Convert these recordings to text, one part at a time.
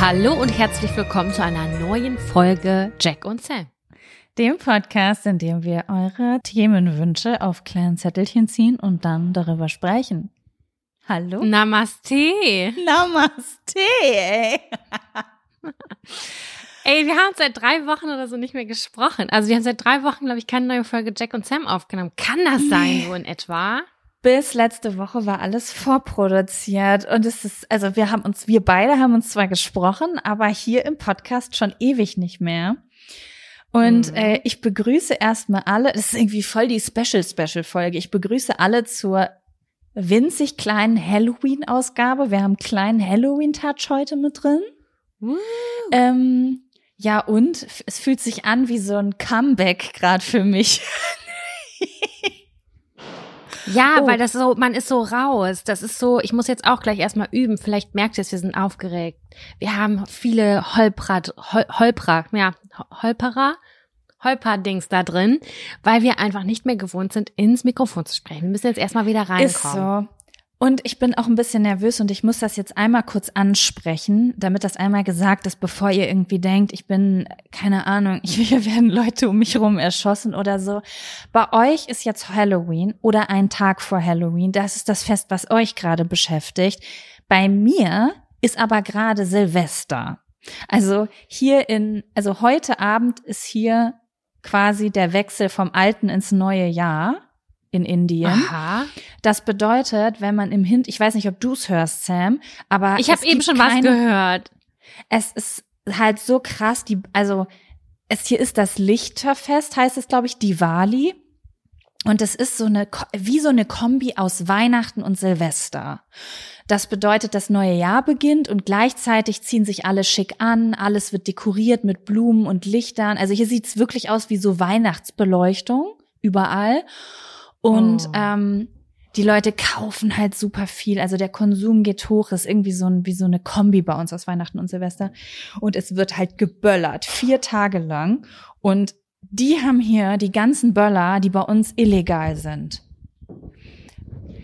Hallo und herzlich willkommen zu einer neuen Folge Jack und Sam. Dem Podcast, in dem wir eure Themenwünsche auf kleinen Zettelchen ziehen und dann darüber sprechen. Hallo? Namaste. Namaste, ey. Ey, wir haben seit drei Wochen oder so nicht mehr gesprochen. Also wir haben seit drei Wochen, glaube ich, keine neue Folge Jack und Sam aufgenommen. Kann das sein, so in etwa? Bis letzte Woche war alles vorproduziert und es ist, also wir haben uns, wir beide haben uns zwar gesprochen, aber hier im Podcast schon ewig nicht mehr. Und mhm. äh, ich begrüße erstmal alle, das ist irgendwie voll die Special-Special-Folge. Ich begrüße alle zur winzig kleinen Halloween-Ausgabe. Wir haben einen kleinen Halloween-Touch heute mit drin. Uh. Ähm, ja, und es fühlt sich an wie so ein Comeback gerade für mich. Ja, oh. weil das so, man ist so raus. Das ist so, ich muss jetzt auch gleich erstmal üben. Vielleicht merkt ihr es, wir sind aufgeregt. Wir haben viele Holprer, Hol, Holprer, ja, Holperer, Holperdings da drin, weil wir einfach nicht mehr gewohnt sind, ins Mikrofon zu sprechen. Wir müssen jetzt erstmal wieder reinkommen. Ist so. Und ich bin auch ein bisschen nervös und ich muss das jetzt einmal kurz ansprechen, damit das einmal gesagt ist, bevor ihr irgendwie denkt, ich bin, keine Ahnung, hier werden Leute um mich rum erschossen oder so. Bei euch ist jetzt Halloween oder ein Tag vor Halloween. Das ist das Fest, was euch gerade beschäftigt. Bei mir ist aber gerade Silvester. Also hier in, also heute Abend ist hier quasi der Wechsel vom alten ins neue Jahr in Indien. Aha. Das bedeutet, wenn man im Hin, ich weiß nicht, ob du es hörst, Sam, aber ich habe eben schon kein, was gehört. Es ist halt so krass, die, also es hier ist das Lichterfest, heißt es, glaube ich, Diwali. Und es ist so eine, wie so eine Kombi aus Weihnachten und Silvester. Das bedeutet, das neue Jahr beginnt und gleichzeitig ziehen sich alle schick an, alles wird dekoriert mit Blumen und Lichtern. Also hier sieht's wirklich aus wie so Weihnachtsbeleuchtung überall. Und oh. ähm, die Leute kaufen halt super viel. Also der Konsum geht hoch, ist irgendwie so ein, wie so eine Kombi bei uns aus Weihnachten und Silvester. Und es wird halt geböllert, vier Tage lang. Und die haben hier die ganzen Böller, die bei uns illegal sind.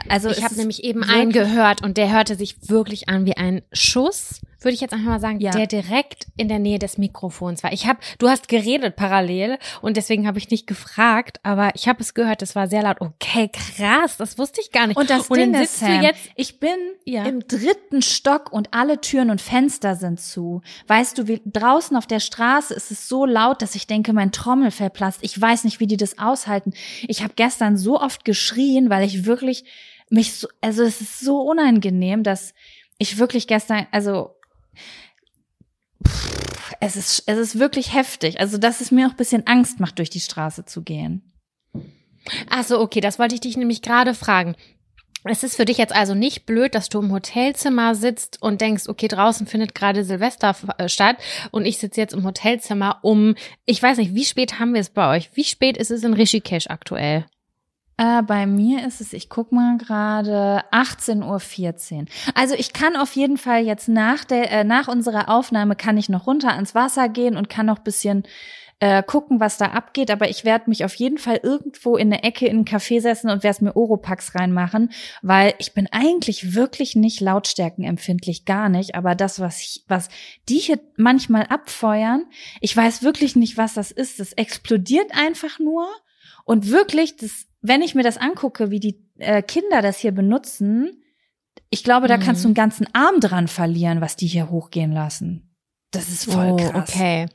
Also ich habe nämlich eben einen gehört und der hörte sich wirklich an wie ein Schuss würde ich jetzt einfach mal sagen, ja. der direkt in der Nähe des Mikrofons war. Ich habe, du hast geredet parallel und deswegen habe ich nicht gefragt, aber ich habe es gehört, es war sehr laut. Okay, krass, das wusste ich gar nicht. Und das und Ding ist, Sam, jetzt, ich bin ja. im dritten Stock und alle Türen und Fenster sind zu. Weißt du, wie draußen auf der Straße ist es so laut, dass ich denke, mein Trommelfell platzt. Ich weiß nicht, wie die das aushalten. Ich habe gestern so oft geschrien, weil ich wirklich mich so, also es ist so unangenehm, dass ich wirklich gestern, also es ist, es ist wirklich heftig. Also, dass es mir auch ein bisschen Angst macht, durch die Straße zu gehen. Ach so, okay, das wollte ich dich nämlich gerade fragen. Es ist für dich jetzt also nicht blöd, dass du im Hotelzimmer sitzt und denkst, okay, draußen findet gerade Silvester äh, statt und ich sitze jetzt im Hotelzimmer um, ich weiß nicht, wie spät haben wir es bei euch? Wie spät ist es in Rishikesh aktuell? Äh, bei mir ist es, ich guck mal gerade, 18.14 Uhr. Also ich kann auf jeden Fall jetzt nach der, äh, nach unserer Aufnahme kann ich noch runter ans Wasser gehen und kann noch bisschen äh, gucken, was da abgeht. Aber ich werde mich auf jeden Fall irgendwo in eine Ecke in einen Café setzen und werde mir Oropax reinmachen, weil ich bin eigentlich wirklich nicht lautstärkenempfindlich, gar nicht. Aber das, was, ich, was die hier manchmal abfeuern, ich weiß wirklich nicht, was das ist. Das explodiert einfach nur. Und wirklich, das, wenn ich mir das angucke, wie die äh, Kinder das hier benutzen, ich glaube, da kannst du mhm. einen ganzen Arm dran verlieren, was die hier hochgehen lassen. Das ist voll oh, krass. Okay.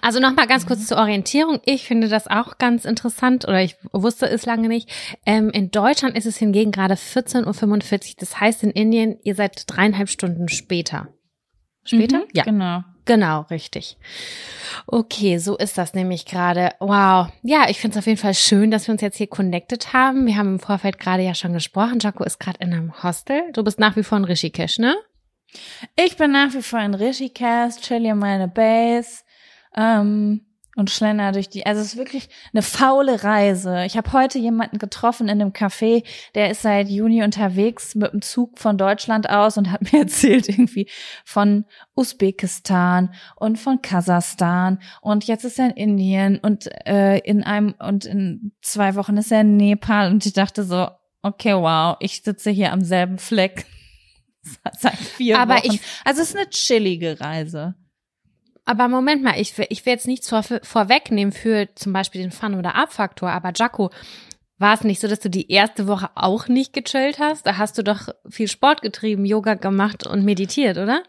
Also nochmal ganz kurz zur Orientierung. Ich finde das auch ganz interessant oder ich wusste es lange nicht. Ähm, in Deutschland ist es hingegen gerade 14.45 Uhr. Das heißt in Indien, ihr seid dreieinhalb Stunden später. Später? Mhm, ja. Genau. Genau, richtig. Okay, so ist das nämlich gerade. Wow. Ja, ich finde es auf jeden Fall schön, dass wir uns jetzt hier connected haben. Wir haben im Vorfeld gerade ja schon gesprochen. Jaco ist gerade in einem Hostel. Du bist nach wie vor in Rishikesh, ne? Ich bin nach wie vor in Rishikesh, chill hier meine Base ähm, und schlender durch die. Also es ist wirklich eine faule Reise. Ich habe heute jemanden getroffen in einem Café, der ist seit Juni unterwegs mit dem Zug von Deutschland aus und hat mir erzählt irgendwie von Usbekistan und von Kasachstan und jetzt ist er in Indien und äh, in einem und in zwei Wochen ist er in Nepal und ich dachte so, okay, wow, ich sitze hier am selben Fleck seit vier Aber Wochen. Ich, also es ist eine chillige Reise. Aber Moment mal, ich will, ich will jetzt nichts vor, vorwegnehmen für zum Beispiel den Fun- oder Abfaktor, aber Jaco, war es nicht so, dass du die erste Woche auch nicht gechillt hast? Da hast du doch viel Sport getrieben, Yoga gemacht und meditiert, oder?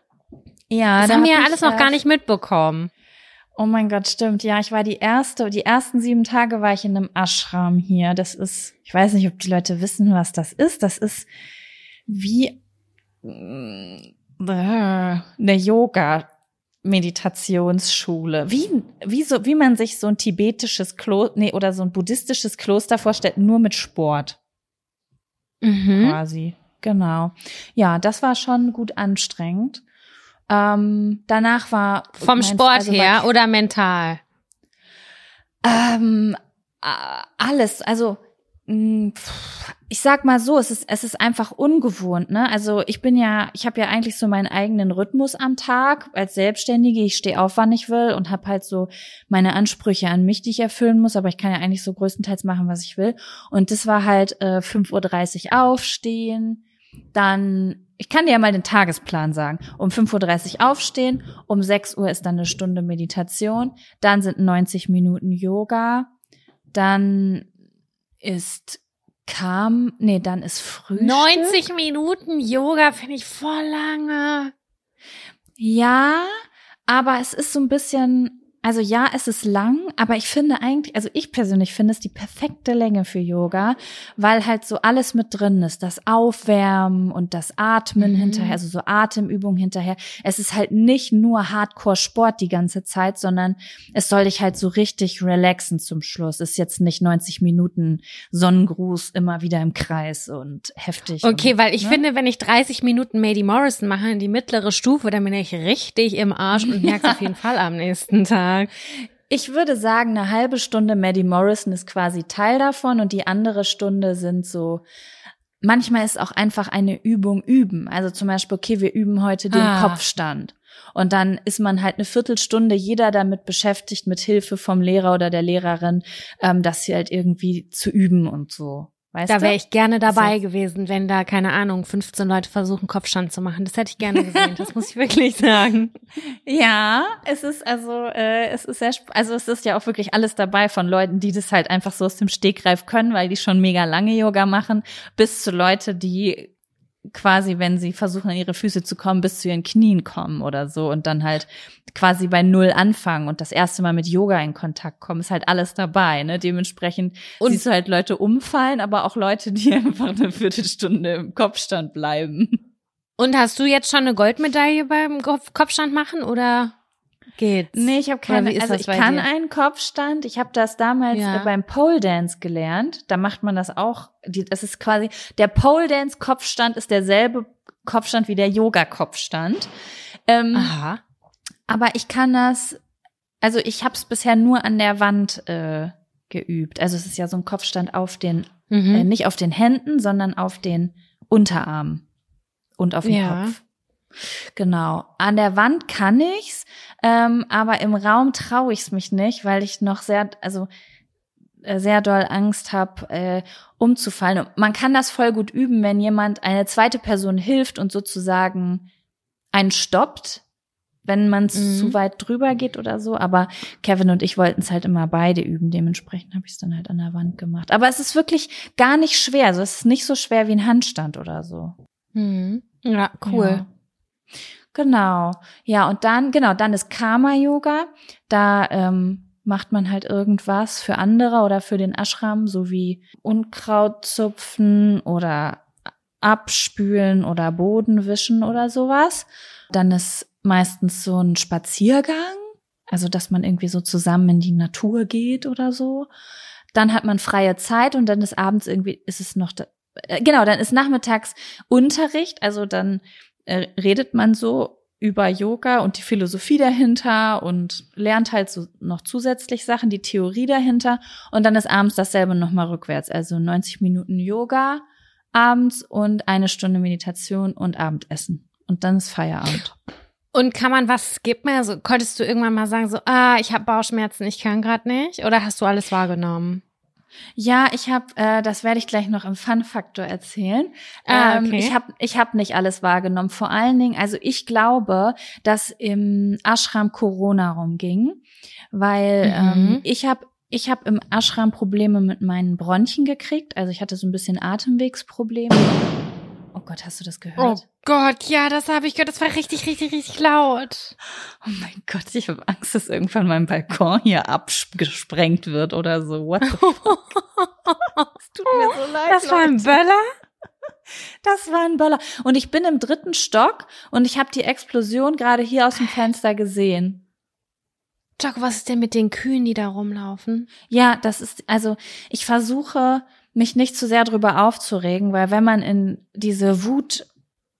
Ja, das da haben wir ja alles noch gar nicht mitbekommen. Oh mein Gott, stimmt. Ja, ich war die erste, die ersten sieben Tage war ich in einem Ashram hier. Das ist, ich weiß nicht, ob die Leute wissen, was das ist. Das ist wie äh, eine Yoga Meditationsschule. Wie, wie so, wie man sich so ein tibetisches Kloster, nee, oder so ein buddhistisches Kloster vorstellt, nur mit Sport. Mhm. Quasi. Genau. Ja, das war schon gut anstrengend. Ähm, danach war. Vom Sport also her war, oder mental? Ähm, alles. Also, ich sag mal so, es ist, es ist einfach ungewohnt, ne? Also ich bin ja, ich habe ja eigentlich so meinen eigenen Rhythmus am Tag als Selbstständige. Ich stehe auf, wann ich will und habe halt so meine Ansprüche an mich, die ich erfüllen muss, aber ich kann ja eigentlich so größtenteils machen, was ich will. Und das war halt äh, 5.30 Uhr aufstehen, dann, ich kann dir ja mal den Tagesplan sagen. Um 5.30 Uhr aufstehen, um 6 Uhr ist dann eine Stunde Meditation, dann sind 90 Minuten Yoga, dann ist kam, nee, dann ist Frühstück. 90 Minuten Yoga finde ich voll lange. Ja, aber es ist so ein bisschen, also ja, es ist lang, aber ich finde eigentlich, also ich persönlich finde es die perfekte Länge für Yoga, weil halt so alles mit drin ist. Das Aufwärmen und das Atmen mhm. hinterher, also so Atemübungen hinterher. Es ist halt nicht nur Hardcore-Sport die ganze Zeit, sondern es soll dich halt so richtig relaxen zum Schluss. Es ist jetzt nicht 90 Minuten Sonnengruß immer wieder im Kreis und heftig. Okay, und, weil ich ne? finde, wenn ich 30 Minuten Mady Morrison mache in die mittlere Stufe, dann bin ich richtig im Arsch und merke auf jeden Fall am nächsten Tag. Tag. Ich würde sagen, eine halbe Stunde Maddie Morrison ist quasi Teil davon und die andere Stunde sind so, manchmal ist auch einfach eine Übung üben. Also zum Beispiel, okay, wir üben heute den ah. Kopfstand. Und dann ist man halt eine Viertelstunde jeder damit beschäftigt, mit Hilfe vom Lehrer oder der Lehrerin, ähm, das hier halt irgendwie zu üben und so. Weißt da wäre ich gerne dabei so. gewesen, wenn da, keine Ahnung, 15 Leute versuchen, Kopfstand zu machen. Das hätte ich gerne gesehen, das muss ich wirklich sagen. Ja, es ist also, äh, es ist sehr, also es ist ja auch wirklich alles dabei von Leuten, die das halt einfach so aus dem Stegreif können, weil die schon mega lange Yoga machen, bis zu Leute, die quasi, wenn sie versuchen, an ihre Füße zu kommen, bis zu ihren Knien kommen oder so und dann halt quasi bei Null anfangen und das erste Mal mit Yoga in Kontakt kommen, ist halt alles dabei, ne? Dementsprechend und siehst du halt Leute umfallen, aber auch Leute, die einfach eine Viertelstunde im Kopfstand bleiben. Und hast du jetzt schon eine Goldmedaille beim Kopfstand machen oder? Geht's? Nee, ich habe keine, also ich kann dir? einen Kopfstand. Ich habe das damals Ja. beim Pole Dance gelernt. Da macht man das auch. Die, das ist quasi, der Pole Dance Kopfstand ist derselbe Kopfstand wie der Yoga Kopfstand. Ähm, Aha. aber ich kann das, also ich habe es bisher nur an der Wand äh, geübt. Also es ist ja so ein Kopfstand auf den, Mhm. äh, nicht auf den Händen, sondern auf den Unterarmen und auf den Ja. Kopf. Genau. An der Wand kann ich's, ähm, aber im Raum traue ich's mich nicht, weil ich noch sehr, also äh, sehr doll Angst habe, äh, umzufallen. Und man kann das voll gut üben, wenn jemand eine zweite Person hilft und sozusagen einen stoppt, wenn man Mhm. zu weit drüber geht oder so. Aber Kevin und ich wollten es halt immer beide üben. Dementsprechend habe ich es dann halt an der Wand gemacht. Aber es ist wirklich gar nicht schwer. Also es ist nicht so schwer wie ein Handstand oder so. Mhm. Ja, cool. Ja. Genau. Ja, und dann, genau, dann ist Karma-Yoga. Da ähm, macht man halt irgendwas für andere oder für den Ashram, so wie Unkraut zupfen oder abspülen oder Boden wischen oder sowas. Dann ist meistens so ein Spaziergang, also dass man irgendwie so zusammen in die Natur geht oder so. Dann hat man freie Zeit und dann ist abends irgendwie, ist es noch, da, äh, genau, dann ist nachmittags Unterricht, also dann redet man so über Yoga und die Philosophie dahinter und lernt halt so noch zusätzlich Sachen, die Theorie dahinter und dann ist abends dasselbe nochmal rückwärts, also 90 Minuten Yoga abends und eine Stunde Meditation und Abendessen und dann ist Feierabend. Und kann man was skippen? Also konntest du irgendwann mal sagen, so, ah, ich habe Bauchschmerzen, ich kann gerade nicht? Oder hast du alles wahrgenommen? Ja, ich habe, äh, das werde ich gleich noch im Fun-Faktor erzählen. Ah, Ähm, okay. ich habe ich hab nicht alles wahrgenommen. Vor allen Dingen, also ich glaube, dass im Ashram Corona rumging, weil Mhm. ähm, ich habe ich hab im Ashram Probleme mit meinen Bronchien gekriegt. Also ich hatte so ein bisschen Atemwegsprobleme. Oh Gott, hast du das Oh gehört? Gott, ja, das habe ich gehört. Das war richtig, richtig, richtig laut. Oh, mein Gott, ich habe Angst, dass irgendwann mein Balkon hier abgesprengt wird oder so. What the fuck? Es tut mir so leid. Das war ein. Böller? Das war ein Böller. Und ich bin im dritten Stock und ich habe die Explosion gerade hier aus dem Fenster gesehen. Jocko, was ist denn mit den Kühen, die da rumlaufen? Ja, das ist, also ich versuche, mich nicht zu sehr drüber aufzuregen, weil wenn man in diese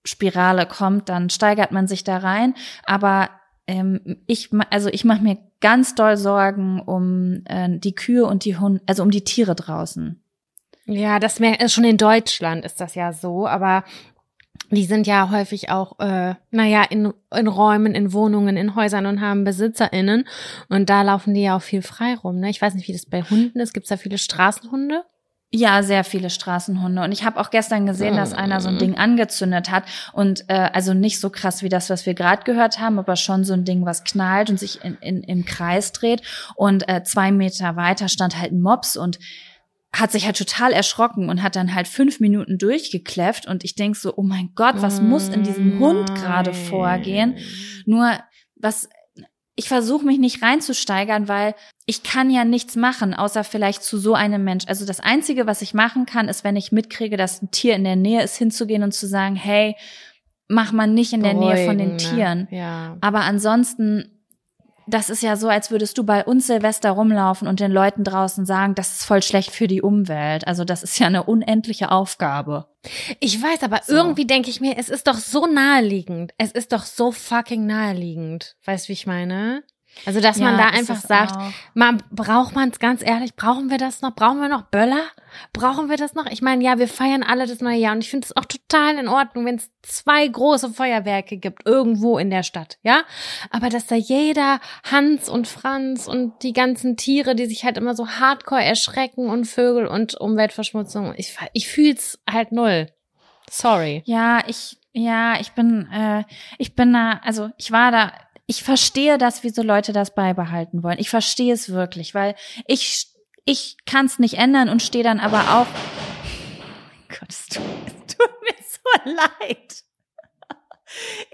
Wutspirale kommt, dann steigert man sich da rein. Aber ähm, ich, also ich mache mir ganz doll Sorgen um äh, die Kühe und die Hunde, also um die Tiere draußen. Ja, das mer- äh, schon in Deutschland ist das ja so, aber die sind ja häufig auch, äh, naja, in, in Räumen, in Wohnungen, in Häusern und haben BesitzerInnen. Und da laufen die ja auch viel frei rum. Ne? Ich weiß nicht, wie das bei Hunden ist. Gibt es da viele Straßenhunde? Ja, sehr viele Straßenhunde. Und ich habe auch gestern gesehen, dass einer so ein Ding angezündet hat. Und äh, also nicht so krass wie das, was wir gerade gehört haben, aber schon so ein Ding, was knallt und sich in, in, im Kreis dreht. Und äh, zwei Meter weiter stand halt ein Mops und hat sich halt total erschrocken und hat dann halt fünf Minuten durchgekläfft. Und ich denk so, oh mein Gott, was muss in diesem Hund gerade Nein. vorgehen? Nur was ich versuche mich nicht reinzusteigern, weil ich kann ja nichts machen, außer vielleicht zu so einem Mensch. Also das Einzige, was ich machen kann, ist, wenn ich mitkriege, dass ein Tier in der Nähe ist, hinzugehen und zu sagen, hey, mach mal nicht in der Nähe von den ne? Tieren. Ja. Aber ansonsten, das ist ja so, als würdest du bei uns Silvester rumlaufen und den Leuten draußen sagen, das ist voll schlecht für die Umwelt. Also das ist ja eine unendliche Aufgabe. Ich weiß, aber So. irgendwie denke ich mir, es ist doch so naheliegend. Es ist doch so fucking naheliegend. Weißt du, wie ich meine? Also, dass man Ja, da ist einfach sagt, auch. man, braucht man es ganz ehrlich, brauchen wir das noch? Brauchen wir noch Böller? Brauchen wir das noch? Ich meine, ja, wir feiern alle das neue Jahr und ich finde es auch total in Ordnung, wenn es zwei große Feuerwerke gibt, irgendwo in der Stadt, ja? Aber dass da jeder Hans und Franz und die ganzen Tiere, die sich halt immer so hardcore erschrecken und Vögel und Umweltverschmutzung, ich, ich fühl's halt null. Sorry. Ja, ich, ja, ich bin, äh, ich bin da, also ich war da, ich verstehe das, wieso Leute das beibehalten wollen. Ich verstehe es wirklich, weil ich, ich kann es nicht ändern und stehe dann aber auch. Oh mein Gott, es tut, es tut mir so leid.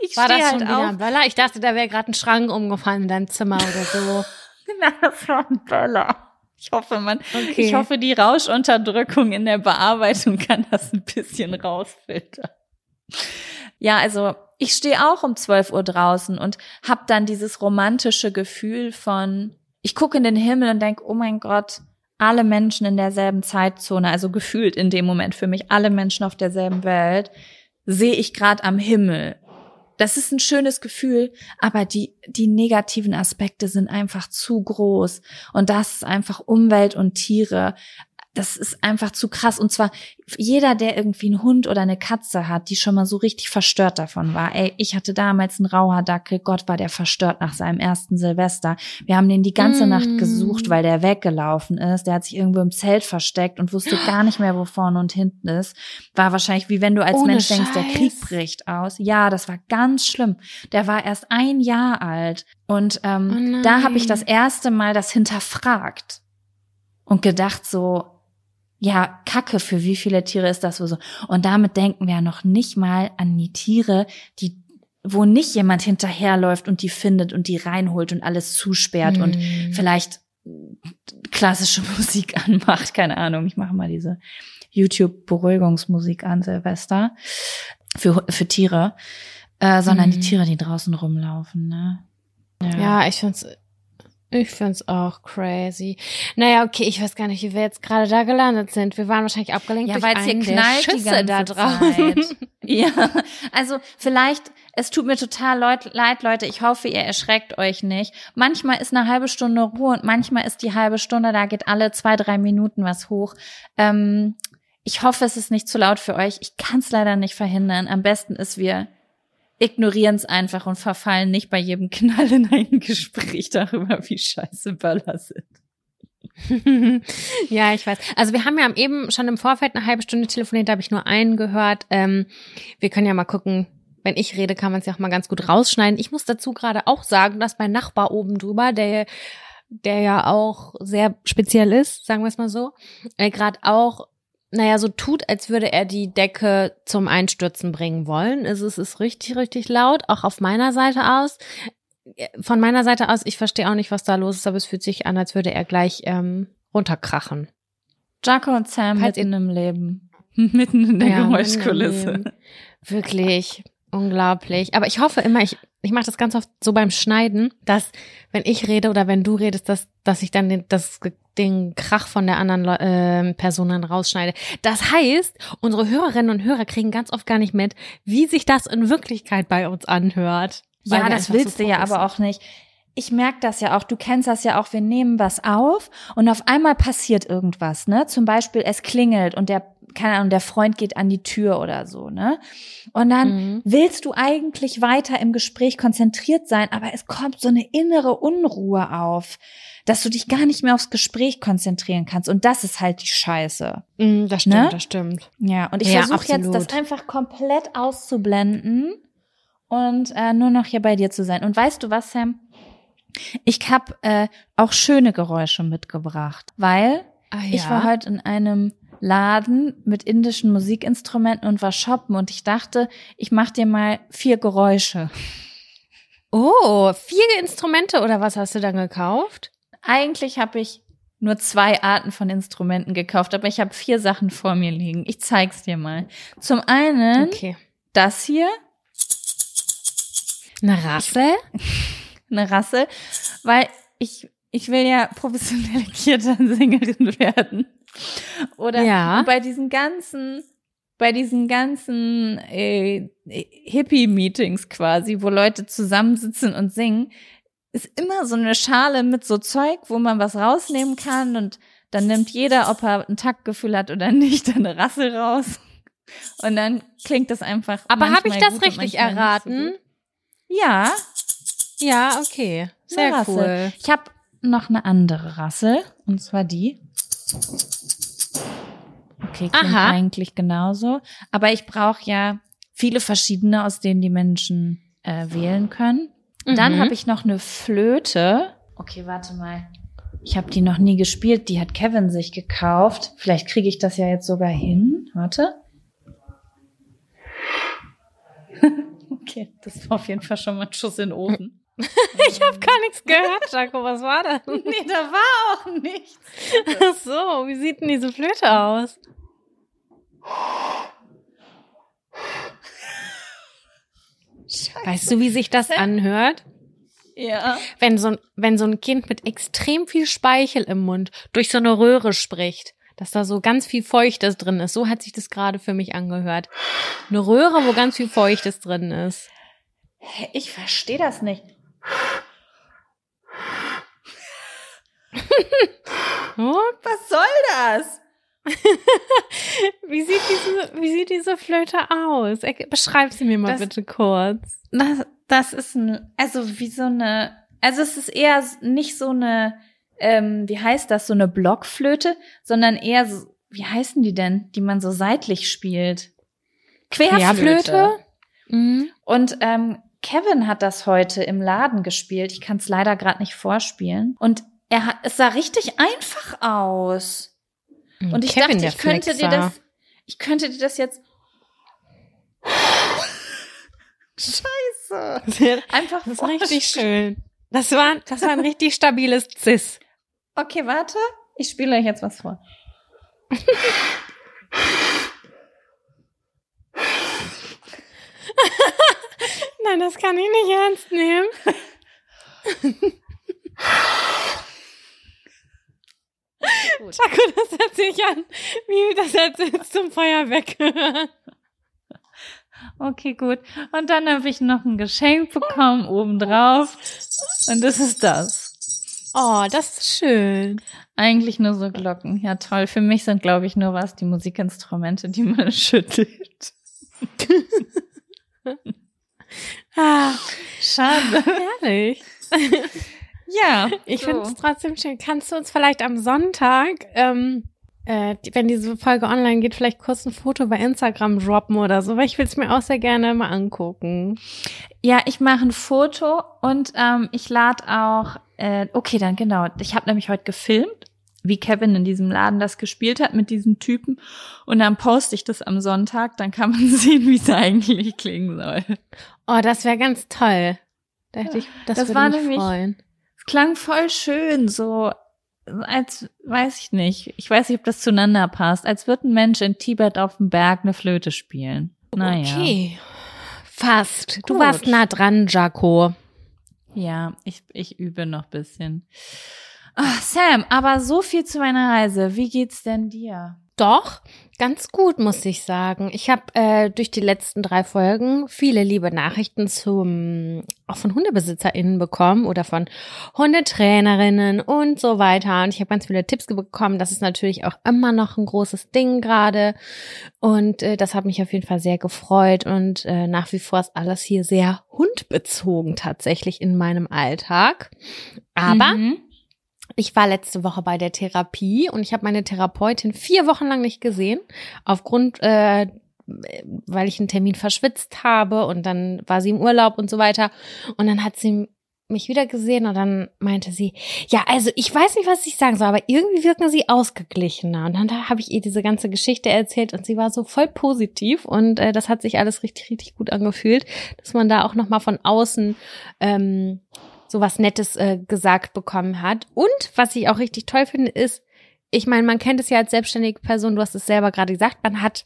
Ich War das halt schon wieder ein Böller? Ich dachte, da wäre gerade ein Schrank umgefallen in deinem Zimmer oder so. Nein, das war ein Böller. Ich hoffe, man, Okay. ich hoffe, die Rauschunterdrückung in der Bearbeitung kann das ein bisschen rausfiltern. Ja, also ich stehe auch um 12 Uhr draußen und hab dann dieses romantische Gefühl von, ich gucke in den Himmel und denk, oh mein Gott, alle Menschen in derselben Zeitzone, also gefühlt in dem Moment für mich alle Menschen auf derselben Welt, sehe ich gerade am Himmel. Das ist ein schönes Gefühl, aber die, die negativen Aspekte sind einfach zu groß. Und das ist einfach Umwelt und Tiere das ist einfach zu krass. Und zwar jeder, der irgendwie einen Hund oder eine Katze hat, die schon mal so richtig verstört davon war. Ey, ich hatte damals einen Rauhardackel. Gott, war der verstört nach seinem ersten Silvester. Wir haben den die ganze mm. Nacht gesucht, weil der weggelaufen ist. Der hat sich irgendwo im Zelt versteckt und wusste gar nicht mehr, wo vorne und hinten ist. War wahrscheinlich wie wenn du als Ohne Mensch Scheiß. denkst, der Krieg bricht aus. Ja, das war ganz schlimm. Der war erst ein Jahr alt. Und ähm, oh da habe ich das erste Mal das hinterfragt und gedacht so, ja, Kacke, für wie viele Tiere ist das so? Und damit denken wir ja noch nicht mal an die Tiere, die wo nicht jemand hinterherläuft und die findet und die reinholt und alles zusperrt mm. und mhm. vielleicht klassische Musik anmacht, keine Ahnung. Ich mache mal diese YouTube Beruhigungsmusik an Silvester für für Tiere, äh, sondern mm. die mhm. Tiere, die draußen rumlaufen. Ne? Ja. ja, ich find's ich find's auch crazy. Naja, okay, ich weiß gar nicht, wie wir jetzt gerade da gelandet sind. Wir waren wahrscheinlich abgelenkt ja, durch weil einen hier knallt der Schüsse da draußen. ja, also vielleicht, es tut mir total leid, Leute. Ich hoffe, ihr erschreckt euch nicht. Manchmal ist eine halbe Stunde Ruhe und manchmal ist die halbe Stunde, da geht alle zwei, drei Minuten was hoch. Ähm, ich hoffe, es ist nicht zu laut für euch. Ich kann es leider nicht verhindern. Am besten ist, wir ignorieren es einfach und verfallen nicht bei jedem Knall in ein Gespräch darüber, wie scheiße Böller sind. ja, ich weiß. Also wir haben ja eben schon im Vorfeld eine halbe Stunde telefoniert, da habe ich nur einen gehört. Ähm, wir können ja mal gucken, wenn ich rede, kann man es ja auch mal ganz gut rausschneiden. Ich muss dazu gerade auch sagen, dass mein Nachbar oben drüber, der der ja auch sehr speziell ist, sagen wir es mal so, äh, gerade auch naja, so tut, als würde er die Decke zum Einstürzen bringen wollen. Es ist richtig, richtig laut, auch auf meiner Seite aus. Von meiner Seite aus, ich verstehe auch nicht, was da los ist, aber es fühlt sich an, als würde er gleich ähm, runterkrachen. Jaco und Sam halt mitten im Leben. mitten in der ja, Geräuschkulisse. Wirklich. Unglaublich. Aber ich hoffe immer, ich, ich mache das ganz oft so beim Schneiden, dass wenn ich rede oder wenn du redest, dass, dass ich dann den, das, den Krach von der anderen äh, Person dann rausschneide. Das heißt, unsere Hörerinnen und Hörer kriegen ganz oft gar nicht mit, wie sich das in Wirklichkeit bei uns anhört. Ja, das willst so du ja aber auch nicht ich merke das ja auch, du kennst das ja auch, wir nehmen was auf und auf einmal passiert irgendwas, ne? Zum Beispiel, es klingelt und der, keine Ahnung, der Freund geht an die Tür oder so, ne? Und dann mhm. willst du eigentlich weiter im Gespräch konzentriert sein, aber es kommt so eine innere Unruhe auf, dass du dich gar nicht mehr aufs Gespräch konzentrieren kannst. Und das ist halt die Scheiße. Mhm, das stimmt, ne? das stimmt. Ja, und ich ja, versuche jetzt, das einfach komplett auszublenden und äh, nur noch hier bei dir zu sein. Und weißt du was, Sam? Ich habe äh, auch schöne Geräusche mitgebracht, weil ah, ja? ich war heute in einem Laden mit indischen Musikinstrumenten und war shoppen und ich dachte, ich mache dir mal vier Geräusche. Oh, vier Instrumente oder was hast du dann gekauft? Eigentlich habe ich nur zwei Arten von Instrumenten gekauft, aber ich habe vier Sachen vor mir liegen. Ich zeig's dir mal. Zum einen okay. das hier. Eine Rassel? eine Rasse, weil ich, ich will ja professionelle Kirtan-Sängerin werden. Oder ja. bei diesen ganzen, bei diesen ganzen äh, Hippie-Meetings quasi, wo Leute zusammensitzen und singen, ist immer so eine Schale mit so Zeug, wo man was rausnehmen kann und dann nimmt jeder, ob er ein Taktgefühl hat oder nicht, eine Rasse raus. Und dann klingt das einfach. Aber habe ich das richtig erraten? So ja, ja, okay. Sehr cool. Ich habe noch eine andere Rasse und zwar die. Okay, klingt Aha. eigentlich genauso. Aber ich brauche ja viele verschiedene, aus denen die Menschen äh, wählen können. Mhm. Dann habe ich noch eine Flöte. Okay, warte mal. Ich habe die noch nie gespielt. Die hat Kevin sich gekauft. Vielleicht kriege ich das ja jetzt sogar hin. Warte. okay, das war auf jeden Fall schon mal ein Schuss in den Ofen. ich habe gar nichts gehört, Jaco. Was war das? Nee, da war auch nichts. Ach so, wie sieht denn diese Flöte aus? Scheiße. Weißt du, wie sich das anhört? Ja. Wenn so, ein, wenn so ein Kind mit extrem viel Speichel im Mund durch so eine Röhre spricht, dass da so ganz viel Feuchtes drin ist. So hat sich das gerade für mich angehört. Eine Röhre, wo ganz viel Feuchtes drin ist. Ich verstehe das nicht. Was soll das? wie, sieht diese, wie sieht diese Flöte aus? Beschreib sie mir mal Das- bitte kurz. Das, das ist ein, also wie so eine, also es ist eher nicht so eine, ähm, wie heißt das, so eine Blockflöte, sondern eher so, wie heißen die denn, die man so seitlich spielt? Querflöte. Mhm. Und ähm, Kevin hat das heute im Laden gespielt. Ich kann es leider gerade nicht vorspielen. Und er hat, es sah richtig einfach aus. Und ich Kevin, dachte, ich könnte dir das, ich könnte dir das jetzt. Scheiße. Einfach Das ist richtig schön. Das war, das war ein richtig stabiles Cis. Okay, warte. Ich spiele euch jetzt was vor. Nein, das kann ich nicht ernst nehmen. Chaco, das hört sich an, wie das jetzt zum Feuerwerk gehört. Okay, gut. Und dann habe ich noch ein Geschenk bekommen obendrauf. Und das ist das. Oh, das ist schön. Eigentlich nur so Glocken. Ja, toll. Für mich sind, glaube ich, nur was die Musikinstrumente, die man schüttelt. Ah, Schade. herrlich. Ja. Ich so. finde es trotzdem schön. Kannst du uns vielleicht am Sonntag, ähm, äh, wenn diese Folge online geht, vielleicht kurz ein Foto bei Instagram droppen oder so, weil ich will es mir auch sehr gerne mal angucken. Ja, ich mache ein Foto und ähm, ich lade auch, äh, okay, dann genau. Ich habe nämlich heute gefilmt, wie Kevin in diesem Laden das gespielt hat mit diesem Typen. Und dann poste ich das am Sonntag, dann kann man sehen, wie es eigentlich klingen soll. Oh, das wäre ganz toll. Da hätte ich, das, Das würde war mich nämlich- freuen. Klang voll schön, so als, weiß ich nicht, ich weiß nicht, ob das zueinander passt, als würde ein Mensch in Tibet auf dem Berg eine Flöte spielen. Naja. Okay. Fast. Du Gut. warst nah dran, Jaco. Ja, ich, ich übe noch bisschen. Ach, Sam, aber so viel zu meiner Reise. Wie geht's denn dir? Doch, ganz gut, muss ich sagen. Ich habe äh, durch die letzten drei Folgen viele liebe Nachrichten zum auch von HundebesitzerInnen bekommen oder von Hundetrainerinnen und so weiter. Und ich habe ganz viele Tipps bekommen. Das ist natürlich auch immer noch ein großes Ding gerade. Und äh, das hat mich auf jeden Fall sehr gefreut. Und äh, nach wie vor ist alles hier sehr hundbezogen tatsächlich in meinem Alltag. Aber Mhm. Ich war letzte Woche bei der Therapie und ich habe meine Therapeutin vier Wochen lang nicht gesehen, aufgrund, äh, weil ich einen Termin verschwitzt habe und dann war sie im Urlaub und so weiter. Und dann hat sie mich wieder gesehen und dann meinte sie, ja, also ich weiß nicht, was ich sagen soll, aber irgendwie wirken sie ausgeglichener. Und dann da habe ich ihr diese ganze Geschichte erzählt und sie war so voll positiv und äh, das hat sich alles richtig, richtig gut angefühlt, dass man da auch nochmal von außen ähm, so was Nettes äh, gesagt bekommen hat. Und was ich auch richtig toll finde, ist, ich meine, man kennt es ja als selbstständige Person, du hast es selber gerade gesagt, man hat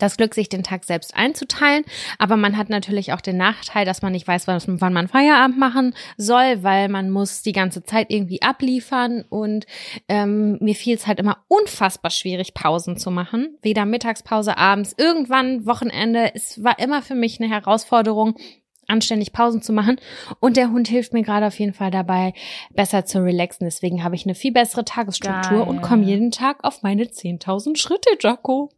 das Glück, sich den Tag selbst einzuteilen, aber man hat natürlich auch den Nachteil, dass man nicht weiß, wann man Feierabend machen soll, weil man muss die ganze Zeit irgendwie abliefern und ähm, mir fiel es halt immer unfassbar schwierig, Pausen zu machen, weder Mittagspause, abends, irgendwann Wochenende. Es war immer für mich eine Herausforderung, anständig Pausen zu machen. Und der Hund hilft mir gerade auf jeden Fall dabei, besser zu relaxen. Deswegen habe ich eine viel bessere Tagesstruktur Geil. und komme jeden Tag auf meine 10.000 Schritte, Jaco.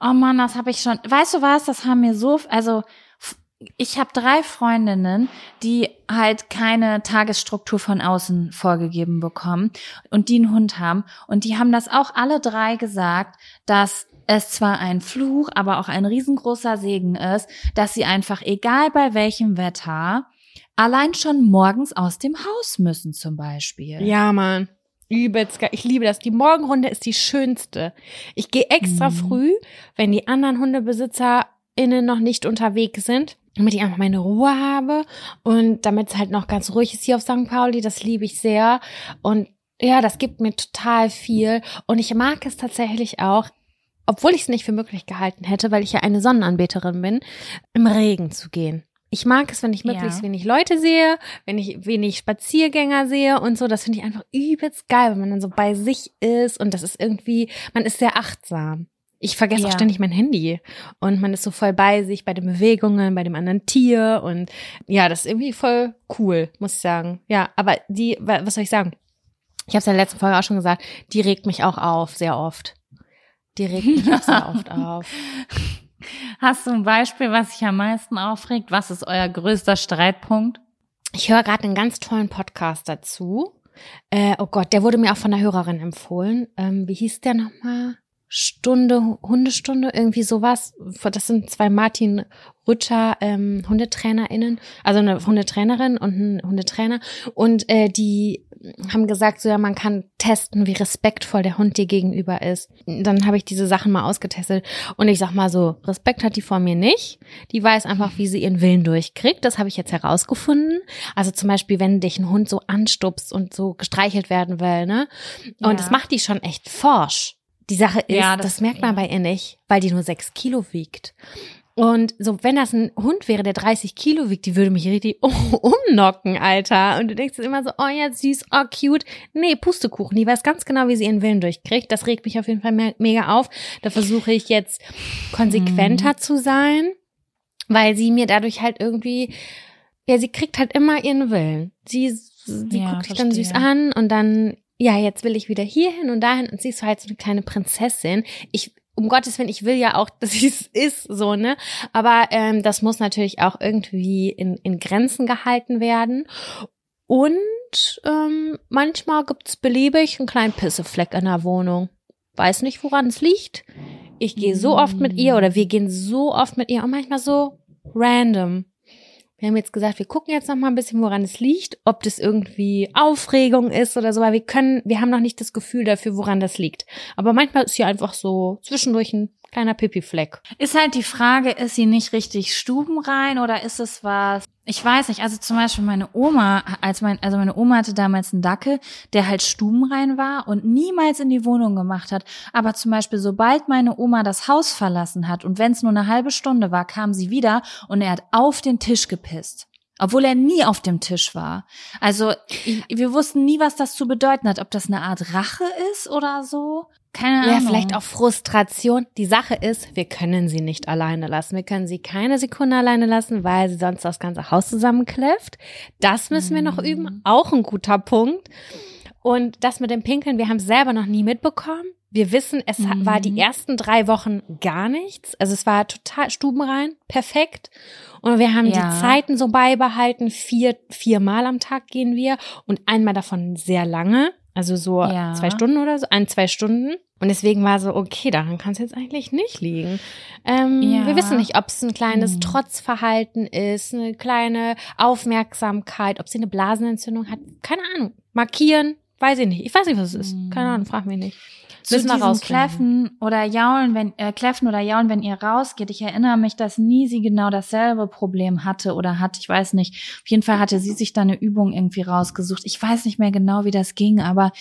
Oh Mann, das habe ich schon. Weißt du was? Das haben mir so, also ich habe drei Freundinnen, die halt keine Tagesstruktur von außen vorgegeben bekommen und die einen Hund haben und die haben das auch alle drei gesagt, dass es zwar ein Fluch, aber auch ein riesengroßer Segen ist, dass sie einfach egal bei welchem Wetter allein schon morgens aus dem Haus müssen zum Beispiel. Ja, Mann. Übelst geil. Ich liebe das. Die Morgenrunde ist die schönste. Ich gehe extra Mhm. früh, wenn die anderen HundebesitzerInnen noch nicht unterwegs sind, damit ich einfach meine Ruhe habe und damit es halt noch ganz ruhig ist hier auf St. Pauli. Das liebe ich sehr. Und ja, das gibt mir total viel. Und ich mag es tatsächlich auch, obwohl ich es nicht für möglich gehalten hätte, weil ich ja eine Sonnenanbeterin bin, im Regen zu gehen. Ich mag es, wenn ich möglichst Ja. wenig Leute sehe, wenn ich wenig Spaziergänger sehe und so. Das finde ich einfach übelst geil, wenn man dann so bei sich ist und das ist irgendwie, man ist sehr achtsam. Ich vergesse auch Ja. ständig mein Handy und man ist so voll bei sich, bei den Bewegungen, bei dem anderen Tier und ja, das ist irgendwie voll cool, muss ich sagen. Ja, aber die, wa- was soll ich sagen? Ich habe es in der letzten Folge auch schon gesagt, die regt mich auch auf, sehr oft. Die regt mich auch sehr oft auf. Hast du ein Beispiel, was sich am meisten aufregt? Was ist euer größter Streitpunkt? Ich höre gerade einen ganz tollen Podcast dazu. Äh, oh Gott, der wurde mir auch von einer Hörerin empfohlen. Ähm, wie hieß der nochmal? Stunde, Hundestunde, irgendwie sowas. Das sind zwei Martin Rütter ähm, HundetrainerInnen, also eine Hundetrainerin und ein Hundetrainer. Und äh, die haben gesagt, so ja, man kann testen, wie respektvoll der Hund dir gegenüber ist. Dann habe ich diese Sachen mal ausgetestet und ich sag mal so, Respekt hat die vor mir nicht. Die weiß einfach, wie sie ihren Willen durchkriegt. Das habe ich jetzt herausgefunden. Also zum Beispiel, wenn dich ein Hund so anstupst und so gestreichelt werden will, ne? Und Ja. das macht die schon echt forsch. Die Sache ist, Ja, das, das- merkt man bei ihr nicht, weil die nur sechs Kilo wiegt. Und so, wenn das ein Hund wäre, der 30 Kilo wiegt, die würde mich richtig umnocken, Alter. Und du denkst immer so, oh ja, süß, oh cute. Nee, Pustekuchen. Die weiß ganz genau, wie sie ihren Willen durchkriegt. Das regt mich auf jeden Fall me mega auf. Da versuche ich jetzt konsequenter zu sein, weil sie mir dadurch halt irgendwie, ja, sie kriegt halt immer ihren Willen. Sie, sie Ja, guckt dich dann süß an und dann, ja, jetzt will ich wieder hierhin und dahin und sie ist halt so eine kleine Prinzessin. Ich, um Gottes Willen, ich will ja auch, dass sie es ist, so, ne? Aber ähm, das muss natürlich auch irgendwie in, in Grenzen gehalten werden. Und ähm, manchmal gibt's beliebig einen kleinen Pissefleck in der Wohnung. Weiß nicht, woran es liegt. Ich gehe so oft mit ihr oder wir gehen so oft mit ihr und manchmal so random. Wir haben jetzt gesagt, wir gucken jetzt noch mal ein bisschen, woran es liegt, ob das irgendwie Aufregung ist oder so, weil wir können, wir haben noch nicht das Gefühl dafür, woran das liegt. Aber manchmal ist hier einfach so zwischendurch ein kleiner Pipi-Fleck. Ist halt die Frage, ist sie nicht richtig stubenrein oder ist es was? Ich weiß nicht. Also zum Beispiel meine Oma, als mein, also meine Oma hatte damals einen Dackel, der halt stubenrein war und niemals in die Wohnung gemacht hat. Aber zum Beispiel, sobald meine Oma das Haus verlassen hat und wenn es nur eine halbe Stunde war, kam sie wieder und er hat auf den Tisch gepisst. Obwohl er nie auf dem Tisch war. Also ich, wir wussten nie, was das zu bedeuten hat. Ob das eine Art Rache ist oder so. Keine Ja, Ahnung. vielleicht auch Frustration. Die Sache ist, wir können sie nicht alleine lassen. Wir können sie keine Sekunde alleine lassen, weil sie sonst das ganze Haus zusammenkläfft. Das müssen wir noch Mhm. üben. Auch ein guter Punkt. Und das mit dem Pinkeln, wir haben es selber noch nie mitbekommen. Wir wissen, es Mhm. war die ersten drei Wochen gar nichts. Also es war total stubenrein, perfekt. Und wir haben Ja. die Zeiten so beibehalten. Vier, viermal am Tag gehen wir und einmal davon sehr lange. Also so Ja. zwei Stunden oder so, ein, zwei Stunden. Und deswegen war so, okay, daran kann es jetzt eigentlich nicht liegen. Ähm, Ja. Wir wissen nicht, ob es ein kleines Hm. Trotzverhalten ist, eine kleine Aufmerksamkeit, ob sie eine Blasenentzündung hat. Keine Ahnung. Markieren, weiß ich nicht. Ich weiß nicht, was es ist. Hm. Keine Ahnung, frag mich nicht. Zu Müssen diesem. Kläffen oder Jaulen, wenn äh, Kläffen oder Jaulen, wenn ihr rausgeht. Ich erinnere mich, dass nie sie genau dasselbe Problem hatte oder hat. Ich weiß nicht. Auf jeden Fall hatte sie sich da eine Übung irgendwie rausgesucht. Ich weiß nicht mehr genau, wie das ging, aber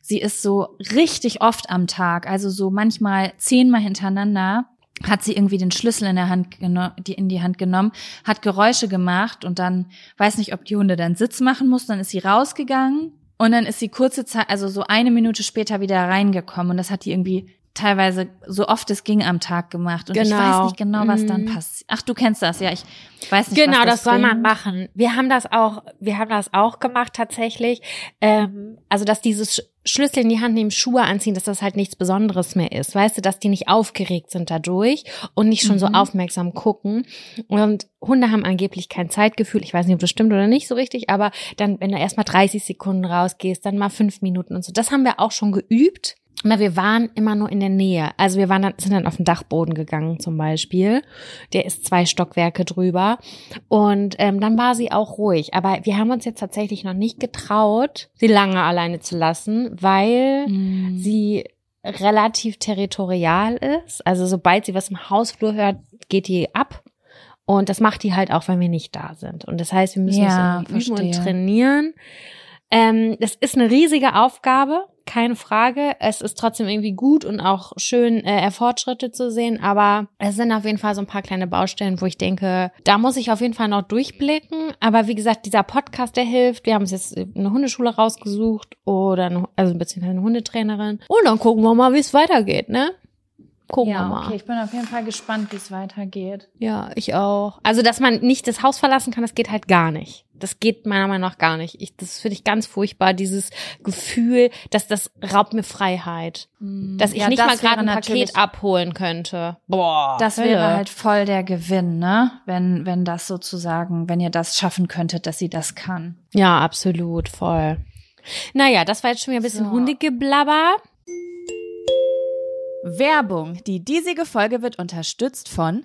sie ist so richtig oft am Tag, also so manchmal zehnmal hintereinander hat sie irgendwie den Schlüssel in der Hand die in die Hand genommen, hat Geräusche gemacht und dann weiß nicht, ob die Hunde dann Sitz machen mussten, dann ist sie rausgegangen und dann ist sie kurze Zeit, also so eine Minute später wieder reingekommen und das hat die irgendwie teilweise so oft es ging am Tag gemacht und ich Genau. weiß nicht genau, was dann Mhm. passiert. Ach, du kennst das, ja, ich weiß nicht, Genau, was das, das, soll man machen. Wir haben das auch, wir haben das auch gemacht tatsächlich. Ähm, also, dass dieses Sch- Schlüssel in die Hand nehmen, Schuhe anziehen, dass das halt nichts Besonderes mehr ist. Weißt du, dass die nicht aufgeregt sind dadurch und nicht schon so Mhm. aufmerksam gucken. Und Hunde haben angeblich kein Zeitgefühl. Ich weiß nicht, ob das stimmt oder nicht so richtig, aber dann, wenn du erst mal 30 Sekunden rausgehst, dann mal fünf Minuten und so. Das haben wir auch schon geübt. Na, wir waren immer nur in der Nähe. Also wir waren dann, sind dann auf den Dachboden gegangen zum Beispiel. Der ist zwei Stockwerke drüber. Und ähm, dann war sie auch ruhig. Aber wir haben uns jetzt tatsächlich noch nicht getraut, sie lange alleine zu lassen, weil Mhm. sie relativ territorial ist. Also sobald sie was im Hausflur hört, geht die ab. Und das macht die halt auch, wenn wir nicht da sind. Und das heißt, wir müssen Ja, irgendwie üben und trainieren. Ähm, das ist eine riesige Aufgabe, keine Frage. Es ist trotzdem irgendwie gut und auch schön, äh, Fortschritte zu sehen, aber es sind auf jeden Fall so ein paar kleine Baustellen, wo ich denke, da muss ich auf jeden Fall noch durchblicken. Aber wie gesagt, dieser Podcast, der hilft. Wir haben uns jetzt eine Hundeschule rausgesucht oder eine, also beziehungsweise eine Hundetrainerin. Und dann gucken wir mal, wie es weitergeht, ne? Gucken ja, wir mal. okay, ich bin auf jeden Fall gespannt, wie es weitergeht. Ja, ich auch. Also, dass man nicht das Haus verlassen kann, das geht halt gar nicht. Das geht meiner Meinung nach gar nicht. Ich, das finde ich ganz furchtbar, dieses Gefühl, dass das raubt mir Freiheit. Dass ich Ja, nicht das mal gerade ein Paket abholen könnte. Boah. Das Hölle. wäre halt voll der Gewinn, ne? Wenn, wenn das sozusagen, wenn ihr das schaffen könntet, dass sie das kann. Ja, absolut, voll. Naja, das war jetzt schon wieder ein bisschen So. Hundegeblabber. Werbung. Die diesige Folge wird unterstützt von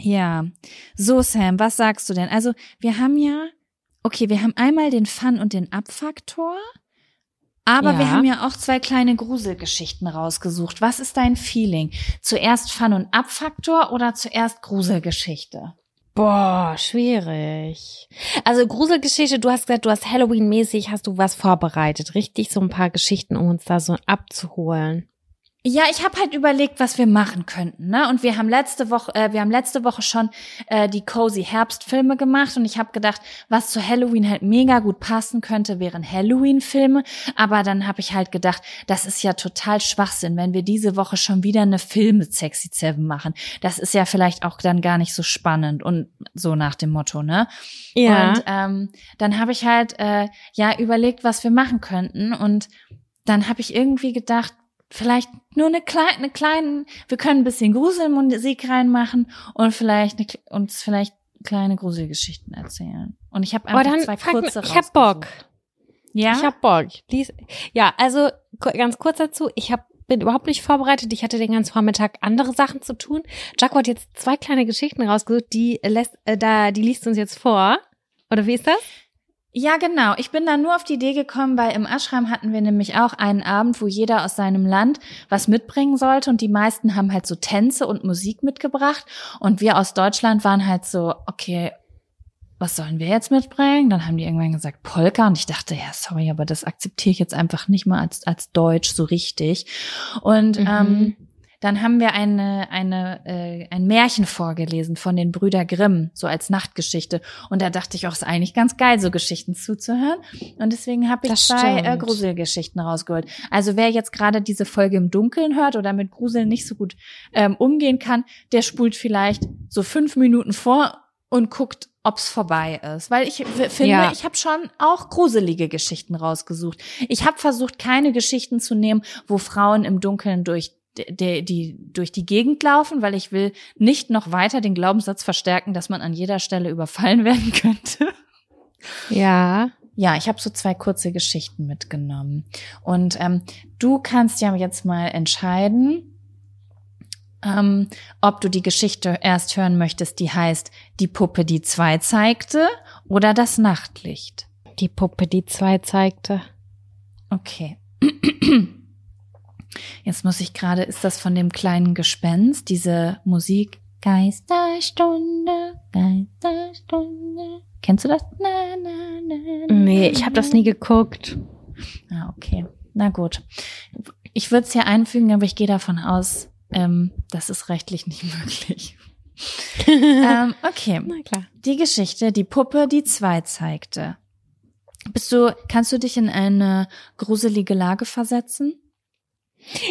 Ja, so Sam, was sagst du denn? Also wir haben ja, okay, wir haben einmal den Fun- und den Abfaktor, aber Ja. wir haben ja auch zwei kleine Gruselgeschichten rausgesucht. Was ist dein Feeling? Zuerst Fun- und Abfaktor oder zuerst Gruselgeschichte? Boah, schwierig. Also Gruselgeschichte, du hast gesagt, du hast Halloween-mäßig, hast du was vorbereitet, richtig? So ein paar Geschichten, um uns da so abzuholen. Ja, ich habe halt überlegt, was wir machen könnten, ne? Und wir haben letzte Woche, äh, wir haben letzte Woche schon äh, die cozy Herbstfilme gemacht und ich habe gedacht, was zu Halloween halt mega gut passen könnte, wären Halloween-Filme. Aber dann habe ich halt gedacht, das ist ja total Schwachsinn, wenn wir diese Woche schon wieder eine Film mit Sexy Seven machen. Das ist ja vielleicht auch dann gar nicht so spannend und so nach dem Motto, ne? Und ähm, dann habe ich halt äh, ja überlegt, was wir machen könnten und dann habe ich irgendwie gedacht, vielleicht nur eine kleine, eine kleinen, wir können ein bisschen Gruselmusik reinmachen und vielleicht eine, uns vielleicht kleine Gruselgeschichten erzählen. Und ich habe Oh, einfach dann zwei kurze ich hab Bock. Ja, Ich hab Bock. Lies, ja, also ganz kurz dazu. Ich hab, bin überhaupt nicht vorbereitet. Ich hatte den ganzen Vormittag andere Sachen zu tun. Jaco hat jetzt zwei kleine Geschichten rausgesucht, die lässt, äh, da, die liest uns jetzt vor. Oder wie ist das? Ja, genau. Ich bin da nur auf die Idee gekommen, weil im Ashram hatten wir nämlich auch einen Abend, wo jeder aus seinem Land was mitbringen sollte und die meisten haben halt so Tänze und Musik mitgebracht und wir aus Deutschland waren halt so, okay, was sollen wir jetzt mitbringen? Dann haben die irgendwann gesagt Polka und ich dachte, ja, sorry, aber das akzeptiere ich jetzt einfach nicht mal als, als Deutsch so richtig. Und Mhm. ähm, dann haben wir eine, eine, äh, ein Märchen vorgelesen von den Brüder Grimm, so als Nachtgeschichte. Und da dachte ich auch, ist eigentlich ganz geil, so Geschichten zuzuhören. Und deswegen habe ich zwei äh. Gruselgeschichten rausgeholt. Also wer jetzt gerade diese Folge im Dunkeln hört oder mit Gruseln nicht so gut ähm, umgehen kann, der spult vielleicht so fünf Minuten vor und guckt, ob's vorbei ist. Weil ich finde, Ja. ich habe schon auch gruselige Geschichten rausgesucht. Ich habe versucht, keine Geschichten zu nehmen, wo Frauen im Dunkeln durch die, die durch die Gegend laufen, weil ich will nicht noch weiter den Glaubenssatz verstärken, dass man an jeder Stelle überfallen werden könnte. Ja. Ja, ich habe so zwei kurze Geschichten mitgenommen. Und ähm, du kannst ja jetzt mal entscheiden, ähm, ob du die Geschichte erst hören möchtest, die heißt Die Puppe, die zwei zeigte, oder das Nachtlicht? Die Puppe, die zwei zeigte. Okay. Jetzt muss ich gerade, ist das von dem kleinen Gespenst, diese Musik? Geisterstunde, Geisterstunde. Kennst du das? Na, na, na, nee, ich habe das nie geguckt. Ah, okay. Na gut. Ich würde es hier einfügen, aber ich gehe davon aus, ähm, das ist rechtlich nicht möglich. ähm, okay. Na klar. Die Geschichte, die Puppe, die zwei zeigte. Bist du, kannst du dich in eine gruselige Lage versetzen?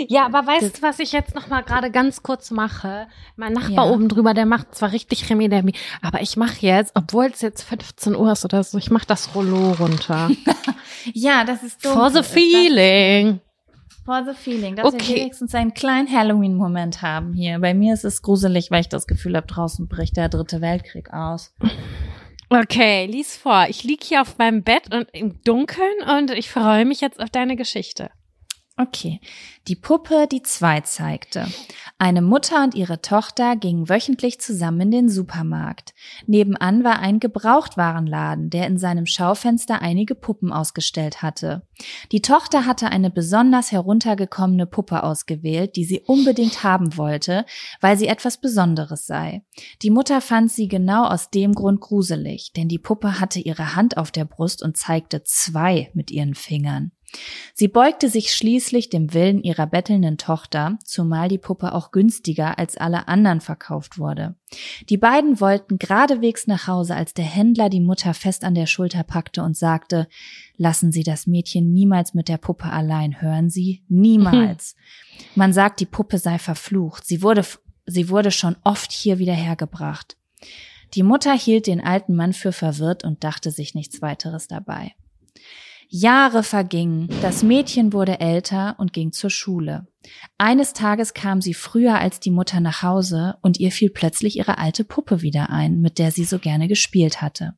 Ja, aber weißt du, was ich jetzt noch mal gerade ganz kurz mache? Mein Nachbar ja. oben drüber, der macht zwar richtig Remi aber ich mache jetzt, obwohl es jetzt 15 Uhr ist oder so, ich mache das Rollo runter. ja, das ist dumm. For the feeling. For the feeling, dass okay. wir wenigstens einen kleinen Halloween-Moment haben hier. Bei mir ist es gruselig, weil ich das Gefühl habe, draußen bricht der dritte Weltkrieg aus. Okay, lies vor. Ich lieg hier auf meinem Bett und im Dunkeln und ich freue mich jetzt auf deine Geschichte. Okay. Die Puppe, die zwei zeigte. Eine Mutter und ihre Tochter gingen wöchentlich zusammen in den Supermarkt. Nebenan war ein Gebrauchtwarenladen, der in seinem Schaufenster einige Puppen ausgestellt hatte. Die Tochter hatte eine besonders heruntergekommene Puppe ausgewählt, die sie unbedingt haben wollte, weil sie etwas Besonderes sei. Die Mutter fand sie genau aus dem Grund gruselig, denn die Puppe hatte ihre Hand auf der Brust und zeigte zwei mit ihren Fingern. Sie beugte sich schließlich dem Willen ihrer bettelnden Tochter, zumal die Puppe auch günstiger als alle anderen verkauft wurde. Die beiden wollten geradewegs nach Hause, als der Händler die Mutter fest an der Schulter packte und sagte, lassen Sie das Mädchen niemals mit der Puppe allein, hören Sie? Niemals. Man sagt, die Puppe sei verflucht. Sie wurde, sie wurde schon oft hier wieder hergebracht. Die Mutter hielt den alten Mann für verwirrt und dachte sich nichts weiteres dabei. Jahre vergingen, das Mädchen wurde älter und ging zur Schule. Eines Tages kam sie früher als die Mutter nach Hause und ihr fiel plötzlich ihre alte Puppe wieder ein, mit der sie so gerne gespielt hatte.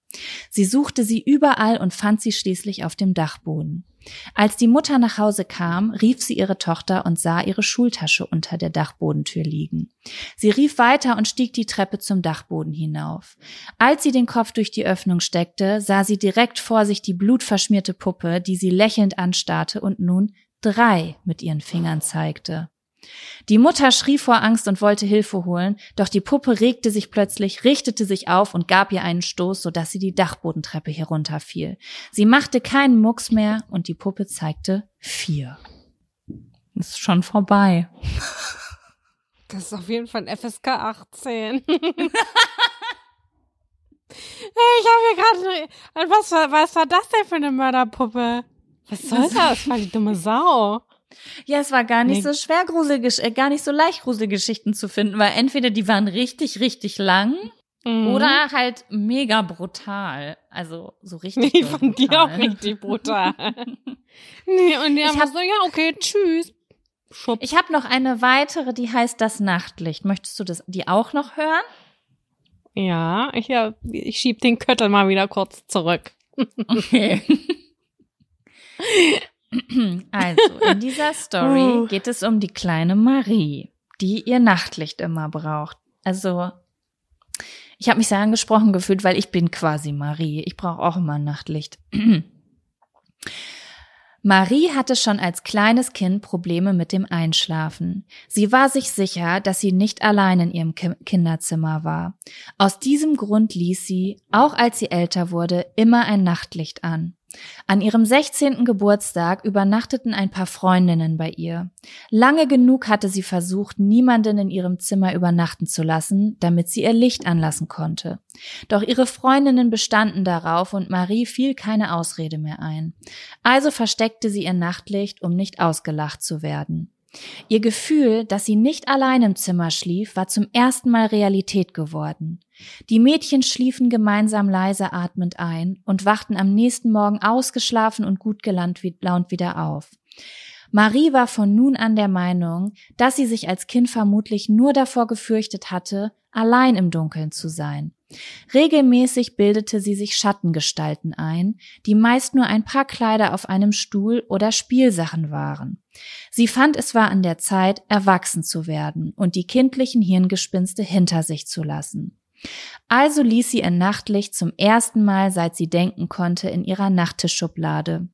Sie suchte sie überall und fand sie schließlich auf dem Dachboden. Als die Mutter nach Hause kam, rief sie ihre Tochter und sah ihre Schultasche unter der Dachbodentür liegen. Sie rief weiter und stieg die Treppe zum Dachboden hinauf. Als sie den Kopf durch die Öffnung steckte, sah sie direkt vor sich die blutverschmierte Puppe, die sie lächelnd anstarrte und nun drei mit ihren Fingern zeigte. Die Mutter schrie vor Angst und wollte Hilfe holen, doch die Puppe regte sich plötzlich, richtete sich auf und gab ihr einen Stoß, sodass sie die Dachbodentreppe herunterfiel. Sie machte keinen Mucks mehr und die Puppe zeigte vier. Ist schon vorbei. Das ist auf jeden Fall ein FSK 18. ich habe hier gerade. Was, was war das denn für eine Mörderpuppe? Was soll das? War die dumme Sau. Ja, es war gar nicht nee. so schwer, Gruselgesch äh, gar nicht so leicht, Gruselgeschichten zu finden, weil entweder die waren richtig, richtig lang mhm. oder halt mega brutal. Also so richtig. Nee, von dir auch richtig brutal. nee, und die haben hab, so, ja, okay, tschüss. Schub. Ich habe noch eine weitere, die heißt das Nachtlicht. Möchtest du das, die auch noch hören? Ja, ich, ja, ich schieb den Köttel mal wieder kurz zurück. Okay. Also, in dieser Story geht es um die kleine Marie, die ihr Nachtlicht immer braucht. Also, ich habe mich sehr angesprochen gefühlt, weil ich bin quasi Marie. Ich brauche auch immer Nachtlicht. Marie hatte schon als kleines Kind Probleme mit dem Einschlafen. Sie war sich sicher, dass sie nicht allein in ihrem Kinderzimmer war. Aus diesem Grund ließ sie, auch als sie älter wurde, immer ein Nachtlicht an. An ihrem 16. Geburtstag übernachteten ein paar Freundinnen bei ihr. Lange genug hatte sie versucht, niemanden in ihrem Zimmer übernachten zu lassen, damit sie ihr Licht anlassen konnte. Doch ihre Freundinnen bestanden darauf und Marie fiel keine Ausrede mehr ein. Also versteckte sie ihr Nachtlicht, um nicht ausgelacht zu werden. Ihr Gefühl, dass sie nicht allein im Zimmer schlief, war zum ersten Mal Realität geworden. Die Mädchen schliefen gemeinsam leise atmend ein und wachten am nächsten Morgen ausgeschlafen und gut gelaunt wieder auf. Marie war von nun an der Meinung, dass sie sich als Kind vermutlich nur davor gefürchtet hatte, allein im Dunkeln zu sein. Regelmäßig bildete sie sich Schattengestalten ein, die meist nur ein paar Kleider auf einem Stuhl oder Spielsachen waren. Sie fand, es war an der Zeit, erwachsen zu werden und die kindlichen Hirngespinste hinter sich zu lassen. Also ließ sie ihr Nachtlicht zum ersten Mal, seit sie denken konnte, in ihrer Nachttischschublade.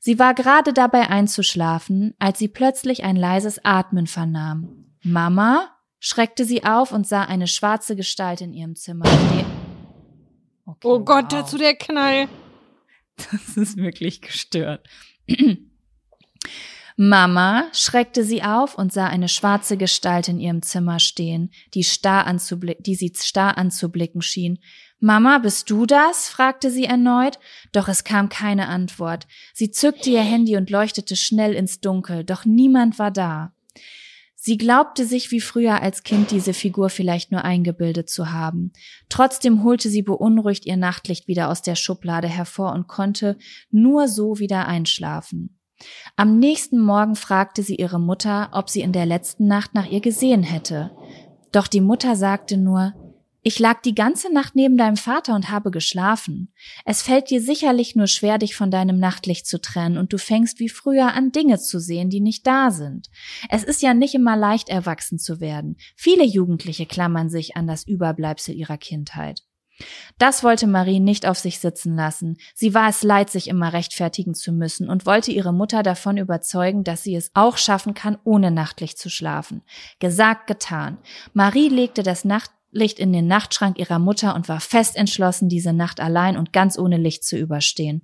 Sie war gerade dabei einzuschlafen, als sie plötzlich ein leises Atmen vernahm. Mama? schreckte sie auf und sah eine schwarze Gestalt in ihrem Zimmer stehen. Okay, oh Gott, wow. dazu der Knall. Das ist wirklich gestört. Mama schreckte sie auf und sah eine schwarze Gestalt in ihrem Zimmer stehen, die, starr die sie starr anzublicken schien. Mama, bist du das? fragte sie erneut, doch es kam keine Antwort. Sie zückte ihr Handy und leuchtete schnell ins Dunkel, doch niemand war da. Sie glaubte sich wie früher als Kind diese Figur vielleicht nur eingebildet zu haben. Trotzdem holte sie beunruhigt ihr Nachtlicht wieder aus der Schublade hervor und konnte nur so wieder einschlafen. Am nächsten Morgen fragte sie ihre Mutter, ob sie in der letzten Nacht nach ihr gesehen hätte. Doch die Mutter sagte nur, ich lag die ganze Nacht neben deinem Vater und habe geschlafen. Es fällt dir sicherlich nur schwer, dich von deinem Nachtlicht zu trennen, und du fängst wie früher an Dinge zu sehen, die nicht da sind. Es ist ja nicht immer leicht, erwachsen zu werden. Viele Jugendliche klammern sich an das Überbleibsel ihrer Kindheit. Das wollte Marie nicht auf sich sitzen lassen. Sie war es leid, sich immer rechtfertigen zu müssen und wollte ihre Mutter davon überzeugen, dass sie es auch schaffen kann, ohne Nachtlicht zu schlafen. Gesagt, getan. Marie legte das Nachtlicht in den Nachtschrank ihrer Mutter und war fest entschlossen, diese Nacht allein und ganz ohne Licht zu überstehen.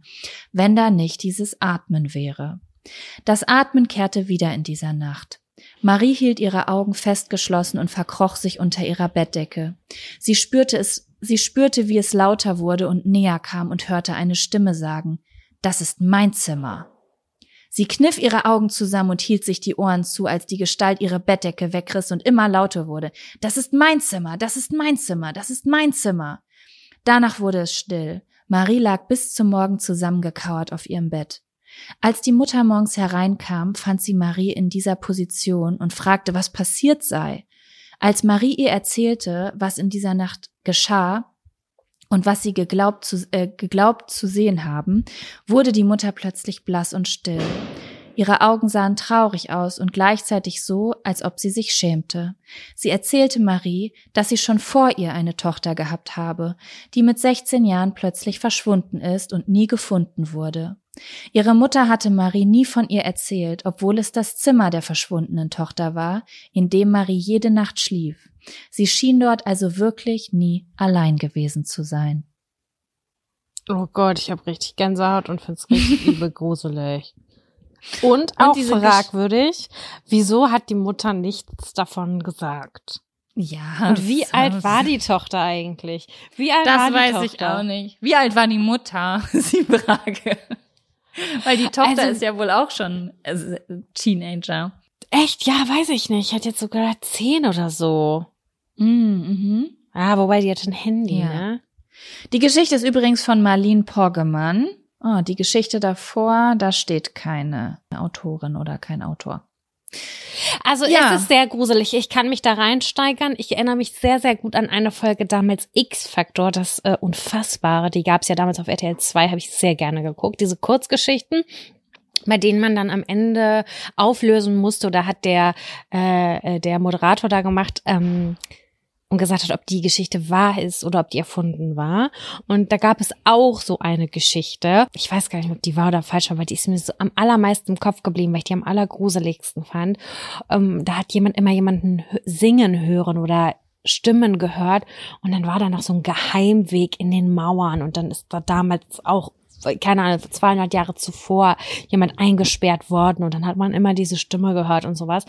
Wenn da nicht dieses Atmen wäre. Das Atmen kehrte wieder in dieser Nacht. Marie hielt ihre Augen fest geschlossen und verkroch sich unter ihrer Bettdecke. Sie spürte es Sie spürte, wie es lauter wurde und näher kam und hörte eine Stimme sagen, das ist mein Zimmer. Sie kniff ihre Augen zusammen und hielt sich die Ohren zu, als die Gestalt ihre Bettdecke wegriss und immer lauter wurde. Das ist mein Zimmer, das ist mein Zimmer, das ist mein Zimmer. Danach wurde es still. Marie lag bis zum Morgen zusammengekauert auf ihrem Bett. Als die Mutter morgens hereinkam, fand sie Marie in dieser Position und fragte, was passiert sei. Als Marie ihr erzählte, was in dieser Nacht geschah und was sie geglaubt zu, äh, geglaubt zu sehen haben, wurde die Mutter plötzlich blass und still. Ihre Augen sahen traurig aus und gleichzeitig so, als ob sie sich schämte. Sie erzählte Marie, dass sie schon vor ihr eine Tochter gehabt habe, die mit 16 Jahren plötzlich verschwunden ist und nie gefunden wurde. Ihre Mutter hatte Marie nie von ihr erzählt, obwohl es das Zimmer der verschwundenen Tochter war, in dem Marie jede Nacht schlief. Sie schien dort also wirklich nie allein gewesen zu sein. Oh Gott, ich habe richtig Gänsehaut und find's richtig übel gruselig. Und, und auch fragwürdig, wieso hat die Mutter nichts davon gesagt? Ja. Und wie alt war die Tochter eigentlich? Wie alt das war die weiß Tochter? ich auch nicht. Wie alt war die Mutter? ist die Frage. Weil die Tochter also, ist ja wohl auch schon also, Teenager. Echt? Ja, weiß ich nicht. Ich hatte jetzt sogar zehn oder so. Mm, mhm. Ah, wobei die hat ein Handy, ja. ne? Die Geschichte ist übrigens von Marlene Porgemann. Oh, die Geschichte davor, da steht keine Autorin oder kein Autor. Also ja. es ist sehr gruselig. Ich kann mich da reinsteigern. Ich erinnere mich sehr, sehr gut an eine Folge damals X-Faktor, das äh, Unfassbare. Die gab es ja damals auf RTL 2, habe ich sehr gerne geguckt. Diese Kurzgeschichten bei denen man dann am Ende auflösen musste oder hat der äh, äh der Moderator da gemacht ähm, und gesagt hat, ob die Geschichte wahr ist oder ob die erfunden war. Und da gab es auch so eine Geschichte. Ich weiß gar nicht, ob die wahr oder falsch war, aber die ist mir so am allermeisten im Kopf geblieben, weil ich die am allergruseligsten fand. Ähm, da hat jemand immer jemanden singen hören oder Stimmen gehört und dann war da noch so ein Geheimweg in den Mauern und dann ist da damals auch keine Ahnung, 200 Jahre zuvor jemand eingesperrt worden und dann hat man immer diese Stimme gehört und sowas.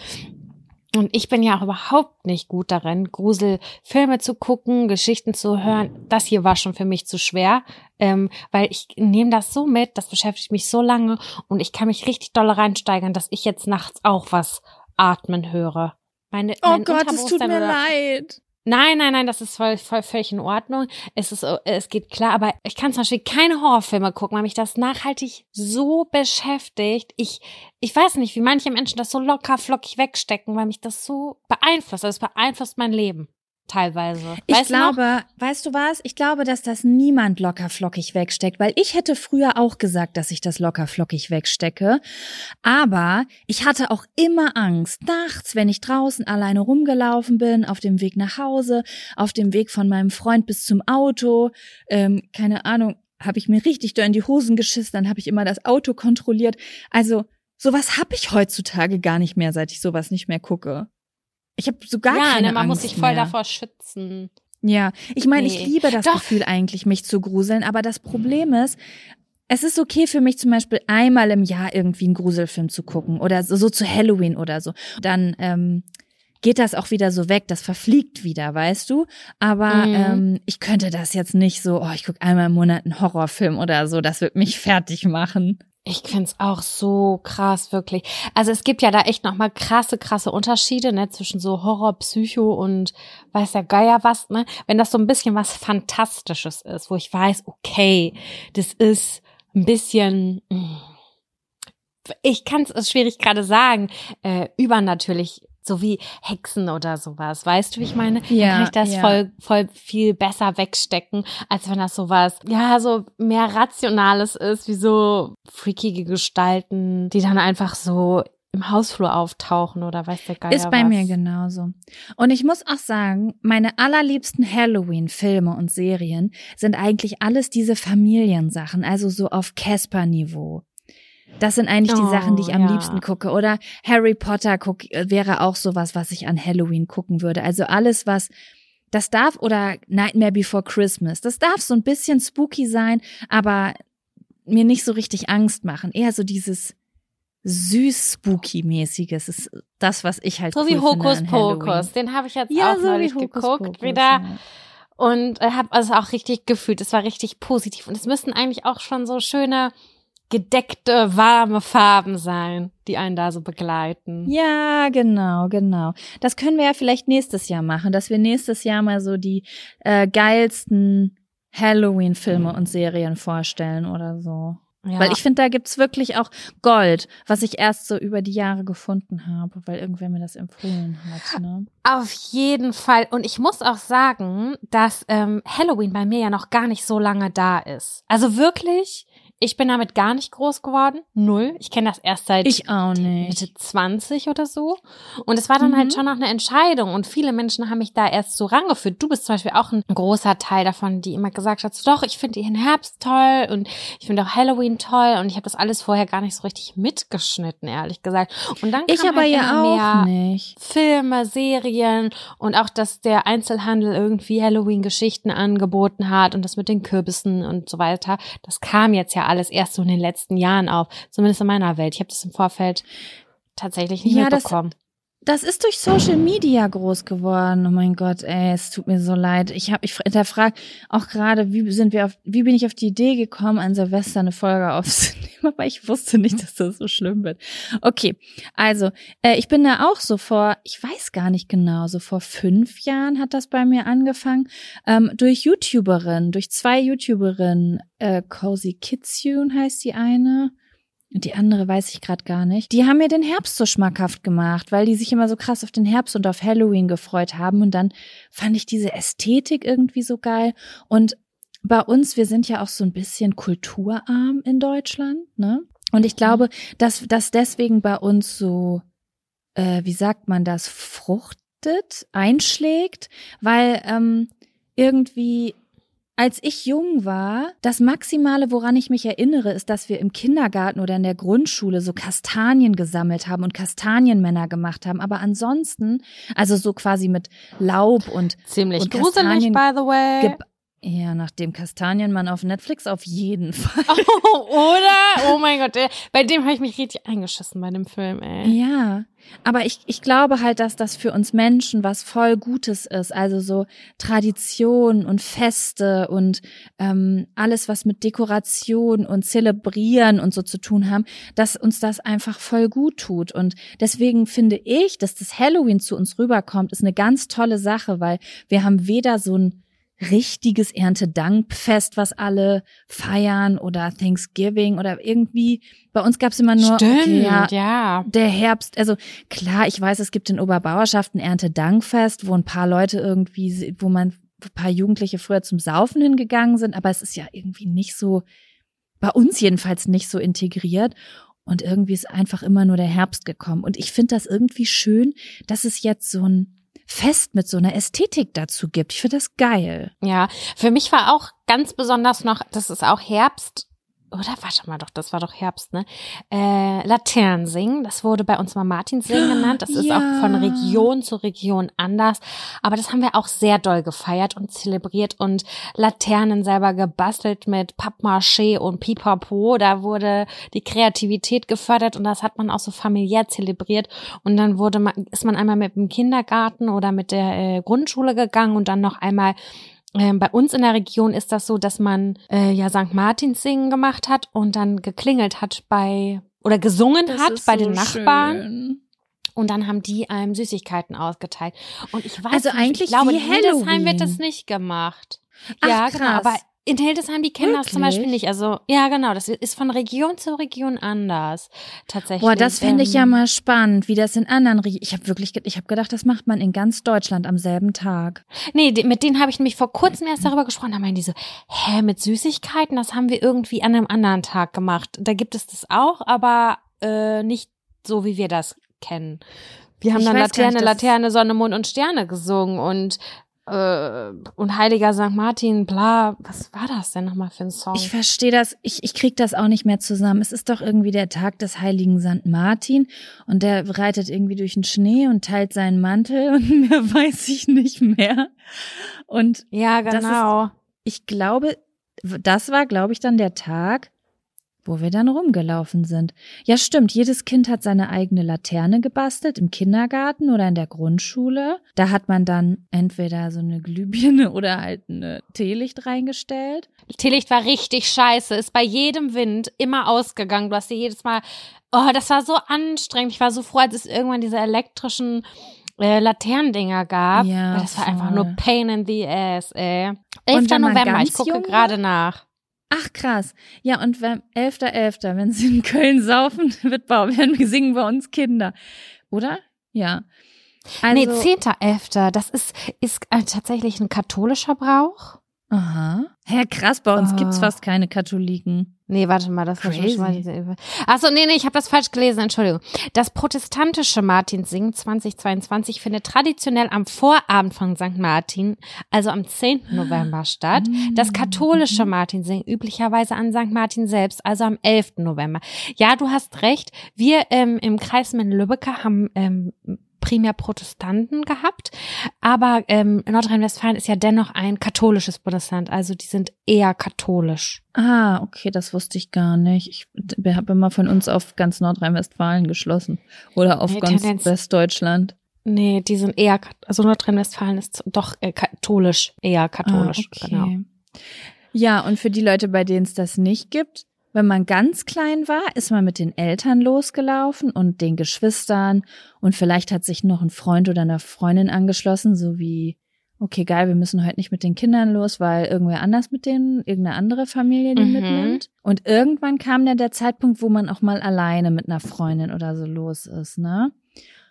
Und ich bin ja auch überhaupt nicht gut darin, Gruselfilme zu gucken, Geschichten zu hören. Das hier war schon für mich zu schwer, ähm, weil ich nehme das so mit, das beschäftigt mich so lange und ich kann mich richtig doll reinsteigern, dass ich jetzt nachts auch was atmen höre. Meine, oh Gott, es tut mir leid. Nein, nein, nein, das ist voll, voll völlig in Ordnung. Es ist, es geht klar, aber ich kann zum Beispiel keine Horrorfilme gucken, weil mich das nachhaltig so beschäftigt. Ich, ich weiß nicht, wie manche Menschen das so locker flockig wegstecken, weil mich das so beeinflusst. Also es beeinflusst mein Leben. Teilweise. Ich weißt glaube, weißt du was? Ich glaube, dass das niemand locker flockig wegsteckt, weil ich hätte früher auch gesagt, dass ich das locker flockig wegstecke. Aber ich hatte auch immer Angst. Nachts, wenn ich draußen alleine rumgelaufen bin, auf dem Weg nach Hause, auf dem Weg von meinem Freund bis zum Auto, ähm, keine Ahnung, habe ich mir richtig da in die Hosen geschissen, dann habe ich immer das Auto kontrolliert. Also, sowas habe ich heutzutage gar nicht mehr, seit ich sowas nicht mehr gucke. Ich habe so gar ja, keine ne, man Angst muss sich voll mehr. davor schützen. Ja, ich meine, ich Nee. liebe das Doch. Gefühl eigentlich, mich zu gruseln, aber das Problem ist, es ist okay für mich zum Beispiel einmal im Jahr irgendwie einen Gruselfilm zu gucken oder so, so zu Halloween oder so. Dann ähm, geht das auch wieder so weg, das verfliegt wieder, weißt du? Aber Mhm. ähm, ich könnte das jetzt nicht so, oh, ich gucke einmal im Monat einen Horrorfilm oder so, das wird mich fertig machen. Ich find's auch so krass, wirklich. Also es gibt ja da echt nochmal krasse, krasse Unterschiede, ne, zwischen so Horror, Psycho und weiß der Geier was, ne? Wenn das so ein bisschen was Fantastisches ist, wo ich weiß, okay, das ist ein bisschen, mm, ich kann es schwierig gerade sagen, äh, übernatürlich, so wie Hexen oder sowas. Weißt du, wie ich meine? Dann Ja, kann ich das ja. voll, voll viel besser wegstecken, als wenn das sowas, ja, so mehr Rationales ist, wie so freakige Gestalten, die dann einfach so im Hausflur auftauchen oder weiß der Geier Ist bei was. mir genauso. Und ich muss auch sagen, meine allerliebsten Halloween-Filme und Serien sind eigentlich alles diese Familiensachen, also so auf Casper-Niveau. Das sind eigentlich die Oh, Sachen, die ich am ja. liebsten gucke. Oder Harry Potter guck, wäre auch sowas, was ich an Halloween gucken würde. Also alles, was das darf oder Nightmare Before Christmas. Das darf so ein bisschen spooky sein, aber mir nicht so richtig Angst machen. Eher so dieses süß spooky mäßiges ist das, was ich halt So cool wie Hokus. Pokus, den habe ich jetzt Ja, auch so neulich geguckt Pokus, wieder ja. und äh, habe also auch richtig gefühlt. Es war richtig positiv und es müssten eigentlich auch schon so schöne gedeckte warme Farben sein, die einen da so begleiten. Ja, genau, genau. Das können wir ja vielleicht nächstes Jahr machen, dass wir nächstes Jahr mal so die äh, geilsten Halloween-Filme und Serien vorstellen oder so. Ja. Weil ich finde, da gibt's wirklich auch Gold, was ich erst so über die Jahre gefunden habe, weil irgendwer mir das empfohlen hat. Ne? Auf jeden Fall. Und ich muss auch sagen, dass ähm, Halloween bei mir ja noch gar nicht so lange da ist. Also wirklich, ich bin damit gar nicht groß geworden. Null. Ich kenne das erst seit Ich auch nicht. Mitte 20 oder so. Und es war dann Mhm. halt schon noch eine Entscheidung. Und viele Menschen haben mich da erst so rangeführt. Du bist zum Beispiel auch ein großer Teil davon, die immer gesagt hat, so, doch, ich finde den Herbst toll und ich finde auch Halloween toll. Und ich habe das alles vorher gar nicht so richtig mitgeschnitten, ehrlich gesagt. Und dann kam Ich aber halt ja auch mehr nicht. Filme, Serien und auch, dass der Einzelhandel irgendwie Halloween-Geschichten angeboten hat und das mit den Kürbissen und so weiter. Das kam jetzt ja alles erst so in den letzten Jahren auf, zumindest in meiner Welt. Ich habe das im Vorfeld tatsächlich nicht Ja, mitbekommen. Das ist durch Social Media groß geworden. Oh mein Gott, ey, es tut mir so leid. Ich habe ich hinterfragt auch gerade, wie sind wir auf, wie bin ich auf die Idee gekommen, an Silvester eine Folge aufzunehmen, aber ich wusste nicht, dass das so schlimm wird. Okay, also äh, ich bin da auch so vor, ich weiß gar nicht genau, so vor fünf Jahren hat das bei mir angefangen ähm, durch YouTuberinnen, durch zwei YouTuberinnen, äh, Cozy Kitsune heißt die eine. Die andere weiß ich gerade gar nicht. Die haben mir den Herbst so schmackhaft gemacht, weil die sich immer so krass auf den Herbst und auf Halloween gefreut haben. Und dann fand ich diese Ästhetik irgendwie so geil. Und bei uns, wir sind ja auch so ein bisschen kulturarm in Deutschland, ne? Und ich glaube, dass das deswegen bei uns so, äh, wie sagt man das, fruchtet, einschlägt, weil ähm, irgendwie als ich jung war, das Maximale, woran ich mich erinnere, ist, dass wir im Kindergarten oder in der Grundschule so Kastanien gesammelt haben und Kastanienmänner gemacht haben. Aber ansonsten, also so quasi mit Laub und Ziemlich und gruselig, Kastanien by the way. Ja, nach dem Kastanienmann auf Netflix auf jeden Fall. Oder? Oh mein Gott, ey. bei dem habe ich mich richtig eingeschissen bei dem Film, ey. Ja, aber ich, ich glaube halt, dass das für uns Menschen was voll Gutes ist. Also so Tradition und Feste und ähm, alles, was mit Dekoration und Zelebrieren und so zu tun haben, dass uns das einfach voll gut tut. Und deswegen finde ich, dass das Halloween zu uns rüberkommt, ist eine ganz tolle Sache, weil wir haben weder so ein richtiges Erntedankfest, was alle feiern oder Thanksgiving oder irgendwie. Bei uns gab's immer nur Stimmt, okay, ja, ja. der Herbst. Also klar, ich weiß, es gibt in Oberbauerschaft ein Erntedankfest, wo ein paar Leute irgendwie, wo man ein paar Jugendliche früher zum Saufen hingegangen sind, aber es ist ja irgendwie nicht so, bei uns jedenfalls nicht so integriert. Und irgendwie ist einfach immer nur der Herbst gekommen. Und ich finde das irgendwie schön, dass es jetzt so ein Fest mit so einer Ästhetik dazu gibt. Ich finde das geil. Ja, für mich war auch ganz besonders noch, das ist auch Herbst. Oder warte mal doch, das war doch Herbst, ne? Äh, Laternensingen, das wurde bei uns mal Martinsingen genannt. Das ist Ja. auch von Region zu Region anders. Aber das haben wir auch sehr doll gefeiert und zelebriert und Laternen selber gebastelt mit Pappmaché und Pipapo. Da wurde die Kreativität gefördert und das hat man auch so familiär zelebriert. Und dann wurde man, ist man einmal mit dem Kindergarten oder mit der äh, Grundschule gegangen und dann noch einmal ähm, bei uns in der Region ist das so, dass man äh, ja St. Martins singen gemacht hat und dann geklingelt hat bei oder gesungen hat bei den Nachbarn und dann haben die einem Süßigkeiten ausgeteilt. Und ich weiß Also nicht, eigentlich ich glaube, wie in Hildesheim Halloween. wird das nicht gemacht. Ach, ja, genau, krass. aber in Hildesheim, die kennen das zum Beispiel Wirklich? nicht. Also, ja, genau, das ist von Region zu Region anders. Tatsächlich. Boah, das fände ich ja Ähm, mal spannend, wie das in anderen Regionen. Ich habe wirklich, ich habe gedacht, das macht man in ganz Deutschland am selben Tag. Nee, mit denen habe ich nämlich vor kurzem erst darüber gesprochen. Da meinen die so, hä, mit Süßigkeiten, das haben wir irgendwie an einem anderen Tag gemacht. Da gibt es das auch, aber äh, nicht so, wie wir das kennen. Wir haben Ich dann Laterne, nicht, Laterne, Sonne, Mond und Sterne gesungen und äh, und Heiliger St. Martin, bla, was war das denn nochmal für ein Song? Ich verstehe das, ich, ich krieg das auch nicht mehr zusammen. Es ist doch irgendwie der Tag des heiligen St. Martin und der reitet irgendwie durch den Schnee und teilt seinen Mantel und mehr weiß ich nicht mehr. Und ja, das ist- genau. ich glaube, das war, glaube ich, dann der Tag, wo wir dann rumgelaufen sind. Ja, stimmt. Jedes Kind hat seine eigene Laterne gebastelt im Kindergarten oder in der Grundschule. Da hat man dann entweder so eine Glühbirne oder halt eine Teelicht reingestellt. Teelicht war richtig scheiße, ist bei jedem Wind immer ausgegangen. Du hast dir jedes Mal, oh, das war so anstrengend. Ich war so froh, als es irgendwann diese elektrischen äh, Laternendinger gab. Ja, das war voll. einfach nur Pain in the ass, ey. 11. Und wenn man November, ich gucke gerade nach. Ach krass. Ja, und wenn 11.11., wenn sie in Köln saufen, wird bei, werden wir singen bei uns Kinder. Oder? Ja. Also, nee, 10.11., das ist, ist äh, tatsächlich ein katholischer Brauch. Aha. Hä, krass, bei uns Ah. gibt's fast keine Katholiken. Nee, warte mal, das ich Crazy. mal diese Achso, nee, nee, ich habe das falsch gelesen, Entschuldigung. Das protestantische Martinsingen 2022 findet traditionell am Vorabend von St. Martin, also am 10. November statt. Das katholische Martinsingen üblicherweise an St. Martin selbst, also am 11. November. Ja, du hast recht. Wir ähm, im Kreis Minden-Lübbecke haben ähm, primär Protestanten gehabt, aber ähm, Nordrhein-Westfalen ist ja dennoch ein katholisches Bundesland, also die sind eher katholisch. Ah, okay, das wusste ich gar nicht. Ich habe immer von uns auf ganz Nordrhein-Westfalen geschlossen. Oder auf Nee, ganz Tendenz- Westdeutschland. Nee, die sind eher, also Nordrhein-Westfalen ist doch äh, katholisch, eher katholisch, Ah, okay. genau. Ja, und für die Leute, bei denen es das nicht gibt, wenn man ganz klein war, ist man mit den Eltern losgelaufen und den Geschwistern und vielleicht hat sich noch ein Freund oder eine Freundin angeschlossen, so wie, okay, geil, wir müssen heute nicht mit den Kindern los, weil irgendwer anders mit denen, irgendeine andere Familie die Mhm. mitnimmt. Und irgendwann kam dann der Zeitpunkt, wo man auch mal alleine mit einer Freundin oder so los ist, ne?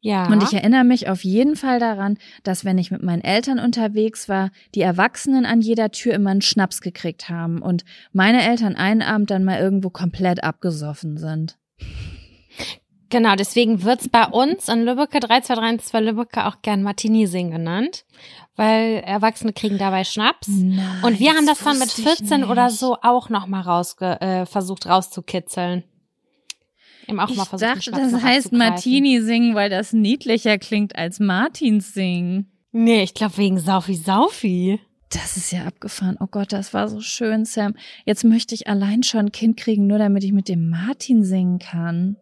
Ja. Und ich erinnere mich auf jeden Fall daran, dass wenn ich mit meinen Eltern unterwegs war, die Erwachsenen an jeder Tür immer einen Schnaps gekriegt haben und meine Eltern einen Abend dann mal irgendwo komplett abgesoffen sind. genau, deswegen wird's bei uns in Lübbecke, 3232 Lübbecke auch gern Martini-Sing genannt, weil Erwachsene kriegen dabei Schnaps. Nein, Und wir haben das dann mit wusste ich 14 oder so auch nochmal rausge äh, versucht rauszukitzeln. Eben auch mal Ich versucht, den dachte, das heißt. Martini singen, weil das niedlicher klingt als Martins singen. Nee, ich glaube wegen Saufi Saufi. Das ist ja abgefahren. Oh Gott, das war so schön, Sam. Jetzt möchte ich allein schon ein Kind kriegen, nur damit ich mit dem Martin singen kann.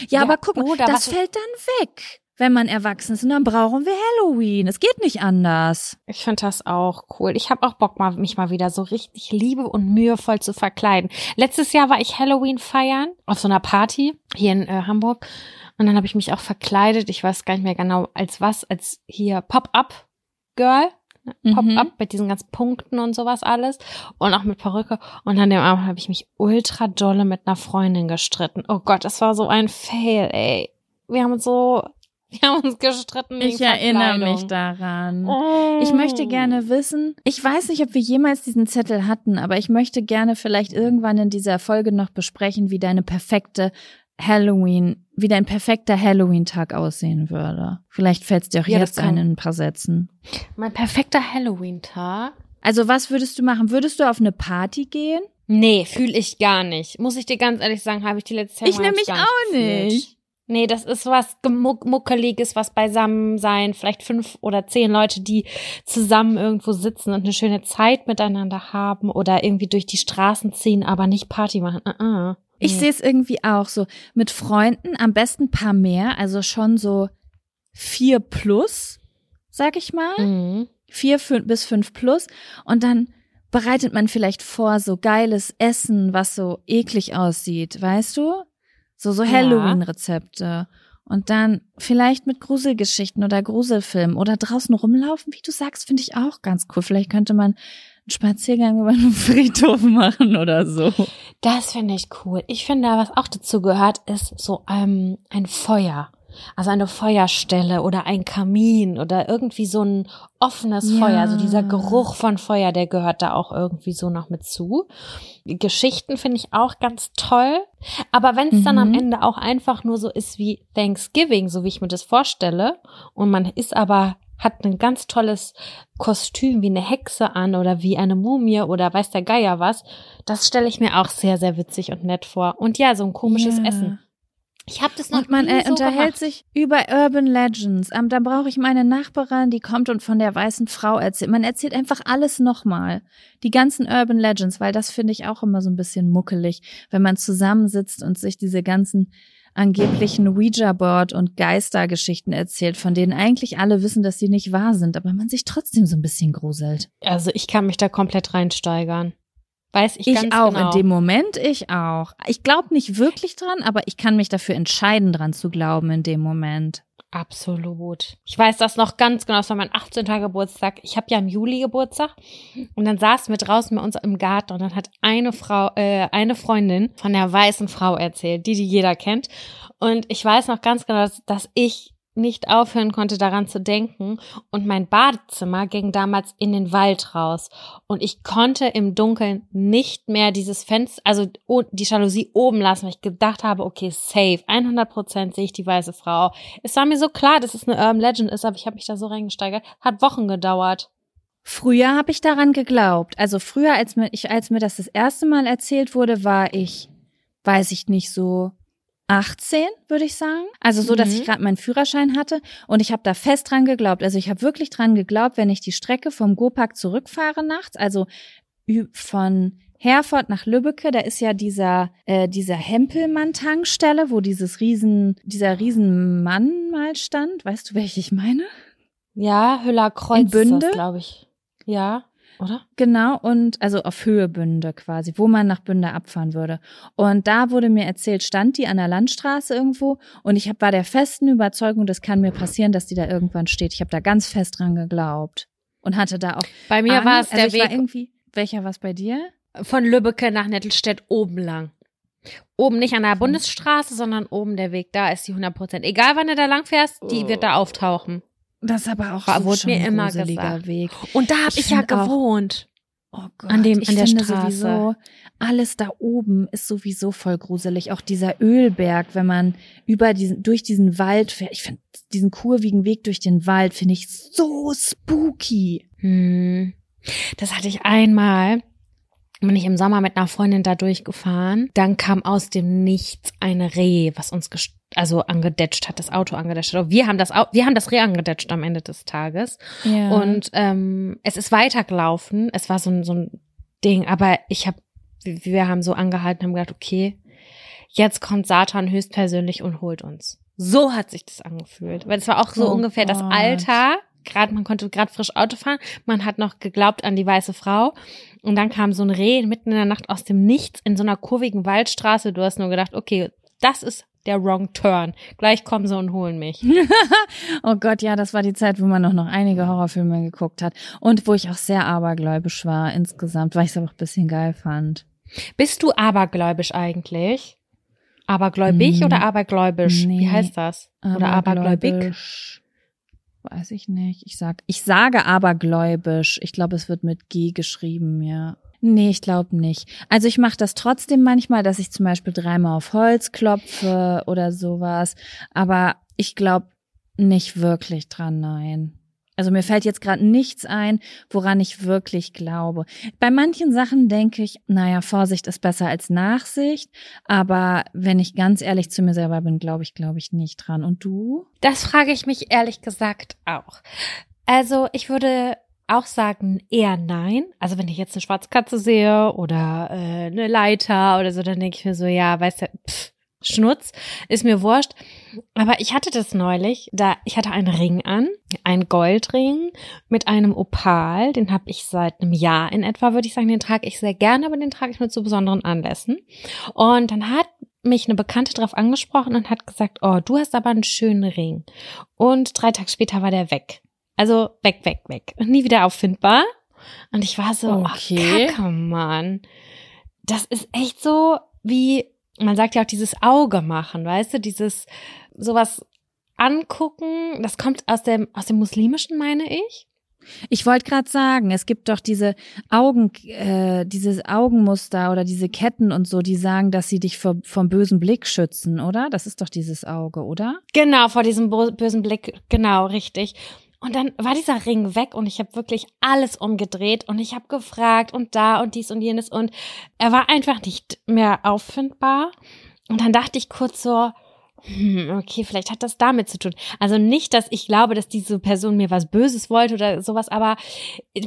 Ja, Ja, aber guck mal, oder das fällt dann weg, wenn man erwachsen ist. Und dann brauchen wir Halloween. Es geht nicht anders. Ich finde das auch cool. Ich habe auch Bock, mal, mich mal wieder so richtig liebe und mühevoll zu verkleiden. Letztes Jahr war ich Halloween feiern auf so einer Party hier in äh, Hamburg. Und dann habe ich mich auch verkleidet. Ich weiß gar nicht mehr genau als was, als hier Pop-Up Girl. mhm. Pop-up mit diesen ganzen Punkten und sowas alles und auch mit Perücke. Und an dem Abend habe ich mich ultra dolle mit einer Freundin gestritten. Oh Gott, das war so ein Fail, ey. Wir haben uns so wir haben uns gestritten. Ich erinnere mich daran. Oh. Ich möchte gerne wissen, ich weiß nicht, ob wir jemals diesen Zettel hatten, aber ich möchte gerne vielleicht irgendwann in dieser Folge noch besprechen, wie deine perfekte Halloween, wie dein perfekter Halloween-Tag aussehen würde. Vielleicht fällt es dir auch ja, jetzt ein in ein paar Sätzen. Mein perfekter Halloween-Tag? Also was würdest du machen? Würdest du auf eine Party gehen? Nee, fühle ich gar nicht. Muss ich dir ganz ehrlich sagen, habe ich die letzte Zeit Ich nämlich auch nicht. Nee, das ist was Muckeliges, was beisammen sein. Vielleicht fünf oder zehn Leute, die zusammen irgendwo sitzen und eine schöne Zeit miteinander haben oder irgendwie durch die Straßen ziehen, aber nicht Party machen. Uh -uh. Ich nee. sehe es irgendwie auch so. Mit Freunden am besten paar mehr, also schon so vier plus, sag ich mal. Mhm. Vier fünf, bis fünf plus. Und dann bereitet man vielleicht vor so geiles Essen, was so eklig aussieht, weißt du? So, so Halloween-Rezepte. Und dann vielleicht mit Gruselgeschichten oder Gruselfilmen oder draußen rumlaufen, wie du sagst, finde ich auch ganz cool. Vielleicht könnte man einen Spaziergang über einen Friedhof machen oder so. Das finde ich cool. Ich finde, was auch dazu gehört, ist so ähm, ein Feuer. Also eine Feuerstelle oder ein Kamin oder irgendwie so ein offenes ja. Feuer. Also dieser Geruch von Feuer, der gehört da auch irgendwie so noch mit zu. Geschichten finde ich auch ganz toll. Aber wenn es mhm. dann am mhm. Ende auch einfach nur so ist wie Thanksgiving, so wie ich mir das vorstelle, und man ist aber hat ein ganz tolles Kostüm wie eine Hexe an oder wie eine Mumie oder weiß der Geier was. Das stelle ich mir auch sehr, sehr witzig und nett vor. Und ja, so ein komisches yeah. Essen. Ich habe das noch Und man äh, so unterhält gemacht. sich über Urban Legends. Um, da brauche ich meine Nachbarin, die kommt und von der weißen Frau erzählt. Man erzählt einfach alles nochmal. Die ganzen Urban Legends, weil das finde ich auch immer so ein bisschen muckelig, wenn man zusammensitzt und sich diese ganzen angeblichen Ouija-Board und Geistergeschichten erzählt, von denen eigentlich alle wissen, dass sie nicht wahr sind, aber man sich trotzdem so ein bisschen gruselt. Also ich kann mich da komplett reinsteigern. Weiß ich, ich ganz auch genau. in dem Moment, ich auch. Ich glaube nicht wirklich dran, aber ich kann mich dafür entscheiden, dran zu glauben in dem Moment. Absolut. Ich weiß das noch ganz genau, das war mein 18. Geburtstag. Ich habe ja im Juli Geburtstag und dann saßen wir draußen bei uns im Garten und dann hat eine Frau, äh, eine Freundin von der weißen Frau erzählt, die die jeder kennt. Und ich weiß noch ganz genau, dass, dass ich nicht aufhören konnte, daran zu denken. Und mein Badezimmer ging damals in den Wald raus. Und ich konnte im Dunkeln nicht mehr dieses Fenster, also die Jalousie oben lassen, weil ich gedacht habe, okay, safe, 100 Prozent sehe ich die weiße Frau. Es war mir so klar, dass es eine Urban Legend ist, aber ich habe mich da so reingesteigert. Hat Wochen gedauert. Früher habe ich daran geglaubt. Also früher, als mir, ich, als mir das das erste Mal erzählt wurde, war ich, weiß ich nicht, so 18, würde ich sagen. Also so, dass mhm. ich gerade meinen Führerschein hatte und ich habe da fest dran geglaubt. Also ich habe wirklich dran geglaubt, wenn ich die Strecke vom Go-Park zurückfahre nachts, also von Herford nach Lübbecke, da ist ja dieser äh, dieser Hempelmann-Tankstelle, wo dieses riesen dieser Riesenmann mal stand. Weißt du, welche ich meine? Ja, Hüller Kreuz, glaube ich. Ja oder? Genau, und also auf Höhe Bünde quasi, wo man nach Bünde abfahren würde. Und da wurde mir erzählt, stand die an der Landstraße irgendwo und ich hab, war der festen Überzeugung, das kann mir passieren, dass die da irgendwann steht. Ich habe da ganz fest dran geglaubt und hatte da auch. Bei mir war es der also Weg. irgendwie, welcher war es bei dir? Von Lübbecke nach Nettelstedt oben lang. Oben nicht an der Bundesstraße, sondern oben der Weg, da ist die 100 Prozent. Egal wann du da lang fährst, die wird da auftauchen. Das ist aber auch war, so wurde mir immer gesagt. Weg. Und da habe ich, ich ja gewohnt. Auch, oh Gott, an dem ich an der Straße. Sowieso, alles da oben ist sowieso voll gruselig. Auch dieser Ölberg, wenn man über diesen durch diesen Wald fährt. Ich finde diesen kurvigen Weg durch den Wald finde ich so spooky. Hm. Das hatte ich einmal bin ich im Sommer mit einer Freundin da durchgefahren. Dann kam aus dem Nichts ein Reh, was uns also angedetscht hat, das Auto angedetscht hat. Wir haben das, wir haben das Reh angedetscht am Ende des Tages. Ja. Und ähm, es ist weitergelaufen. Es war so ein, so ein Ding, aber ich habe, wir haben so angehalten, haben gedacht, okay, jetzt kommt Satan höchstpersönlich und holt uns. So hat sich das angefühlt. Weil es war auch so oh ungefähr Gott. das Alter, gerade man konnte gerade frisch Auto fahren, man hat noch geglaubt an die weiße Frau und dann kam so ein Reh mitten in der Nacht aus dem Nichts in so einer kurvigen Waldstraße. Du hast nur gedacht, okay, das ist der Wrong Turn. Gleich kommen sie und holen mich. oh Gott, ja, das war die Zeit, wo man noch, noch einige Horrorfilme geguckt hat. Und wo ich auch sehr abergläubisch war insgesamt, weil ich es aber auch ein bisschen geil fand. Bist du abergläubisch eigentlich? Abergläubig hm. oder abergläubisch? Nee. Wie heißt das? Oder abergläubig? Weiß ich nicht. Ich sag, ich sage abergläubisch. Ich glaube, es wird mit G geschrieben, ja. Nee, ich glaube nicht. Also ich mache das trotzdem manchmal, dass ich zum Beispiel dreimal auf Holz klopfe oder sowas. Aber ich glaube nicht wirklich dran, nein. Also mir fällt jetzt gerade nichts ein, woran ich wirklich glaube. Bei manchen Sachen denke ich, naja, Vorsicht ist besser als Nachsicht. Aber wenn ich ganz ehrlich zu mir selber bin, glaube ich, glaube ich nicht dran. Und du? Das frage ich mich ehrlich gesagt auch. Also ich würde auch sagen eher nein. Also wenn ich jetzt eine Schwarzkatze sehe oder äh, eine Leiter oder so, dann denke ich mir so, ja, weißt du, pff, Schnutz, ist mir wurscht. Aber ich hatte das neulich, da ich hatte einen Ring an, einen Goldring mit einem Opal, den habe ich seit einem Jahr in etwa, würde ich sagen, den trage ich sehr gerne, aber den trage ich nur zu besonderen Anlässen. Und dann hat mich eine Bekannte darauf angesprochen und hat gesagt, oh, du hast aber einen schönen Ring. Und drei Tage später war der weg. Also weg, weg, weg. Und nie wieder auffindbar. Und ich war so, okay. ach, Kacke, Mann. Das ist echt so wie, man sagt ja auch dieses Auge machen, weißt du, dieses sowas angucken, das kommt aus dem, aus dem Muslimischen, meine ich. Ich wollte gerade sagen, es gibt doch diese Augen, äh, dieses Augenmuster oder diese Ketten und so, die sagen, dass sie dich vor, vom bösen Blick schützen, oder? Das ist doch dieses Auge, oder? Genau, vor diesem bösen Blick, genau, richtig. Und dann war dieser Ring weg und ich habe wirklich alles umgedreht und ich habe gefragt und da und dies und jenes und er war einfach nicht mehr auffindbar. Und dann dachte ich kurz so, hm, okay, vielleicht hat das damit zu tun. Also nicht, dass ich glaube, dass diese Person mir was Böses wollte oder sowas, aber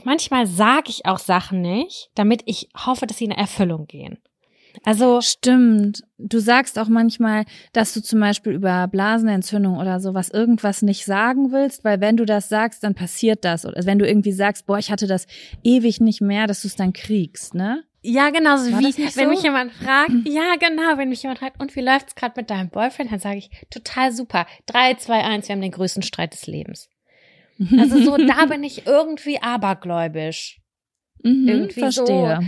manchmal sage ich auch Sachen nicht, damit ich hoffe, dass sie in Erfüllung gehen. Also stimmt. Du sagst auch manchmal, dass du zum Beispiel über Blasenentzündung oder sowas irgendwas nicht sagen willst, weil wenn du das sagst, dann passiert das. Oder wenn du irgendwie sagst, boah, ich hatte das ewig nicht mehr, dass du es dann kriegst, ne? Ja, genau so wie wenn so? mich jemand fragt. Ja, genau, wenn mich jemand fragt, und wie läuft's gerade mit deinem Boyfriend, dann sage ich, total super. Drei, zwei, eins, wir haben den größten Streit des Lebens. Also so, da bin ich irgendwie abergläubisch. Mhm, irgendwie verstehe. so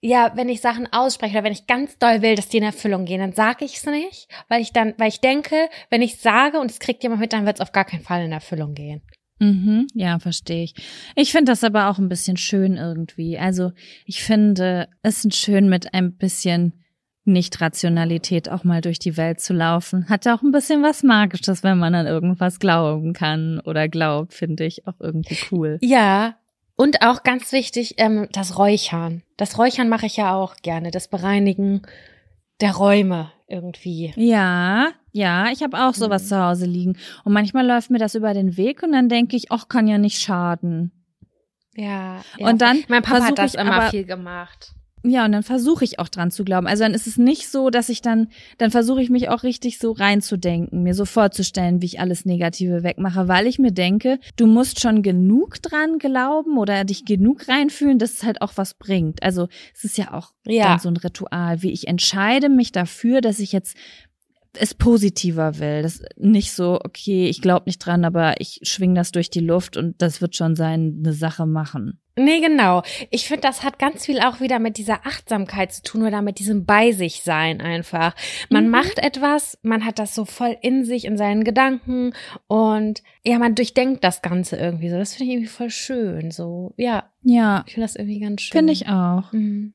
ja, wenn ich Sachen ausspreche oder wenn ich ganz doll will, dass die in Erfüllung gehen, dann sage ich es nicht, weil ich dann, weil ich denke, wenn ich sage und es kriegt jemand mit, dann wird es auf gar keinen Fall in Erfüllung gehen. Mhm, ja, verstehe ich. Ich finde das aber auch ein bisschen schön irgendwie. Also ich finde es ist schön mit ein bisschen nicht-Rationalität auch mal durch die Welt zu laufen. Hat auch ein bisschen was Magisches, wenn man an irgendwas glauben kann oder glaubt, finde ich auch irgendwie cool. Ja, und auch ganz wichtig, ähm, das Räuchern. Das Räuchern mache ich ja auch gerne, das Bereinigen der Räume irgendwie. Ja, ja, ich habe auch sowas mhm. zu Hause liegen. Und manchmal läuft mir das über den Weg und dann denke ich, ach, kann ja nicht schaden. Ja. ja. Und dann mein Papa hat das immer aber, viel gemacht. Ja, und dann versuche ich auch dran zu glauben. Also dann ist es nicht so, dass ich dann, dann versuche ich mich auch richtig so reinzudenken, mir so vorzustellen, wie ich alles Negative wegmache, weil ich mir denke, du musst schon genug dran glauben oder dich genug reinfühlen, dass es halt auch was bringt. Also es ist ja auch ja. dann so ein Ritual, wie ich entscheide mich dafür, dass ich jetzt es positiver will. Das nicht so, okay, ich glaube nicht dran, aber ich schwing das durch die Luft und das wird schon seine Sache machen. Nee, genau. Ich finde, das hat ganz viel auch wieder mit dieser Achtsamkeit zu tun oder mit diesem Bei sich sein einfach. Man mhm. macht etwas, man hat das so voll in sich, in seinen Gedanken und ja, man durchdenkt das Ganze irgendwie so. Das finde ich irgendwie voll schön. So, ja. Ja. Ich finde das irgendwie ganz schön. Finde ich auch. Mhm.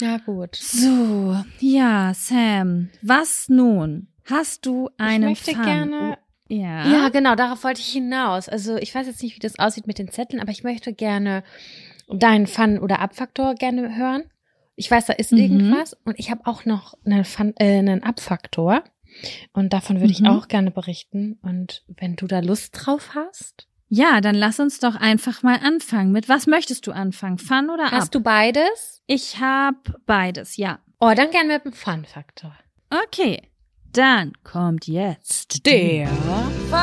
Ja, gut. So, ja, Sam, was nun? Hast du einen Ich möchte Fun? gerne Ja. Ja, genau, darauf wollte ich hinaus. Also ich weiß jetzt nicht, wie das aussieht mit den Zetteln, aber ich möchte gerne deinen Fun- oder Abfaktor gerne hören. Ich weiß, da ist Mhm. irgendwas und ich habe auch noch einen, Fun, äh, einen Abfaktor und davon würde ich Mhm. auch gerne berichten. Und wenn du da Lust drauf hast, Ja, dann lass uns doch einfach mal anfangen. Mit was möchtest du anfangen? Fun oder ab? hast du beides? Ich habe beides, ja. Oh, dann gerne mit dem Fun-Faktor. Okay, dann kommt jetzt Der Fun!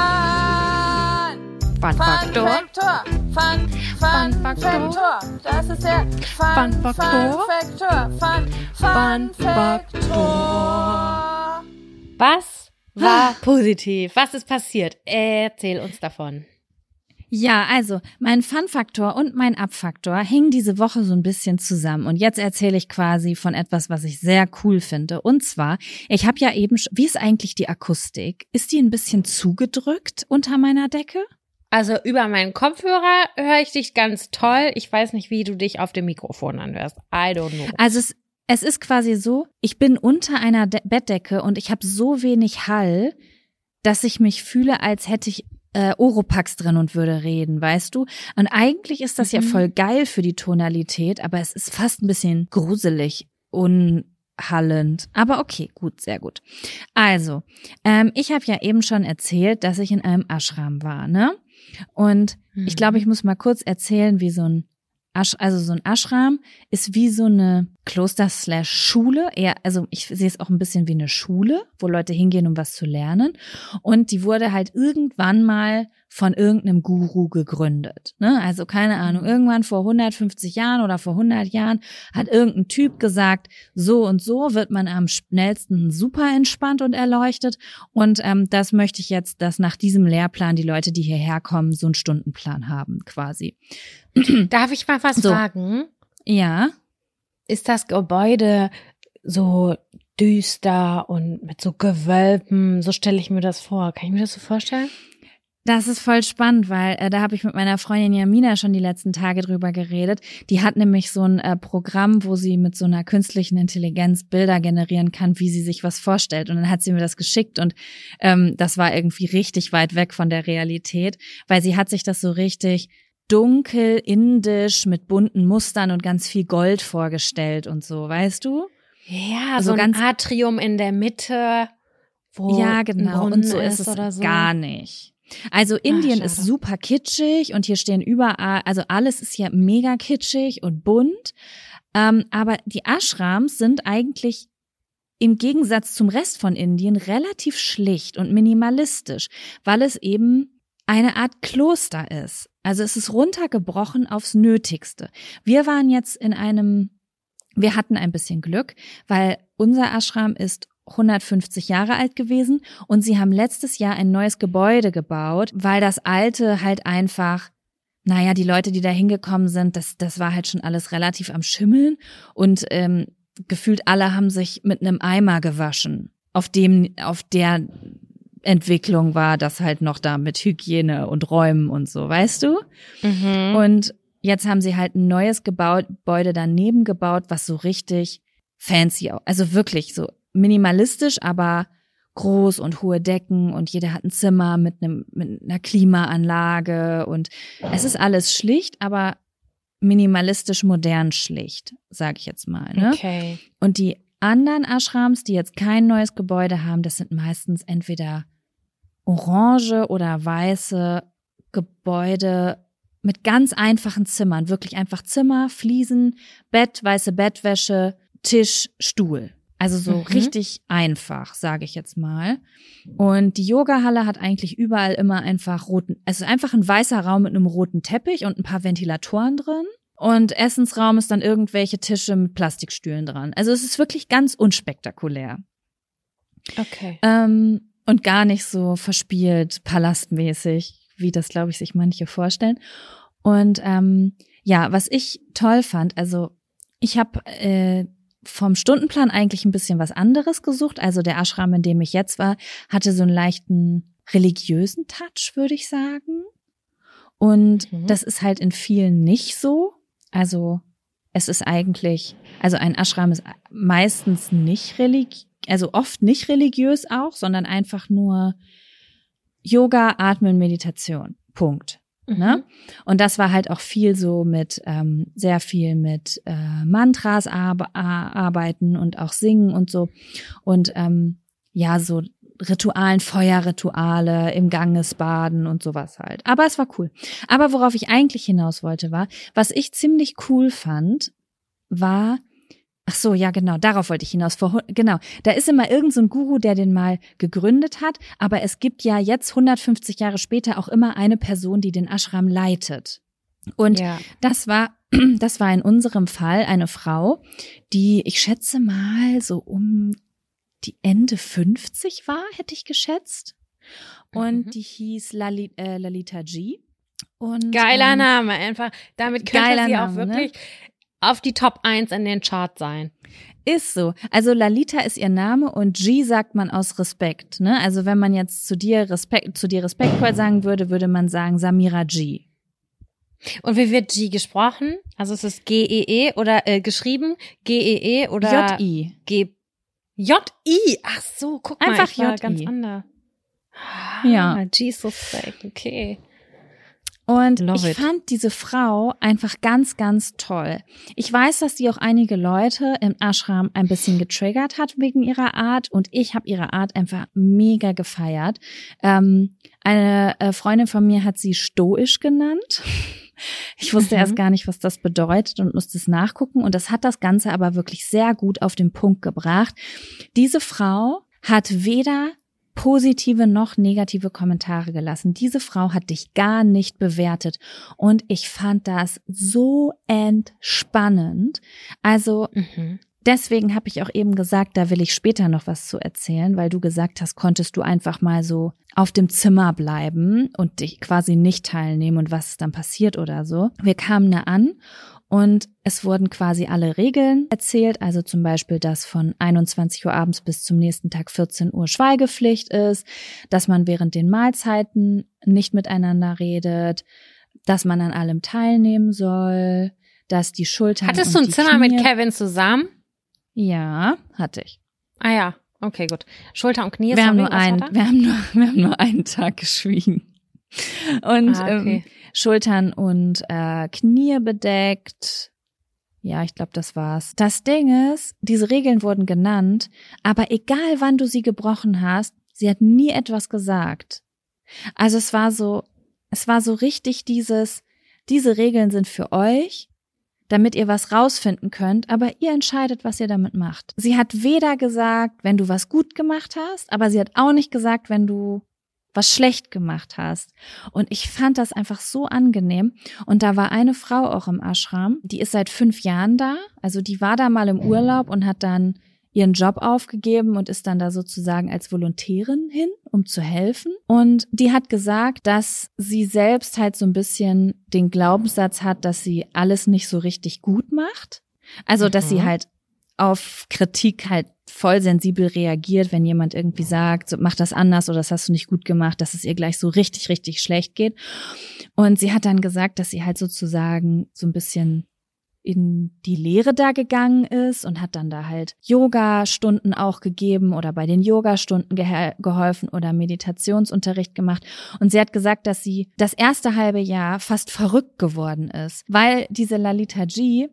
Fun-Faktor. Faktor. Fun, Fun, Fun Faktor. Faktor. Das ist der Fun, Fun Faktor. Fun Faktor. Fun, Fun Fun Faktor. Was war positiv? Was ist passiert? Erzähl uns davon. Ja, also mein Fun-Faktor und mein Ab-Faktor hängen diese Woche so ein bisschen zusammen. Und jetzt erzähle ich quasi von etwas, was ich sehr cool finde. Und zwar, ich habe ja eben, wie ist eigentlich die Akustik? Ist die ein bisschen zugedrückt unter meiner Decke? Also über meinen Kopfhörer höre ich dich ganz toll. Ich weiß nicht, wie du dich auf dem Mikrofon anhörst. I don't know. Also es, es ist quasi so, ich bin unter einer De Bettdecke und ich habe so wenig Hall, dass ich mich fühle, als hätte ich äh, Oropax drin und würde reden, weißt du? Und eigentlich ist das ja Mhm. voll geil für die Tonalität, aber es ist fast ein bisschen gruselig, unhallend. Aber okay, gut, sehr gut. Also, ähm, ich habe ja eben schon erzählt, dass ich in einem Ashram war, ne? Und ich glaube, ich muss mal kurz erzählen, wie so ein also so ein Ashram ist wie so eine Kloster-Schule. Eher, also ich sehe es auch ein bisschen wie eine Schule, wo Leute hingehen, um was zu lernen. Und die wurde halt irgendwann mal von irgendeinem Guru gegründet. Ne? Also keine Ahnung, irgendwann vor 150 Jahren oder vor 100 Jahren hat irgendein Typ gesagt, so und so wird man am schnellsten super entspannt und erleuchtet. Und ähm, das möchte ich jetzt, dass nach diesem Lehrplan die Leute, die hierher kommen, so einen Stundenplan haben quasi. Darf ich mal was So. fragen? Ja. Ist das Gebäude so düster und mit so Gewölben? So stelle ich mir das vor. Kann ich mir das so vorstellen? Das ist voll spannend, weil äh, da habe ich mit meiner Freundin Jamina schon die letzten Tage drüber geredet. Die hat nämlich so ein äh, Programm, wo sie mit so einer künstlichen Intelligenz Bilder generieren kann, wie sie sich was vorstellt. Und dann hat sie mir das geschickt und ähm, das war irgendwie richtig weit weg von der Realität, weil sie hat sich das so richtig dunkel, indisch, mit bunten Mustern und ganz viel Gold vorgestellt und so, weißt du? Ja, Also so ein ganz- Atrium in der Mitte, wo ja, ein genau. Und so ist es oder so. gar nicht. Also Indien ist schade. super kitschig und hier stehen überall, also alles ist hier mega kitschig und bunt. Ähm, aber die Ashrams sind eigentlich im Gegensatz zum Rest von Indien relativ schlicht und minimalistisch, weil es eben eine Art Kloster ist. Also es ist runtergebrochen aufs Nötigste. Wir waren jetzt in einem, wir hatten ein bisschen Glück, weil unser Ashram ist 150 Jahre alt gewesen und sie haben letztes Jahr ein neues Gebäude gebaut, weil das alte halt einfach naja, die Leute, die da hingekommen sind, das, das war halt schon alles relativ am Schimmeln und ähm, gefühlt alle haben sich mit einem Eimer gewaschen, auf dem, auf der Entwicklung war das halt noch da mit Hygiene und Räumen und so, weißt du? Mhm. Und jetzt haben sie halt ein neues Gebäude daneben gebaut, was so richtig fancy, also wirklich so minimalistisch, aber groß und hohe Decken und jeder hat ein Zimmer mit einem mit einer Klimaanlage und es ist alles schlicht, aber minimalistisch modern schlicht, sage ich jetzt mal. Ne? Okay. Und die anderen Ashrams, die jetzt kein neues Gebäude haben, das sind meistens entweder orange oder weiße Gebäude mit ganz einfachen Zimmern, wirklich einfach Zimmer, Fliesen, Bett, weiße Bettwäsche, Tisch, Stuhl. Also so Mhm. richtig einfach, sage ich jetzt mal. Und die Yogahalle hat eigentlich überall immer einfach roten, es ist einfach ein weißer Raum mit einem roten Teppich und ein paar Ventilatoren drin. Und Essensraum ist dann irgendwelche Tische mit Plastikstühlen dran. Also es ist wirklich ganz unspektakulär. Okay. Ähm, und gar nicht so verspielt, palastmäßig, wie das, glaube ich, sich manche vorstellen. Und ähm, ja, was ich toll fand, also ich habe äh, vom Stundenplan eigentlich ein bisschen was anderes gesucht. Also der Ashram, in dem ich jetzt war, hatte so einen leichten religiösen Touch, würde ich sagen. Und Mhm. das ist halt in vielen nicht so. Also es ist eigentlich, also ein Ashram ist meistens nicht religiös, also oft nicht religiös auch, sondern einfach nur Yoga, Atmen, Meditation. Punkt. Ne? Und das war halt auch viel so mit, ähm, sehr viel mit äh, Mantras arbe arbeiten und auch singen und so. Und ähm, ja, so Ritualen, Feuerrituale, im Ganges baden und sowas halt. Aber es war cool. Aber worauf ich eigentlich hinaus wollte, war, was ich ziemlich cool fand, war, ach so, ja, genau, darauf wollte ich hinaus. Vor, genau, da ist immer irgend so ein Guru, der den mal gegründet hat, aber es gibt ja jetzt 150 Jahre später auch immer eine Person, die den Ashram leitet. Und ja. das war, das war in unserem Fall eine Frau, die, ich schätze mal, so um die Ende 50 war, hätte ich geschätzt. Und Mhm. die hieß Lali, äh, Lalita G. Und, Geiler ähm, Name, einfach. Damit könnte sie auch Name, ne? Auf die Top 1 in den Chart sein. Ist so. Also Lalita ist ihr Name und G sagt man aus Respekt. Ne? Also wenn man jetzt zu dir Respekt, zu dir respektvoll sagen würde, würde man sagen Samira G. Und wie wird G gesprochen? Also es ist G-E-E oder äh, geschrieben G-E-E oder J-I. G J-I. Ach so, guck mal, Einfach ich war ganz anders. Ah, Ja. G suspect, okay. Und Love ich it. fand diese Frau einfach ganz, ganz toll. Ich weiß, dass sie auch einige Leute im Ashram ein bisschen getriggert hat wegen ihrer Art und ich habe ihre Art einfach mega gefeiert. Ähm, eine äh, Freundin von mir hat sie stoisch genannt. Ich wusste Mhm. erst gar nicht, was das bedeutet und musste es nachgucken und das hat das Ganze aber wirklich sehr gut auf den Punkt gebracht. Diese Frau hat weder positive noch negative Kommentare gelassen. Diese Frau hat dich gar nicht bewertet und ich fand das so entspannend. Also Mhm. deswegen habe ich auch eben gesagt, da will ich später noch was zu erzählen, weil du gesagt hast, konntest du einfach mal so auf dem Zimmer bleiben und dich quasi nicht teilnehmen und was dann passiert oder so. Wir kamen da an und es wurden quasi alle Regeln erzählt, also zum Beispiel, dass von 21 Uhr abends bis zum nächsten Tag 14 Uhr Schweigepflicht ist, dass man während den Mahlzeiten nicht miteinander redet, dass man an allem teilnehmen soll, dass die Schultern Hattest du ein Zimmer mit Knie- Kevin zusammen? Ja, hatte ich. Ah ja, okay, gut. Schulter und Knie. Wir haben, nur einen, wir, haben nur, wir haben nur einen Tag geschwiegen. Und Ah, okay. ähm, Schultern und äh, Knie bedeckt. Ja, ich glaube, das war's. Das Ding ist, diese Regeln wurden genannt, aber egal wann du sie gebrochen hast, sie hat nie etwas gesagt. Also es war so, es war so richtig dieses, diese Regeln sind für euch, damit ihr was rausfinden könnt, aber ihr entscheidet, was ihr damit macht. Sie hat weder gesagt, wenn du was gut gemacht hast, aber sie hat auch nicht gesagt, wenn du was schlecht gemacht hast. Und ich fand das einfach so angenehm. Und da war eine Frau auch im Ashram, die ist seit fünf Jahren da. Also die war da mal im Urlaub und hat dann ihren Job aufgegeben und ist dann da sozusagen als Volontärin hin, um zu helfen. Und die hat gesagt, dass sie selbst halt so ein bisschen den Glaubenssatz hat, dass sie alles nicht so richtig gut macht. Also, dass sie Mhm. halt auf Kritik halt voll sensibel reagiert, wenn jemand irgendwie sagt, so, mach das anders oder das hast du nicht gut gemacht, dass es ihr gleich so richtig, richtig schlecht geht. Und sie hat dann gesagt, dass sie halt sozusagen so ein bisschen in die Lehre da gegangen ist und hat dann da halt Yoga-Stunden auch gegeben oder bei den Yoga-Stunden gehe geholfen oder Meditationsunterricht gemacht. Und sie hat gesagt, dass sie das erste halbe Jahr fast verrückt geworden ist, weil diese Lalita G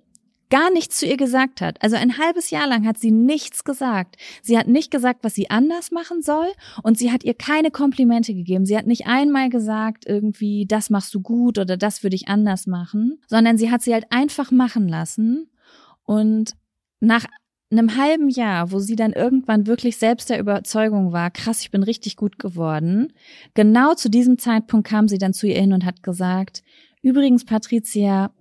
gar nichts zu ihr gesagt hat. Also ein halbes Jahr lang hat sie nichts gesagt. Sie hat nicht gesagt, was sie anders machen soll und sie hat ihr keine Komplimente gegeben. Sie hat nicht einmal gesagt, irgendwie, das machst du gut oder das würde ich anders machen, sondern sie hat sie halt einfach machen lassen und nach einem halben Jahr, wo sie dann irgendwann wirklich selbst der Überzeugung war, krass, ich bin richtig gut geworden, genau zu diesem Zeitpunkt kam sie dann zu ihr hin und hat gesagt, übrigens, Patricia,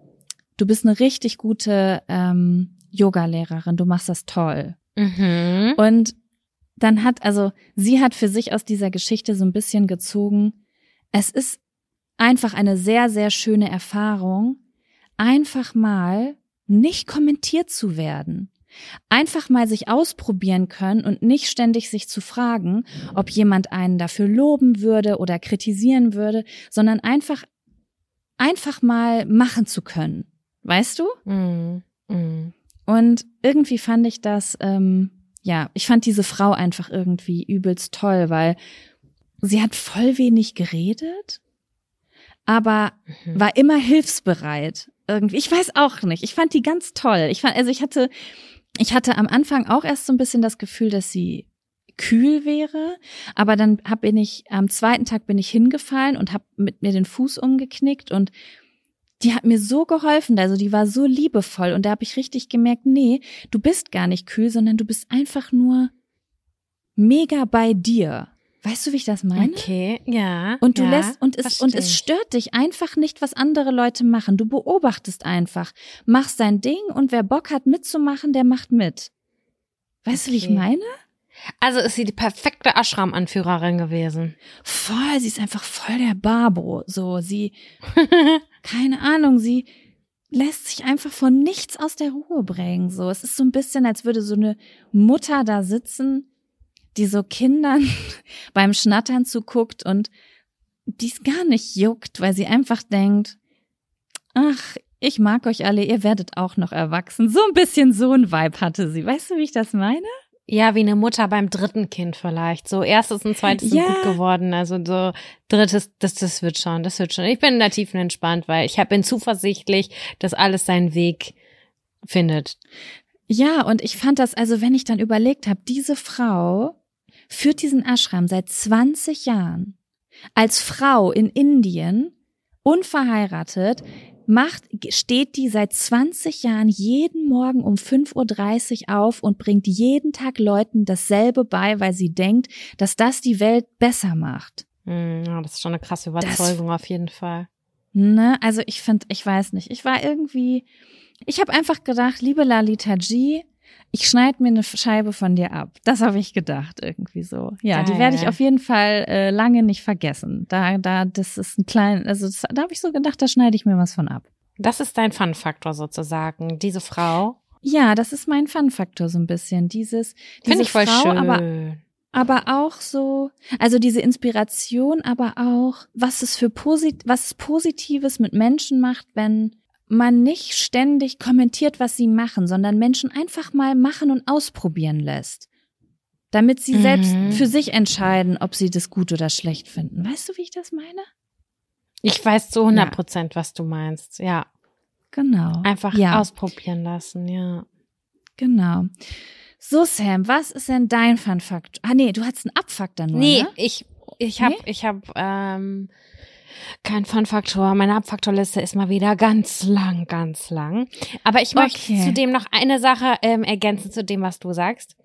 du bist eine richtig gute ähm, Yoga-Lehrerin, du machst das toll. Mhm. Und dann hat, also sie hat für sich aus dieser Geschichte so ein bisschen gezogen, es ist einfach eine sehr, sehr schöne Erfahrung, einfach mal nicht kommentiert zu werden. Einfach mal sich ausprobieren können und nicht ständig sich zu fragen, ob jemand einen dafür loben würde oder kritisieren würde, sondern einfach, einfach mal machen zu können. Weißt du? Mhm. Mhm. Und irgendwie fand ich das, ähm, ja, ich fand diese Frau einfach irgendwie übelst toll, weil sie hat voll wenig geredet, aber Mhm. war immer hilfsbereit. Irgendwie, ich weiß auch nicht. Ich fand die ganz toll. Ich fand, also ich hatte, ich hatte am Anfang auch erst so ein bisschen das Gefühl, dass sie kühl wäre, aber dann hab bin ich am zweiten Tag bin ich hingefallen und hab mit mir den Fuß umgeknickt und die hat mir so geholfen, also die war so liebevoll und da habe ich richtig gemerkt, nee, du bist gar nicht kühl, sondern du bist einfach nur mega bei dir. Weißt du, wie ich das meine? Okay, ja. Und du ja, lässt und es und es stört dich einfach nicht, was andere Leute machen. Du beobachtest einfach, machst dein Ding und wer Bock hat mitzumachen, der macht mit. Weißt du, wie ich Okay. meine? Also ist sie die perfekte Ashram-Anführerin gewesen. Voll, sie ist einfach voll der Babo. So, sie, keine Ahnung, sie lässt sich einfach von nichts aus der Ruhe bringen. So, es ist so ein bisschen, als würde so eine Mutter da sitzen, die so Kindern beim Schnattern zuguckt und dies gar nicht juckt, weil sie einfach denkt, ach, ich mag euch alle, ihr werdet auch noch erwachsen. So ein bisschen so ein Vibe hatte sie. Weißt du, wie ich das meine? Ja, wie eine Mutter beim dritten Kind vielleicht. So erstes und zweites sind Ja. gut geworden. Also so drittes, das, das wird schon, das wird schon. Ich bin da tiefenentspannt, weil ich hab- bin zuversichtlich, dass alles seinen Weg findet. Ja, und ich fand das, also wenn ich dann überlegt habe, diese Frau führt diesen Ashram seit 20 Jahren als Frau in Indien, unverheiratet, macht, steht die seit 20 Jahren jeden Morgen um 5.30 Uhr auf und bringt jeden Tag Leuten dasselbe bei, weil sie denkt, dass das die Welt besser macht. Hm, ja, das ist schon eine krasse Überzeugung auf jeden Fall. Ne, also ich finde, ich weiß nicht, ich war irgendwie, ich habe einfach gedacht, liebe Lalita G, ich schneid mir eine Scheibe von dir ab. Das habe ich gedacht irgendwie so. Ja, die Geil. werde ich auf jeden Fall äh, lange nicht vergessen. Da, da, das ist ein klein, also das, da habe ich so gedacht, da schneide ich mir was von ab. Das ist dein Fun-Faktor sozusagen. Diese Frau. Ja, das ist mein Fun-Faktor so ein bisschen. Dieses, diese Finde ich voll Frau, schön. aber aber auch so, also diese Inspiration, aber auch, was es für posit was es Positives mit Menschen macht, wenn man nicht ständig kommentiert, was sie machen, sondern Menschen einfach mal machen und ausprobieren lässt. Damit sie Mhm. selbst für sich entscheiden, ob sie das gut oder schlecht finden. Weißt du, wie ich das meine? Ich weiß zu 100 Prozent, was du meinst. Ja, Genau. einfach ja, ausprobieren lassen, ja. genau. So, Sam, was ist denn dein Fun-Faktor? Ah, nee, du hattest einen Abfaktor nur, Nee, ne? ich, ich hab, Nee? ich hab, ähm, kein Fun-Faktor. Meine Abfaktorliste ist mal wieder ganz lang, ganz lang. Aber ich möchte Okay. zudem noch eine Sache ähm, ergänzen zu dem, was du sagst.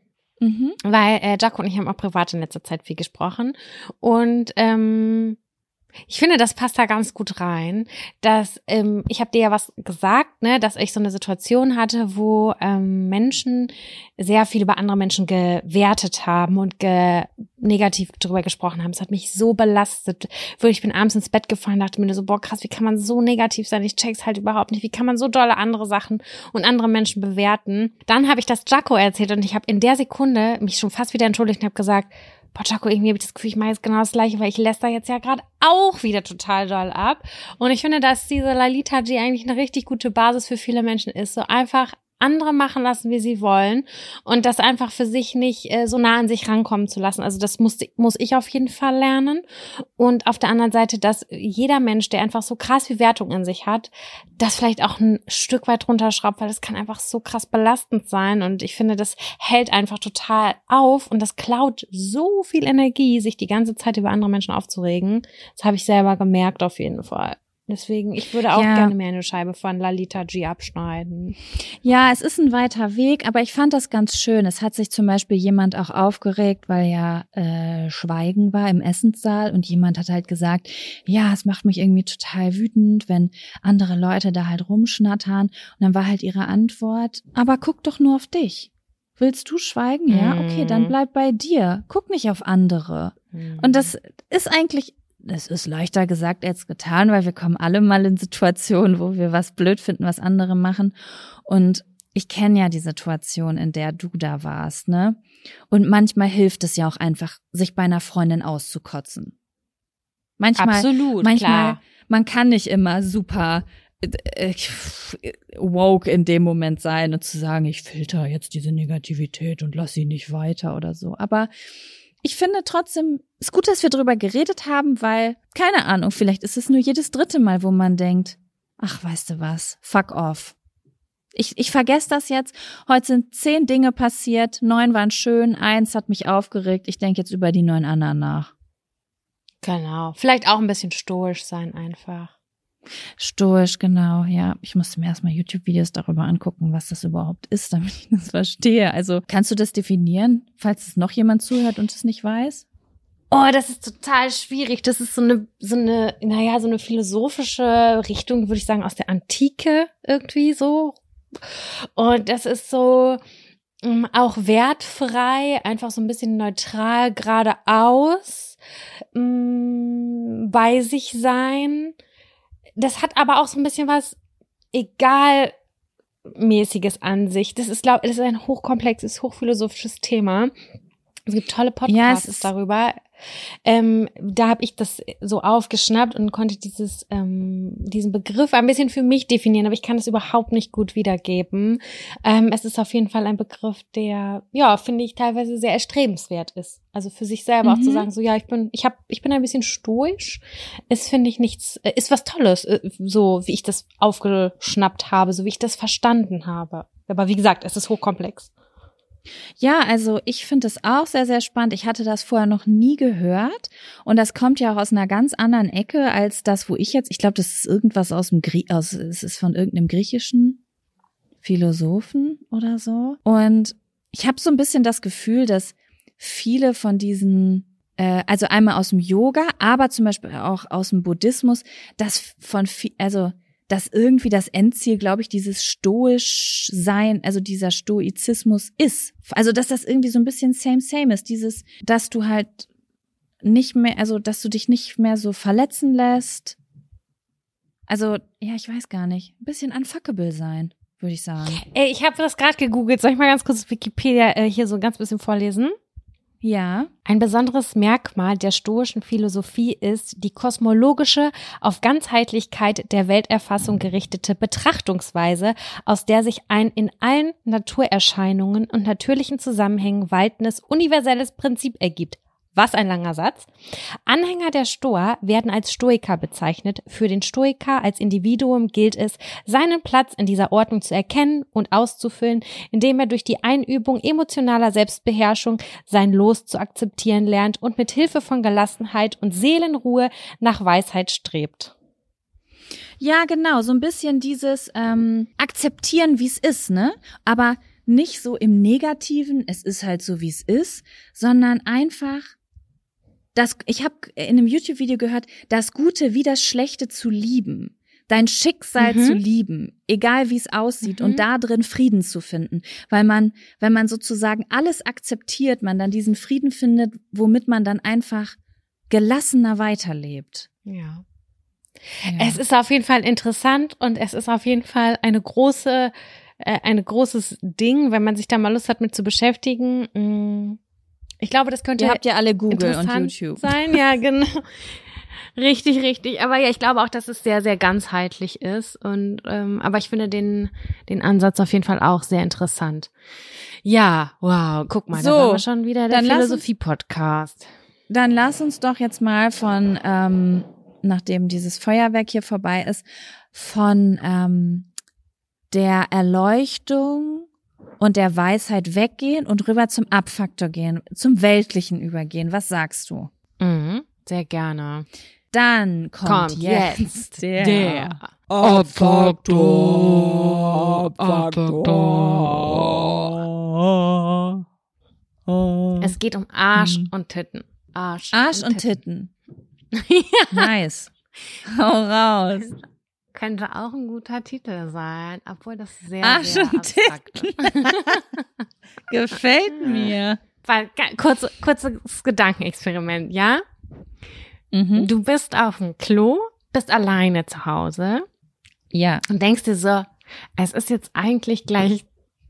Mhm. Weil äh, Jaco und ich haben auch privat in letzter Zeit viel gesprochen. Und ähm, ich finde, das passt da ganz gut rein. Dass ähm, ich habe dir ja was gesagt, ne, dass ich so eine Situation hatte, wo ähm, Menschen sehr viel über andere Menschen gewertet haben und ge negativ drüber gesprochen haben. Es hat mich so belastet. Ich bin abends ins Bett gefallen, dachte mir so, boah, krass, wie kann man so negativ sein? Ich check's halt überhaupt nicht. Wie kann man so dolle andere Sachen und andere Menschen bewerten? Dann habe ich das Jaco erzählt und ich habe in der Sekunde mich schon fast wieder entschuldigt und habe gesagt, boah, Jaco, irgendwie habe ich das Gefühl, ich mache jetzt genau das gleiche, weil ich lässt da jetzt ja gerade auch wieder total doll ab. Und ich finde, dass diese Lalita G eigentlich eine richtig gute Basis für viele Menschen ist. So einfach andere machen lassen, wie sie wollen und das einfach für sich nicht äh, so nah an sich rankommen zu lassen. Also das muss, muss ich auf jeden Fall lernen. Und auf der anderen Seite, dass jeder Mensch, der einfach so krass viel Wertung in sich hat, das vielleicht auch ein Stück weit runterschraubt, weil das kann einfach so krass belastend sein. Und ich finde, das hält einfach total auf und das klaut so viel Energie, sich die ganze Zeit über andere Menschen aufzuregen. Das habe ich selber gemerkt auf jeden Fall. Deswegen, ich würde auch Ja. gerne mehr eine Scheibe von Lalita G abschneiden. Ja, es ist ein weiter Weg, aber ich fand das ganz schön. Es hat sich zum Beispiel jemand auch aufgeregt, weil ja äh, Schweigen war im Essenssaal und jemand hat halt gesagt, ja, es macht mich irgendwie total wütend, wenn andere Leute da halt rumschnattern. Und dann war halt ihre Antwort, aber guck doch nur auf dich. Willst du schweigen? Ja, okay, dann Mhm. bleib bei dir. Guck nicht auf andere. Und das ist eigentlich, das ist leichter gesagt als getan, weil wir kommen alle mal in Situationen, wo wir was blöd finden, was andere machen. Und ich kenne ja die Situation, in der du da warst, ne? Und manchmal hilft es ja auch einfach, sich bei einer Freundin auszukotzen. Manchmal, Absolut, manchmal, klar. man kann nicht immer super äh, woke in dem Moment sein und zu sagen, ich filter jetzt diese Negativität und lass sie nicht weiter oder so. Aber ich finde trotzdem, es ist gut, dass wir drüber geredet haben, weil, keine Ahnung, vielleicht ist es nur jedes dritte Mal, wo man denkt, ach, weißt du was, fuck off. Ich, ich vergesse das jetzt. Heute sind zehn Dinge passiert, neun waren schön, eins hat mich aufgeregt. Ich denke jetzt über die neun anderen nach. Genau. Vielleicht auch ein bisschen stoisch sein einfach. Stoisch, genau, ja. Ich musste mir erstmal YouTube-Videos darüber angucken, was das überhaupt ist, damit ich das verstehe. Also, kannst du das definieren, falls es noch jemand zuhört und es nicht weiß? Oh, das ist total schwierig. Das ist so eine, so eine, naja, so eine philosophische Richtung, würde ich sagen, aus der Antike irgendwie so. Und das ist so ähm, auch wertfrei, einfach so ein bisschen neutral geradeaus ähm, bei sich sein. Das hat aber auch so ein bisschen was egalmäßiges an sich. Das ist, glaube das ist ein hochkomplexes, hochphilosophisches Thema. Es gibt tolle Ja, es Podcasts ist- darüber. Ähm, da habe ich das so aufgeschnappt und konnte dieses ähm, diesen Begriff ein bisschen für mich definieren, aber ich kann es überhaupt nicht gut wiedergeben. Ähm, es ist auf jeden Fall ein Begriff, der ja finde ich teilweise sehr erstrebenswert ist. Also für sich selber auch zu Mhm. sagen, so ja ich bin ich habe ich bin ein bisschen stoisch, ist finde ich nichts äh, ist was Tolles, äh, so wie ich das aufgeschnappt habe, so wie ich das verstanden habe. Aber wie gesagt, es ist hochkomplex. Ja, also ich finde es auch sehr, sehr spannend. Ich hatte das vorher noch nie gehört. Und das kommt ja auch aus einer ganz anderen Ecke als das, wo ich jetzt, ich glaube, das ist irgendwas aus dem Grie aus, es ist von irgendeinem griechischen Philosophen oder so. Und ich habe so ein bisschen das Gefühl, dass viele von diesen äh, also einmal aus dem Yoga, aber zum Beispiel auch aus dem Buddhismus, das von also dass irgendwie das Endziel, glaube ich, dieses stoisch sein, also dieser Stoizismus ist. Also dass das irgendwie so ein bisschen same same ist, dieses, dass du halt nicht mehr, also dass du dich nicht mehr so verletzen lässt. Also ja, ich weiß gar nicht, ein bisschen unfuckable sein, würde ich sagen. Ey, ich habe das gerade gegoogelt. Soll ich mal ganz kurz Wikipedia äh, hier so ganz bisschen vorlesen? Ja. Ein besonderes Merkmal der stoischen Philosophie ist die kosmologische, auf Ganzheitlichkeit der Welterfassung gerichtete Betrachtungsweise, aus der sich ein in allen Naturerscheinungen und natürlichen Zusammenhängen waltendes universelles Prinzip ergibt. Was ein langer Satz. Anhänger der Stoa werden als Stoiker bezeichnet. Für den Stoiker als Individuum gilt es, seinen Platz in dieser Ordnung zu erkennen und auszufüllen, indem er durch die Einübung emotionaler Selbstbeherrschung sein Los zu akzeptieren lernt und mit Hilfe von Gelassenheit und Seelenruhe nach Weisheit strebt. Ja, genau, so ein bisschen dieses ähm, akzeptieren, wie es ist, ne? Aber nicht so im Negativen, es ist halt so, wie es ist, sondern einfach das, ich habe in einem YouTube-Video gehört, das Gute wie das Schlechte zu lieben, dein Schicksal Mhm. zu lieben, egal wie es aussieht Mhm. und da drin Frieden zu finden, weil man, wenn man sozusagen alles akzeptiert, man dann diesen Frieden findet, womit man dann einfach gelassener weiterlebt. Ja. Ja. Es ist auf jeden Fall interessant und es ist auf jeden Fall eine große, äh, ein großes Ding, wenn man sich da mal Lust hat mit zu beschäftigen. Mm, Ich glaube, das könnte Ihr habt ja alle Google und YouTube. sein. Ja, genau. Richtig, richtig. Aber ja, ich glaube auch, dass es sehr, sehr ganzheitlich ist. Und ähm, aber ich finde den den Ansatz auf jeden Fall auch sehr interessant. Ja, wow, guck mal, da So, waren wir schon wieder der Philosophie-Podcast. Dann lass uns doch jetzt mal von, ähm, nachdem dieses Feuerwerk hier vorbei ist, von ähm, der Erleuchtung und der Weisheit weggehen und rüber zum Abfaktor gehen, zum Weltlichen übergehen. Was sagst du? Mhm, sehr gerne. Dann kommt, Kommt jetzt, jetzt der, der Abfaktor. Es geht um Arsch Mhm. und Titten. Arsch, Arsch und Titten. Nice. Hau raus. Könnte auch ein guter Titel sein, obwohl das sehr, Arsch sehr abstrakt ist. Gefällt mir. Weil, kurze, kurzes Gedankenexperiment, ja? Mhm. Du bist auf dem Klo, bist alleine zu Hause Ja. und denkst dir so, es ist jetzt eigentlich gleich,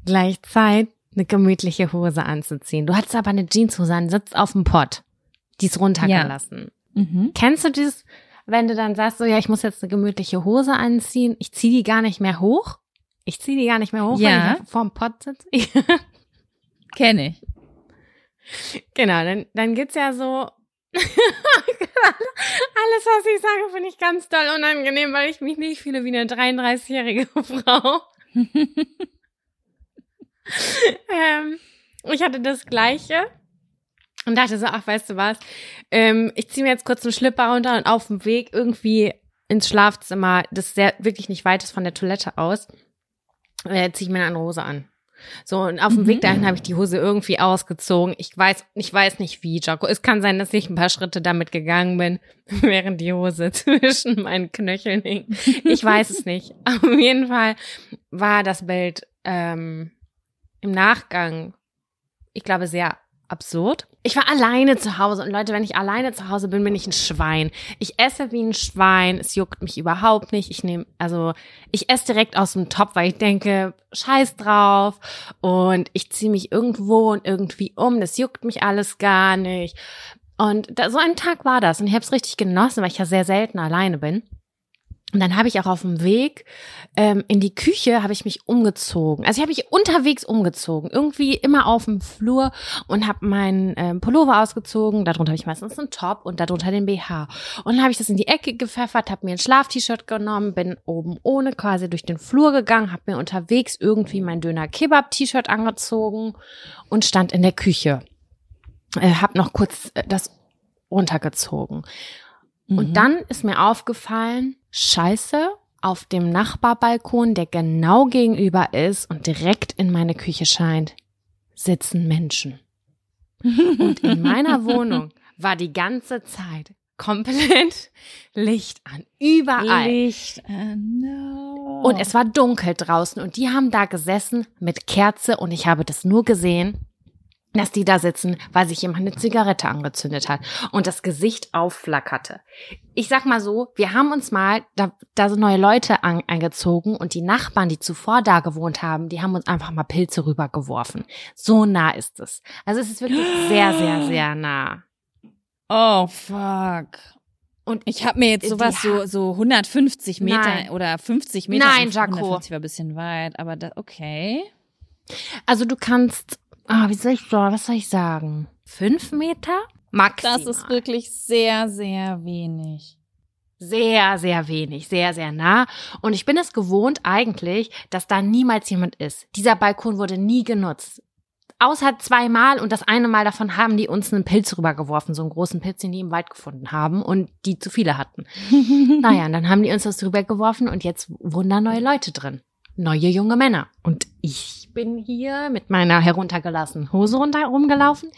gleich Zeit, eine gemütliche Hose anzuziehen. Du hattest aber eine Jeanshose an, sitzt auf dem Pott. Die ist runtergelassen. Mhm. Kennst du dieses, wenn du dann sagst, so, ja, ich muss jetzt eine gemütliche Hose anziehen, ich ziehe die gar nicht mehr hoch? Ich ziehe die gar nicht mehr hoch, Ja. wenn ich vorm Pott sitze? Kenne ich. Genau, dann, dann gibt's ja so. Alles, was ich sage, finde ich ganz doll unangenehm, weil ich mich nicht fühle wie eine 33-jährige Frau. ähm, ich hatte das Gleiche und dachte so, ach, weißt du was, ähm, ich ziehe mir jetzt kurz einen Schlipper runter und auf dem Weg irgendwie ins Schlafzimmer, das sehr wirklich nicht weit ist von der Toilette aus, äh, ziehe ich mir eine Hose an. So, und auf dem Mhm. Weg dahin habe ich die Hose irgendwie ausgezogen. Ich weiß, ich weiß nicht wie, Jaco. Es kann sein, dass ich ein paar Schritte damit gegangen bin, während die Hose zwischen meinen Knöcheln hing. Ich weiß es nicht. Auf jeden Fall war das Bild ähm, im Nachgang, ich glaube, sehr absurd. Ich war alleine zu Hause und Leute, wenn ich alleine zu Hause bin, bin ich ein Schwein. Ich esse wie ein Schwein, es juckt mich überhaupt nicht. Ich nehme, also ich esse direkt aus dem Topf, weil ich denke, scheiß drauf und ich ziehe mich irgendwo und irgendwie um, das juckt mich alles gar nicht. Und da, so ein Tag war das und ich habe es richtig genossen, weil ich ja sehr selten alleine bin. Und dann habe ich auch auf dem Weg ähm, in die Küche habe ich mich umgezogen. Also ich habe mich unterwegs umgezogen, irgendwie immer auf dem Flur und habe meinen ähm, Pullover ausgezogen. Darunter habe ich meistens einen Top und darunter den BH. Und dann habe ich das in die Ecke gepfeffert, habe mir ein Schlaf-T-Shirt genommen, bin oben ohne quasi durch den Flur gegangen, habe mir unterwegs irgendwie mein Döner-Kebab-T-Shirt angezogen und stand in der Küche. Äh, habe noch kurz äh, das runtergezogen. Mhm. Und dann ist mir aufgefallen, scheiße, auf dem Nachbarbalkon, der genau gegenüber ist und direkt in meine Küche scheint, sitzen Menschen. Und in meiner Wohnung war die ganze Zeit komplett Licht an. Überall. Licht an. No. Und es war dunkel draußen und die haben da gesessen mit Kerze und ich habe das nur gesehen, dass die da sitzen, weil sich jemand eine Zigarette angezündet hat und das Gesicht aufflackerte. Ich sag mal so, wir haben uns mal, da, da sind neue Leute an, eingezogen und die Nachbarn, die zuvor da gewohnt haben, die haben uns einfach mal Pilze rübergeworfen. So nah ist es. Also es ist wirklich sehr, sehr, sehr nah. Oh, fuck. Und Ich habe mir jetzt sowas so, so 150 Meter Nein. oder 50 Meter. Nein, Jaco. 150 war ein bisschen weit, aber da, okay. also du kannst, ah, wie soll ich, was soll ich sagen? Fünf Meter? Maximal. Das ist wirklich sehr, sehr wenig. sehr, sehr wenig, sehr, sehr nah. Und ich bin es gewohnt eigentlich, dass da niemals jemand ist. Dieser Balkon wurde nie genutzt. Außer zweimal und das eine Mal davon haben die uns einen Pilz rübergeworfen, so einen großen Pilz, den die im Wald gefunden haben und die zu viele hatten. naja, und dann haben die uns das rübergeworfen und jetzt wohnen da neue Leute drin. Neue junge Männer. Und ich bin hier mit meiner heruntergelassenen Hose runter rumgelaufen,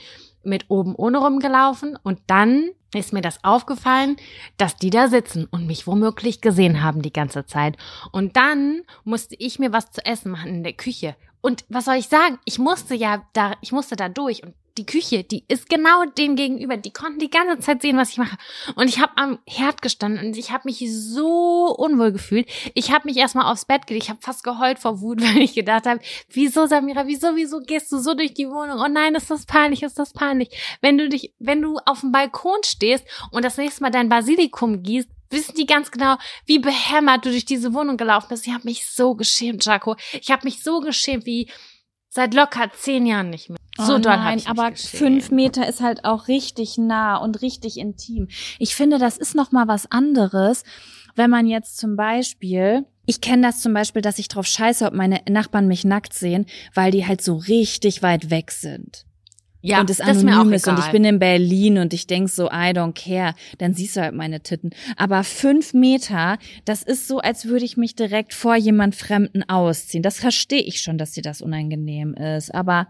mit oben ohne rumgelaufen und dann ist mir das aufgefallen, dass die da sitzen und mich womöglich gesehen haben die ganze Zeit. Und dann musste ich mir was zu essen machen in der Küche. Und was soll ich sagen? Ich musste ja da, ich musste da durch und die Küche, die ist genau dem gegenüber. Die konnten die ganze Zeit sehen, was ich mache. Und ich habe am Herd gestanden und ich habe mich so unwohl gefühlt. Ich habe mich erstmal aufs Bett gelegt. Ich habe fast geheult vor Wut, weil ich gedacht habe, wieso Samira, wieso, wieso gehst du so durch die Wohnung? Oh nein, ist das peinlich, ist das peinlich. Wenn du dich, wenn du auf dem Balkon stehst und das nächste Mal dein Basilikum gießt, wissen die ganz genau, wie behämmert du durch diese Wohnung gelaufen bist. Ich habe mich so geschämt, Jaco. Ich habe mich so geschämt wie seit locker zehn Jahren nicht mehr. So oh nein, aber fünf Meter ist halt auch richtig nah und richtig intim. Ich finde, das ist noch mal was anderes, wenn man jetzt zum Beispiel, ich kenne das zum Beispiel, dass ich drauf scheiße, ob meine Nachbarn mich nackt sehen, weil die halt so richtig weit weg sind. ja, und es das ist mir auch anonym ist und egal. ich bin in Berlin und ich denk so, I don't care, dann siehst du halt meine Titten. Aber fünf Meter, das ist so, als würde ich mich direkt vor jemand Fremden ausziehen. Das verstehe ich schon, dass dir das unangenehm ist. Aber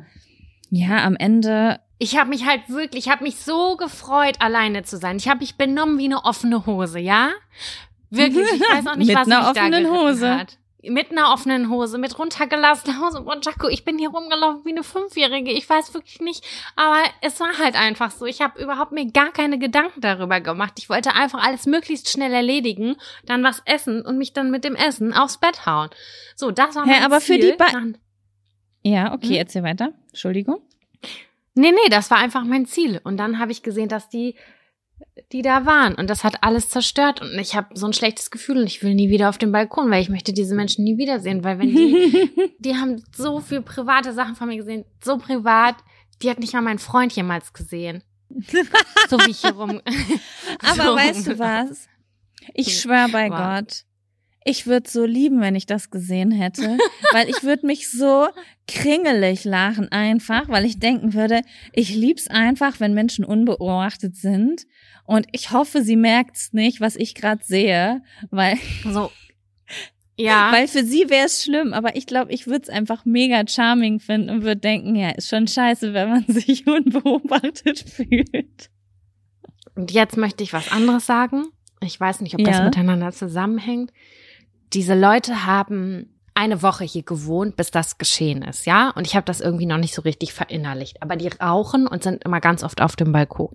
ja, am Ende, Ich habe mich halt wirklich, ich habe mich so gefreut, alleine zu sein. Ich habe mich benommen wie eine offene Hose, ja? Wirklich, ich weiß auch nicht, Mit was einer mich da offenen geritten Hose. Hat. Mit einer offenen Hose, mit runtergelassener Hose. Und Jaco, ich bin hier rumgelaufen wie eine Fünfjährige. Ich weiß wirklich nicht, aber es war halt einfach so. Ich habe überhaupt mir gar keine Gedanken darüber gemacht. Ich wollte einfach alles möglichst schnell erledigen, dann was essen und mich dann mit dem Essen aufs Bett hauen. So, das war Hä, mein aber für Ziel. die Ba- ja, okay, Hm? erzähl weiter. Entschuldigung. Nee, nee, das war einfach mein Ziel. Und dann habe ich gesehen, dass die, die da waren. Und das hat alles zerstört. Und ich habe so ein schlechtes Gefühl und ich will nie wieder auf den Balkon, weil ich möchte diese Menschen nie wiedersehen. Weil wenn die, die haben so viel private Sachen von mir gesehen, so privat, die hat nicht mal mein Freund jemals gesehen. So wie ich hier rum. Aber so weißt du was? Ich schwör bei Wow. Gott. Ich würde so lieben, wenn ich das gesehen hätte, weil ich würde mich so kringelig lachen einfach, weil ich denken würde, ich lieb's einfach, wenn Menschen unbeobachtet sind und ich hoffe, sie merkt's nicht, was ich gerade sehe, weil So. Ja. weil für sie wäre es schlimm, aber ich glaube, ich würde es einfach mega charming finden und würde denken, ja, ist schon scheiße, wenn man sich unbeobachtet fühlt. Und jetzt möchte ich was anderes sagen. Ich weiß nicht, ob das Ja. miteinander zusammenhängt. Diese Leute haben eine Woche hier gewohnt, bis das geschehen ist, ja? Und ich habe das irgendwie noch nicht so richtig verinnerlicht. Aber die rauchen und sind immer ganz oft auf dem Balkon.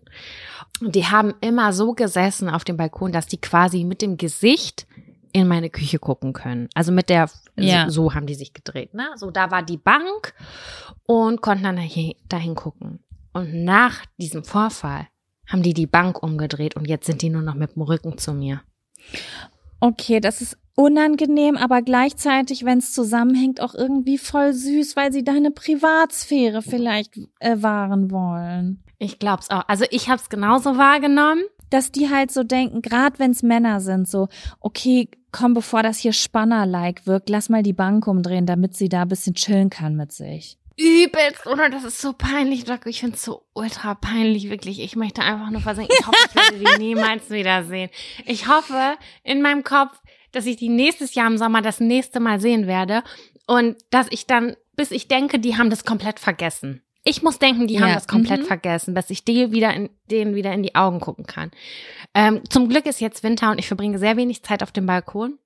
Und die haben immer so gesessen auf dem Balkon, dass die quasi mit dem Gesicht in meine Küche gucken können. Also mit der, Ja. so, so haben die sich gedreht, ne? So, da war die Bank und konnten dann dahin, dahin gucken. Und nach diesem Vorfall haben die die Bank umgedreht und jetzt sind die nur noch mit dem Rücken zu mir. Okay, das ist unangenehm, aber gleichzeitig, wenn es zusammenhängt, auch irgendwie voll süß, weil sie deine Privatsphäre vielleicht äh, wahren wollen. Ich glaub's auch. Also ich habe es genauso wahrgenommen. Dass die halt so denken, gerade wenn es Männer sind, so, okay, komm, bevor das hier Spanner-like wirkt, lass mal die Bank umdrehen, damit sie da ein bisschen chillen kann mit sich. Übelst, oder? Das ist so peinlich, Jaco. Ich find's so ultra peinlich, wirklich. Ich möchte einfach nur versinken. Ich hoffe, ich werde die niemals wiedersehen. Ich hoffe in meinem Kopf, dass ich die nächstes Jahr im Sommer das nächste Mal sehen werde und dass ich dann, bis ich denke, die haben das komplett vergessen. Ich muss denken, die haben Ja, das komplett mhm. vergessen, dass ich die wieder in, denen wieder in die Augen gucken kann. Ähm, zum Glück ist jetzt Winter und ich verbringe sehr wenig Zeit auf dem Balkon.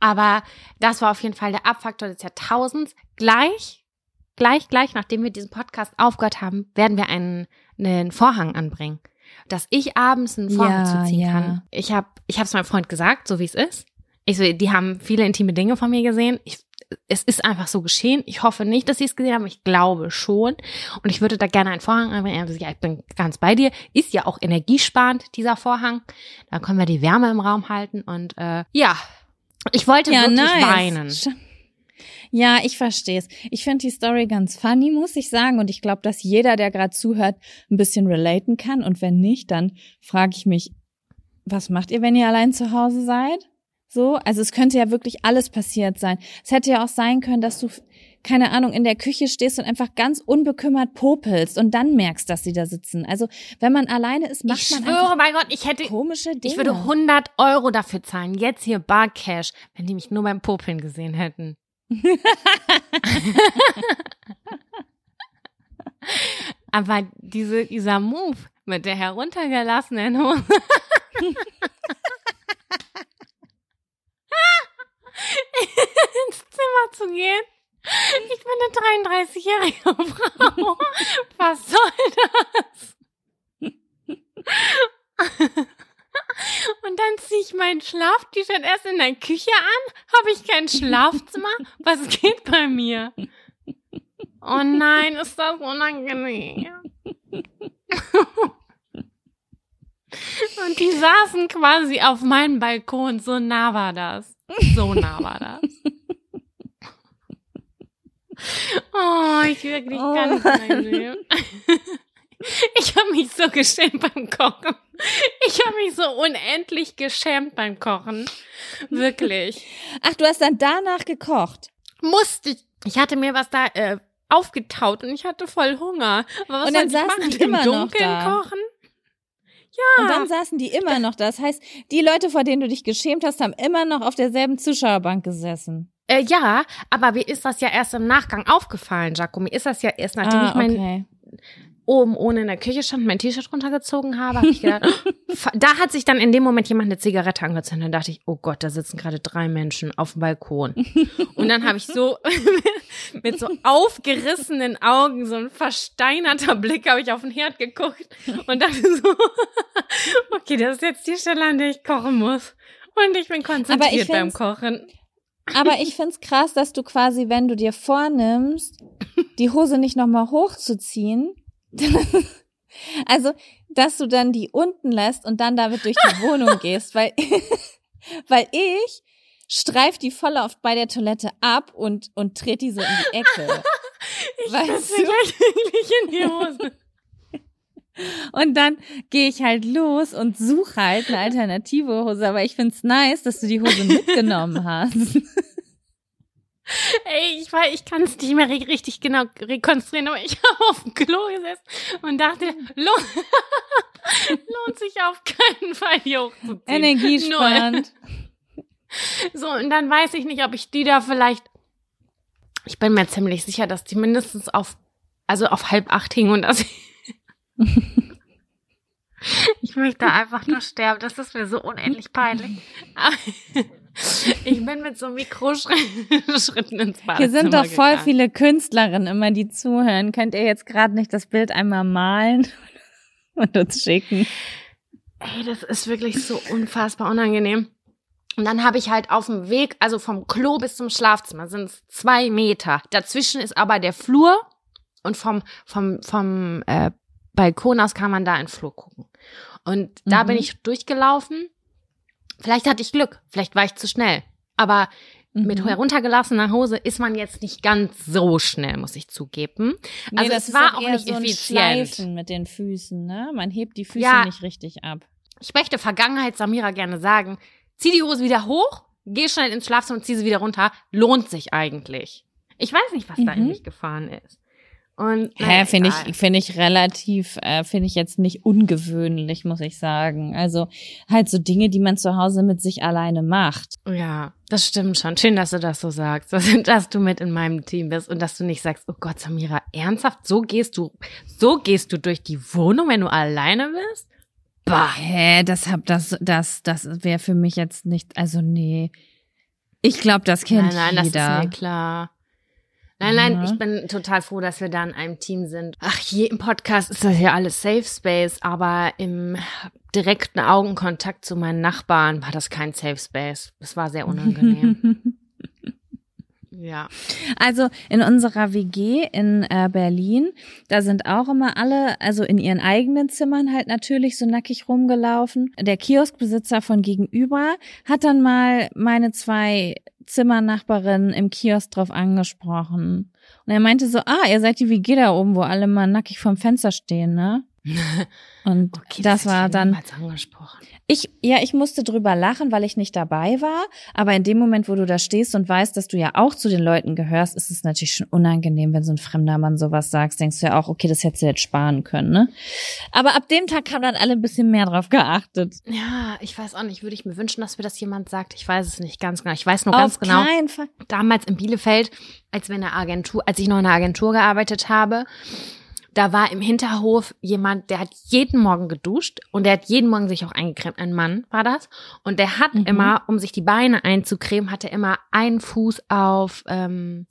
Aber das war auf jeden Fall der Abfaktor des Jahrtausends. Gleich, gleich, gleich, nachdem wir diesen Podcast aufgehört haben, werden wir einen, einen Vorhang anbringen. Dass ich abends einen Vorhang Ja, zuziehen ja. kann. Ich habe ich hab's meinem Freund gesagt, so wie es ist. Ich so, die haben viele intime Dinge von mir gesehen. Ich, es ist einfach so geschehen. Ich hoffe nicht, dass sie es gesehen haben. Ich glaube schon. Und ich würde da gerne einen Vorhang anbringen. Ja, ich bin ganz bei dir. Ist ja auch energiesparend, dieser Vorhang. Da können wir die Wärme im Raum halten. Und äh, ja, ich wollte wirklich weinen. Ja, ich verstehe es. Ich finde die Story ganz funny, muss ich sagen. Und ich glaube, dass jeder, der gerade zuhört, ein bisschen relaten kann. Und wenn nicht, dann frage ich mich, was macht ihr, wenn ihr allein zu Hause seid? So, also es könnte ja wirklich alles passiert sein. Es hätte ja auch sein können, dass du, keine Ahnung, in der Küche stehst und einfach ganz unbekümmert popelst und dann merkst, dass sie da sitzen. Also wenn man alleine ist, macht Ich man schwöre bei Gott, ich hätte, komische Dinge. ich würde 100 Euro dafür zahlen. Jetzt hier Bar Cash, wenn die mich nur beim Popeln gesehen hätten. Aber diese, dieser Move mit der heruntergelassenen Hose. ins Zimmer zu gehen. Ich bin eine 33-jährige Frau. Was soll das? Und dann ziehe ich mein Schlaf-T-Shirt erst in der Küche an. Habe ich kein Schlafzimmer? Was geht bei mir? Oh nein, ist das unangenehm. Und die saßen quasi auf meinem Balkon. So nah war das. So nah war das. Oh, ich wirklich Oh ganz mein Ich habe mich so geschämt beim Kochen. Ich habe mich so unendlich geschämt beim Kochen. Wirklich. Ach, du hast dann danach gekocht. Musste ich. Ich hatte mir was da äh, aufgetaut und ich hatte voll Hunger. Aber was Und dann soll ich saßen machen? die Im immer noch Dunkeln da. kochen? Ja. Und dann saßen die immer noch da. Das heißt, die Leute, vor denen du dich geschämt hast, haben immer noch auf derselben Zuschauerbank gesessen. Äh, ja, aber mir ist das ja erst im Nachgang aufgefallen, Jaco. Mir ist das ja erst, nachdem ich mein Ah, okay. Oben ohne in der Küche stand, mein T-Shirt runtergezogen habe, habe ich gedacht, da hat sich dann in dem Moment jemand eine Zigarette angezündet. Dann dachte ich, oh Gott, da sitzen gerade drei Menschen auf dem Balkon. Und dann habe ich so mit so aufgerissenen Augen, so ein versteinerter Blick, habe ich auf den Herd geguckt und dachte so, okay, das ist jetzt die Stelle, an der ich kochen muss. Und ich bin konzentriert beim find's- Kochen. Aber ich find's krass, dass du quasi, wenn du dir vornimmst, die Hose nicht nochmal hochzuziehen, also, dass du dann die unten lässt und dann damit durch die Wohnung gehst, weil, weil ich streif die voll oft bei der Toilette ab und, und trete die so in die Ecke. Ich Weißt du? gleich wirklich in die Hose. Und dann gehe ich halt los und suche halt eine alternative Hose. Aber ich find's nice, dass du die Hose mitgenommen hast. Ey, ich weiß, ich kann es nicht mehr ri- richtig genau rekonstruieren, aber ich habe auf dem Klo gesessen und dachte, lohnt, lohnt sich auf keinen Fall hier hochzuziehen. Energiesparend. So, und dann weiß ich nicht, ob ich die da vielleicht, ich bin mir ziemlich sicher, dass die mindestens auf, also auf halb acht hingen und dass ich, ich möchte einfach nur sterben, das ist mir so unendlich peinlich. Aber ich bin mit so Mikroschritten ins Badezimmer Hier sind doch voll gegangen. viele Künstlerinnen immer, die zuhören. Könnt ihr jetzt gerade nicht das Bild einmal malen und uns schicken? Ey, das ist wirklich so unfassbar unangenehm. Und dann habe ich halt auf dem Weg, also vom Klo bis zum Schlafzimmer, sind es zwei Meter. Dazwischen ist aber der Flur und vom, vom, vom äh, Balkon aus kann man da in den Flur gucken. Und da Mhm. bin ich durchgelaufen. Vielleicht hatte ich Glück, vielleicht war ich zu schnell. Aber mit Mhm. heruntergelassener Hose ist man jetzt nicht ganz so schnell, muss ich zugeben. Nee, Also das es war auch eher nicht so effizient. Schleifen mit den Füßen, ne? Man hebt die Füße Ja. nicht richtig ab. Ich möchte Vergangenheit Samira gerne sagen. Zieh die Hose wieder hoch, geh schnell ins Schlafzimmer und zieh sie wieder runter. Lohnt sich eigentlich. Ich weiß nicht, was da in Mhm. mich gefahren ist. Und Hä, finde ich, finde ich relativ, äh, finde ich jetzt nicht ungewöhnlich, muss ich sagen. Also halt so Dinge, die man zu Hause mit sich alleine macht. Ja, das stimmt schon. Schön, dass du das so sagst, dass, dass du mit in meinem Team bist und dass du nicht sagst, oh Gott, Samira, ernsthaft, so gehst du, so gehst du durch die Wohnung, wenn du alleine bist? Bah. Hä, das hab, das, das, das wäre für mich jetzt nicht, also nee. Ich glaube, das kennt nein, nein, jeder. das ist mir klar. Nein, nein, Ja. ich bin total froh, dass wir da in einem Team sind. Ach, hier im Podcast ist das ja alles Safe Space, aber im direkten Augenkontakt zu meinen Nachbarn war das kein Safe Space. Das war sehr unangenehm. ja. Also in unserer WG in äh, Berlin, da sind auch immer alle, also in ihren eigenen Zimmern halt natürlich so nackig rumgelaufen. Der Kioskbesitzer von gegenüber hat dann mal meine zwei Zimmernachbarinnen im Kiosk drauf angesprochen. Und er meinte so, ah, ihr seid die WG da oben, wo alle mal nackig vorm Fenster stehen, ne? Und Okay, das ich war dann, ich, ja, ich musste drüber lachen, weil ich nicht dabei war. Aber in dem Moment, wo du da stehst und weißt, dass du ja auch zu den Leuten gehörst, ist es natürlich schon unangenehm, wenn so ein fremder Mann sowas sagst. Denkst du ja auch, okay, das hättest du jetzt sparen können, ne? Aber ab dem Tag haben dann alle ein bisschen mehr drauf geachtet. Ja, ich weiß auch nicht. Würde ich mir wünschen, dass mir das jemand sagt. Ich weiß es nicht ganz genau. Ich weiß nur Auf ganz genau. Fall. damals in Bielefeld, als wir in der Agentur, als ich noch in der Agentur gearbeitet habe, da war im Hinterhof jemand, der hat jeden Morgen geduscht und der hat jeden Morgen sich auch eingecremt. Ein Mann war das. Und der hat Mhm. immer, um sich die Beine einzucremen, hat er immer einen Fuß auf ähm,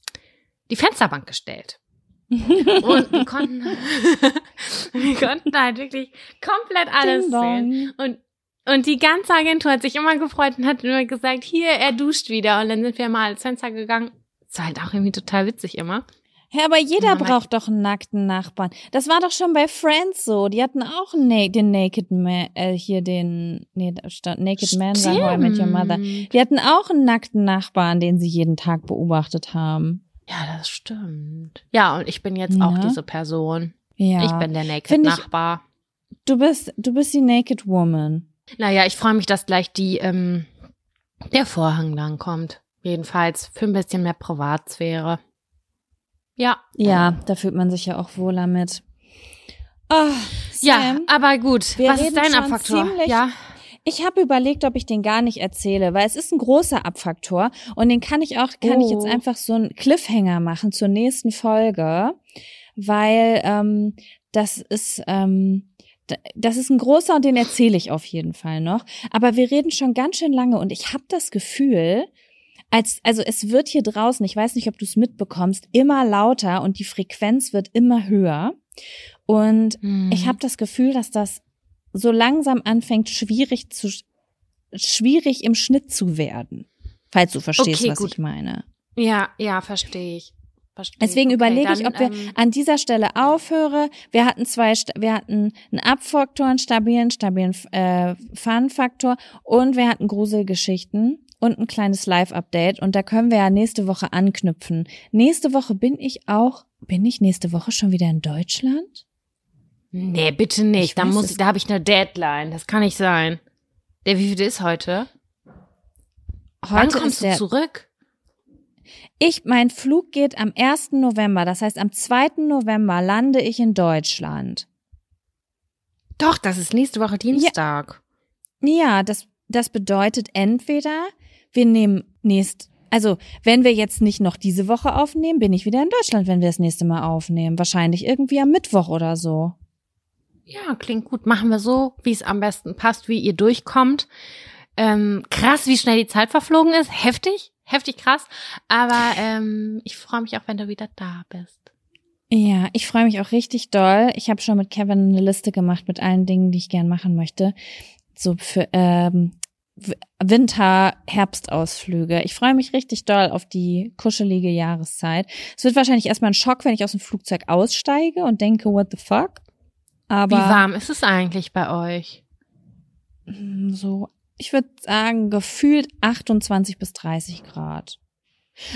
die Fensterbank gestellt. Und wir konnten, wir konnten halt wirklich komplett alles sehen. Und, und die ganze Agentur hat sich immer gefreut und hat immer gesagt, hier, er duscht wieder. Und dann sind wir mal ans Fenster gegangen. Das war halt auch irgendwie total witzig immer. Ja, aber jeder aber- braucht doch einen nackten Nachbarn. Das war doch schon bei Friends so. Die hatten auch einen Na den Naked Man, äh, hier den, nee, stand Naked Man bei How I Met Your Mother. Stimmt. Die hatten auch einen nackten Nachbarn, den sie jeden Tag beobachtet haben. Ja, das stimmt. Ja, und ich bin jetzt auch Ja. diese Person. Ja. Ich bin der Naked Find ich- Nachbar. du bist, du bist die Naked Woman. Naja, ich freue mich, dass gleich die, ähm, der Vorhang lang kommt. Jedenfalls für ein bisschen mehr Privatsphäre. Ja. Ja, da fühlt man sich ja auch wohler mit. Oh, Ja, Sam, aber gut. Was ist dein Abfaktor? ziemlich- Ja. Ich habe überlegt, ob ich den gar nicht erzähle, weil es ist ein großer Abfaktor und den kann ich auch, kann ich jetzt Oh. einfach so einen Cliffhanger machen zur nächsten Folge, weil ähm, das ist ähm, das ist ein großer und den erzähle ich auf jeden Fall noch. Aber wir reden schon ganz schön lange und ich habe das Gefühl, als also es wird hier draußen, ich weiß nicht, ob du es mitbekommst, immer lauter und die Frequenz wird immer höher und Hm. ich habe das Gefühl, dass das so langsam anfängt, schwierig zu schwierig im Schnitt zu werden. Falls du verstehst, Okay, was gut. ich meine. Ja, ja, verstehe ich. Verstehe Deswegen ich. überlege dann, ich, ob wir ähm, an dieser Stelle aufhöre. Wir hatten zwei, wir hatten einen Abfaktor, einen stabilen, stabilen äh, Fun-Faktor und wir hatten Gruselgeschichten und ein kleines Live-Update und da können wir ja nächste Woche anknüpfen. Nächste Woche bin ich auch, bin ich nächste Woche schon wieder in Deutschland? Nee, bitte nicht. Ich Da muss ich, da habe ich eine Deadline. Das kann nicht sein. Der wie viel ist heute? Wann Heute kommst ist du der, zurück? Ich, mein Flug geht am 1. November, das heißt am 2. November lande ich in Deutschland. Doch, das ist nächste Woche Dienstag. Ja, das, das bedeutet entweder wir nehmen nächst, also wenn wir jetzt nicht noch diese Woche aufnehmen, bin ich wieder in Deutschland, wenn wir das nächste Mal aufnehmen. Wahrscheinlich irgendwie am Mittwoch oder so. Ja, klingt gut. Machen wir so, wie es am besten passt, wie ihr durchkommt. Ähm, krass, wie schnell die Zeit verflogen ist. Heftig, heftig krass. Aber ähm, ich freue mich auch, wenn du wieder da bist. Ja, ich freue mich auch richtig doll. Ich habe schon mit Kevin eine Liste gemacht mit allen Dingen, die ich gern machen möchte. So für ähm, Winter-Herbstausflüge. Ich freue mich richtig doll auf die kuschelige Jahreszeit. Es wird wahrscheinlich erstmal ein Schock, wenn ich aus dem Flugzeug aussteige und denke, what the fuck? Aber wie warm ist es eigentlich bei euch? mm, so, ich würde sagen, gefühlt 28 bis 30 Grad.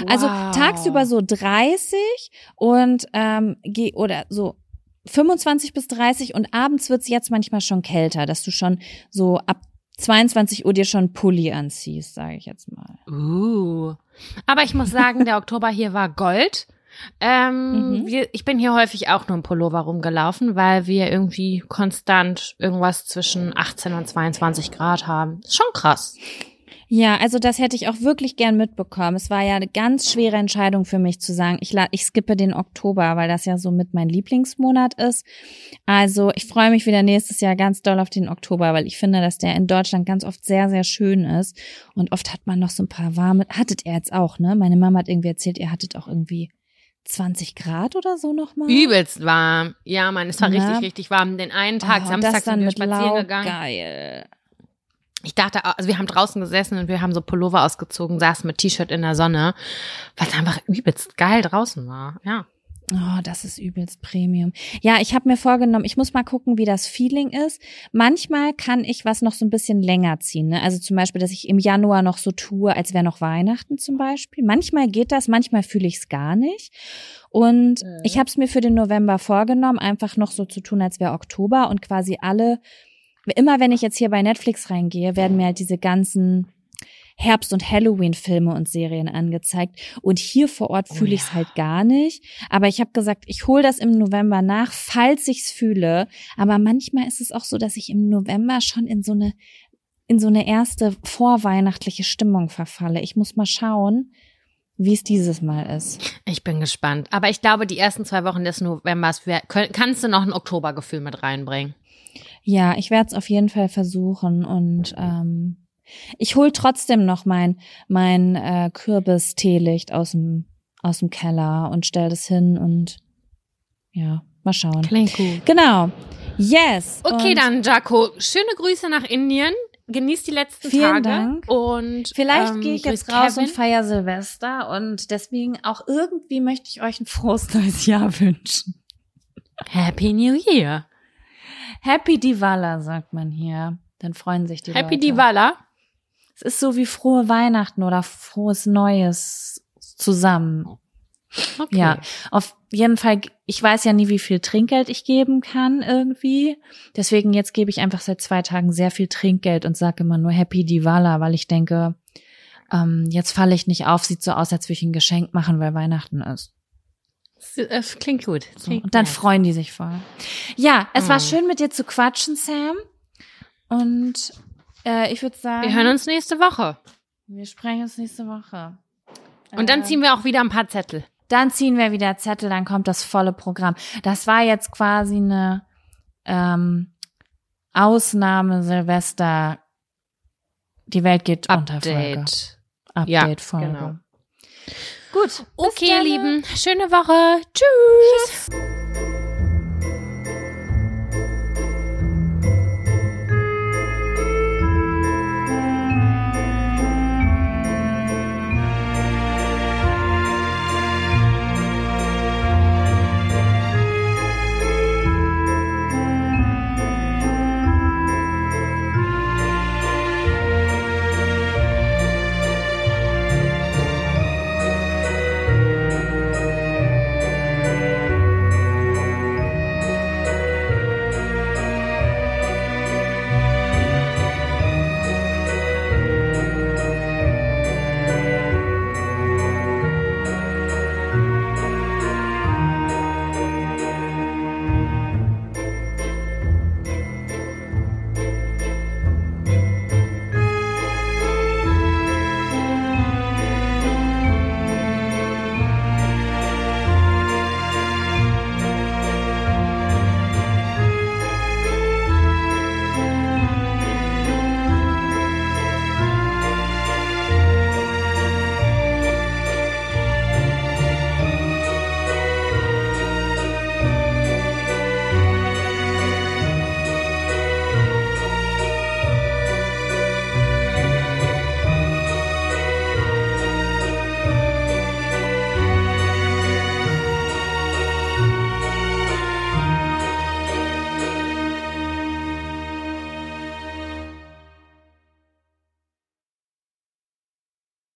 Also Wow. tagsüber so 30 und ähm, geh oder so 25 bis 30 und abends wird's jetzt manchmal schon kälter, dass du schon so ab 22 Uhr dir schon Pulli anziehst, sage ich jetzt mal. Uh. Aber ich muss sagen, der Oktober hier war Gold. Ähm, Mhm. wir, ich bin hier häufig auch nur im Pullover rumgelaufen, weil wir irgendwie konstant irgendwas zwischen 18 und 22 Grad haben. Ist schon krass. Ja, also das hätte ich auch wirklich gern mitbekommen. Es war ja eine ganz schwere Entscheidung für mich zu sagen, ich, ich skippe den Oktober, weil das ja so mit mein Lieblingsmonat ist. Also ich freue mich wieder nächstes Jahr ganz doll auf den Oktober, weil ich finde, dass der in Deutschland ganz oft sehr, sehr schön ist. Und oft hat man noch so ein paar warme, hattet ihr jetzt auch, ne? Meine Mama hat irgendwie erzählt, ihr hattet auch irgendwie 20 Grad oder so nochmal. Übelst warm. Ja, Mann, es war Ja. richtig, richtig warm. Den einen Tag, Oh, Samstag sind wir spazieren Lau, gegangen. Geil. Ich dachte, also wir haben draußen gesessen und wir haben so Pullover ausgezogen, saßen mit T-Shirt in der Sonne, weil es einfach übelst geil draußen war. Ja. Oh, das ist übelst Premium. Ja, ich habe mir vorgenommen, ich muss mal gucken, wie das Feeling ist. Manchmal kann ich was noch so ein bisschen länger ziehen. Ne? Also zum Beispiel, dass ich im Januar noch so tue, als wäre noch Weihnachten zum Beispiel. Manchmal geht das, manchmal fühle ich es gar nicht. Und Mhm. ich habe es mir für den November vorgenommen, einfach noch so zu tun, als wäre Oktober und quasi alle. Immer wenn ich jetzt hier bei Netflix reingehe, werden mir halt diese ganzen Herbst- und Halloween-Filme und Serien angezeigt. Und hier vor Ort Oh fühle ich es ja. halt gar nicht. Aber ich habe gesagt, ich hole das im November nach, falls ich's fühle. Aber manchmal ist es auch so, dass ich im November schon in so eine in so eine erste vorweihnachtliche Stimmung verfalle. Ich muss mal schauen, wie es dieses Mal ist. Ich bin gespannt. Aber ich glaube, die ersten zwei Wochen des Novembers kannst du noch ein Oktobergefühl mit reinbringen. Ja, ich werde es auf jeden Fall versuchen und ähm, ich hol trotzdem noch mein mein äh, Kürbis-Teelicht aus dem aus dem Keller und stell das hin und ja, mal schauen. Klingt gut. Genau. Yes. Okay, dann, Jaco, schöne Grüße nach Indien. Genießt die letzten Vielen Tage. Dank. Und Vielleicht ähm, gehe ich jetzt raus Kevin. und feier Silvester und deswegen auch irgendwie möchte ich euch ein frohes neues Jahr wünschen. Happy New Year. Happy Diwala, sagt man hier. Dann freuen sich die Happy Leute. Diwala. Es ist so wie frohe Weihnachten oder frohes Neues zusammen. Okay. Ja, auf jeden Fall, ich weiß ja nie, wie viel Trinkgeld ich geben kann irgendwie. Deswegen jetzt gebe ich einfach seit zwei Tagen sehr viel Trinkgeld und sage immer nur Happy Diwala, weil ich denke, ähm, jetzt falle ich nicht auf, sieht so aus, als würde ich ein Geschenk machen, weil Weihnachten ist. Es klingt gut. So, Klingt und dann nett. freuen die sich voll. Ja, es war Mhm. schön mit dir zu quatschen, Sam. Und äh, ich würde sagen, Wir hören uns nächste Woche. wir sprechen uns nächste Woche. Und dann Äh, ziehen wir auch wieder ein paar Zettel. Dann ziehen wir wieder Zettel, dann kommt das volle Programm. Das war jetzt quasi eine ähm, Ausnahme Silvester. Die Welt geht unter Folge. Update. Update-Folge. genau. Gut. Okay, ihr. Lieben. Schöne Woche. Tschüss.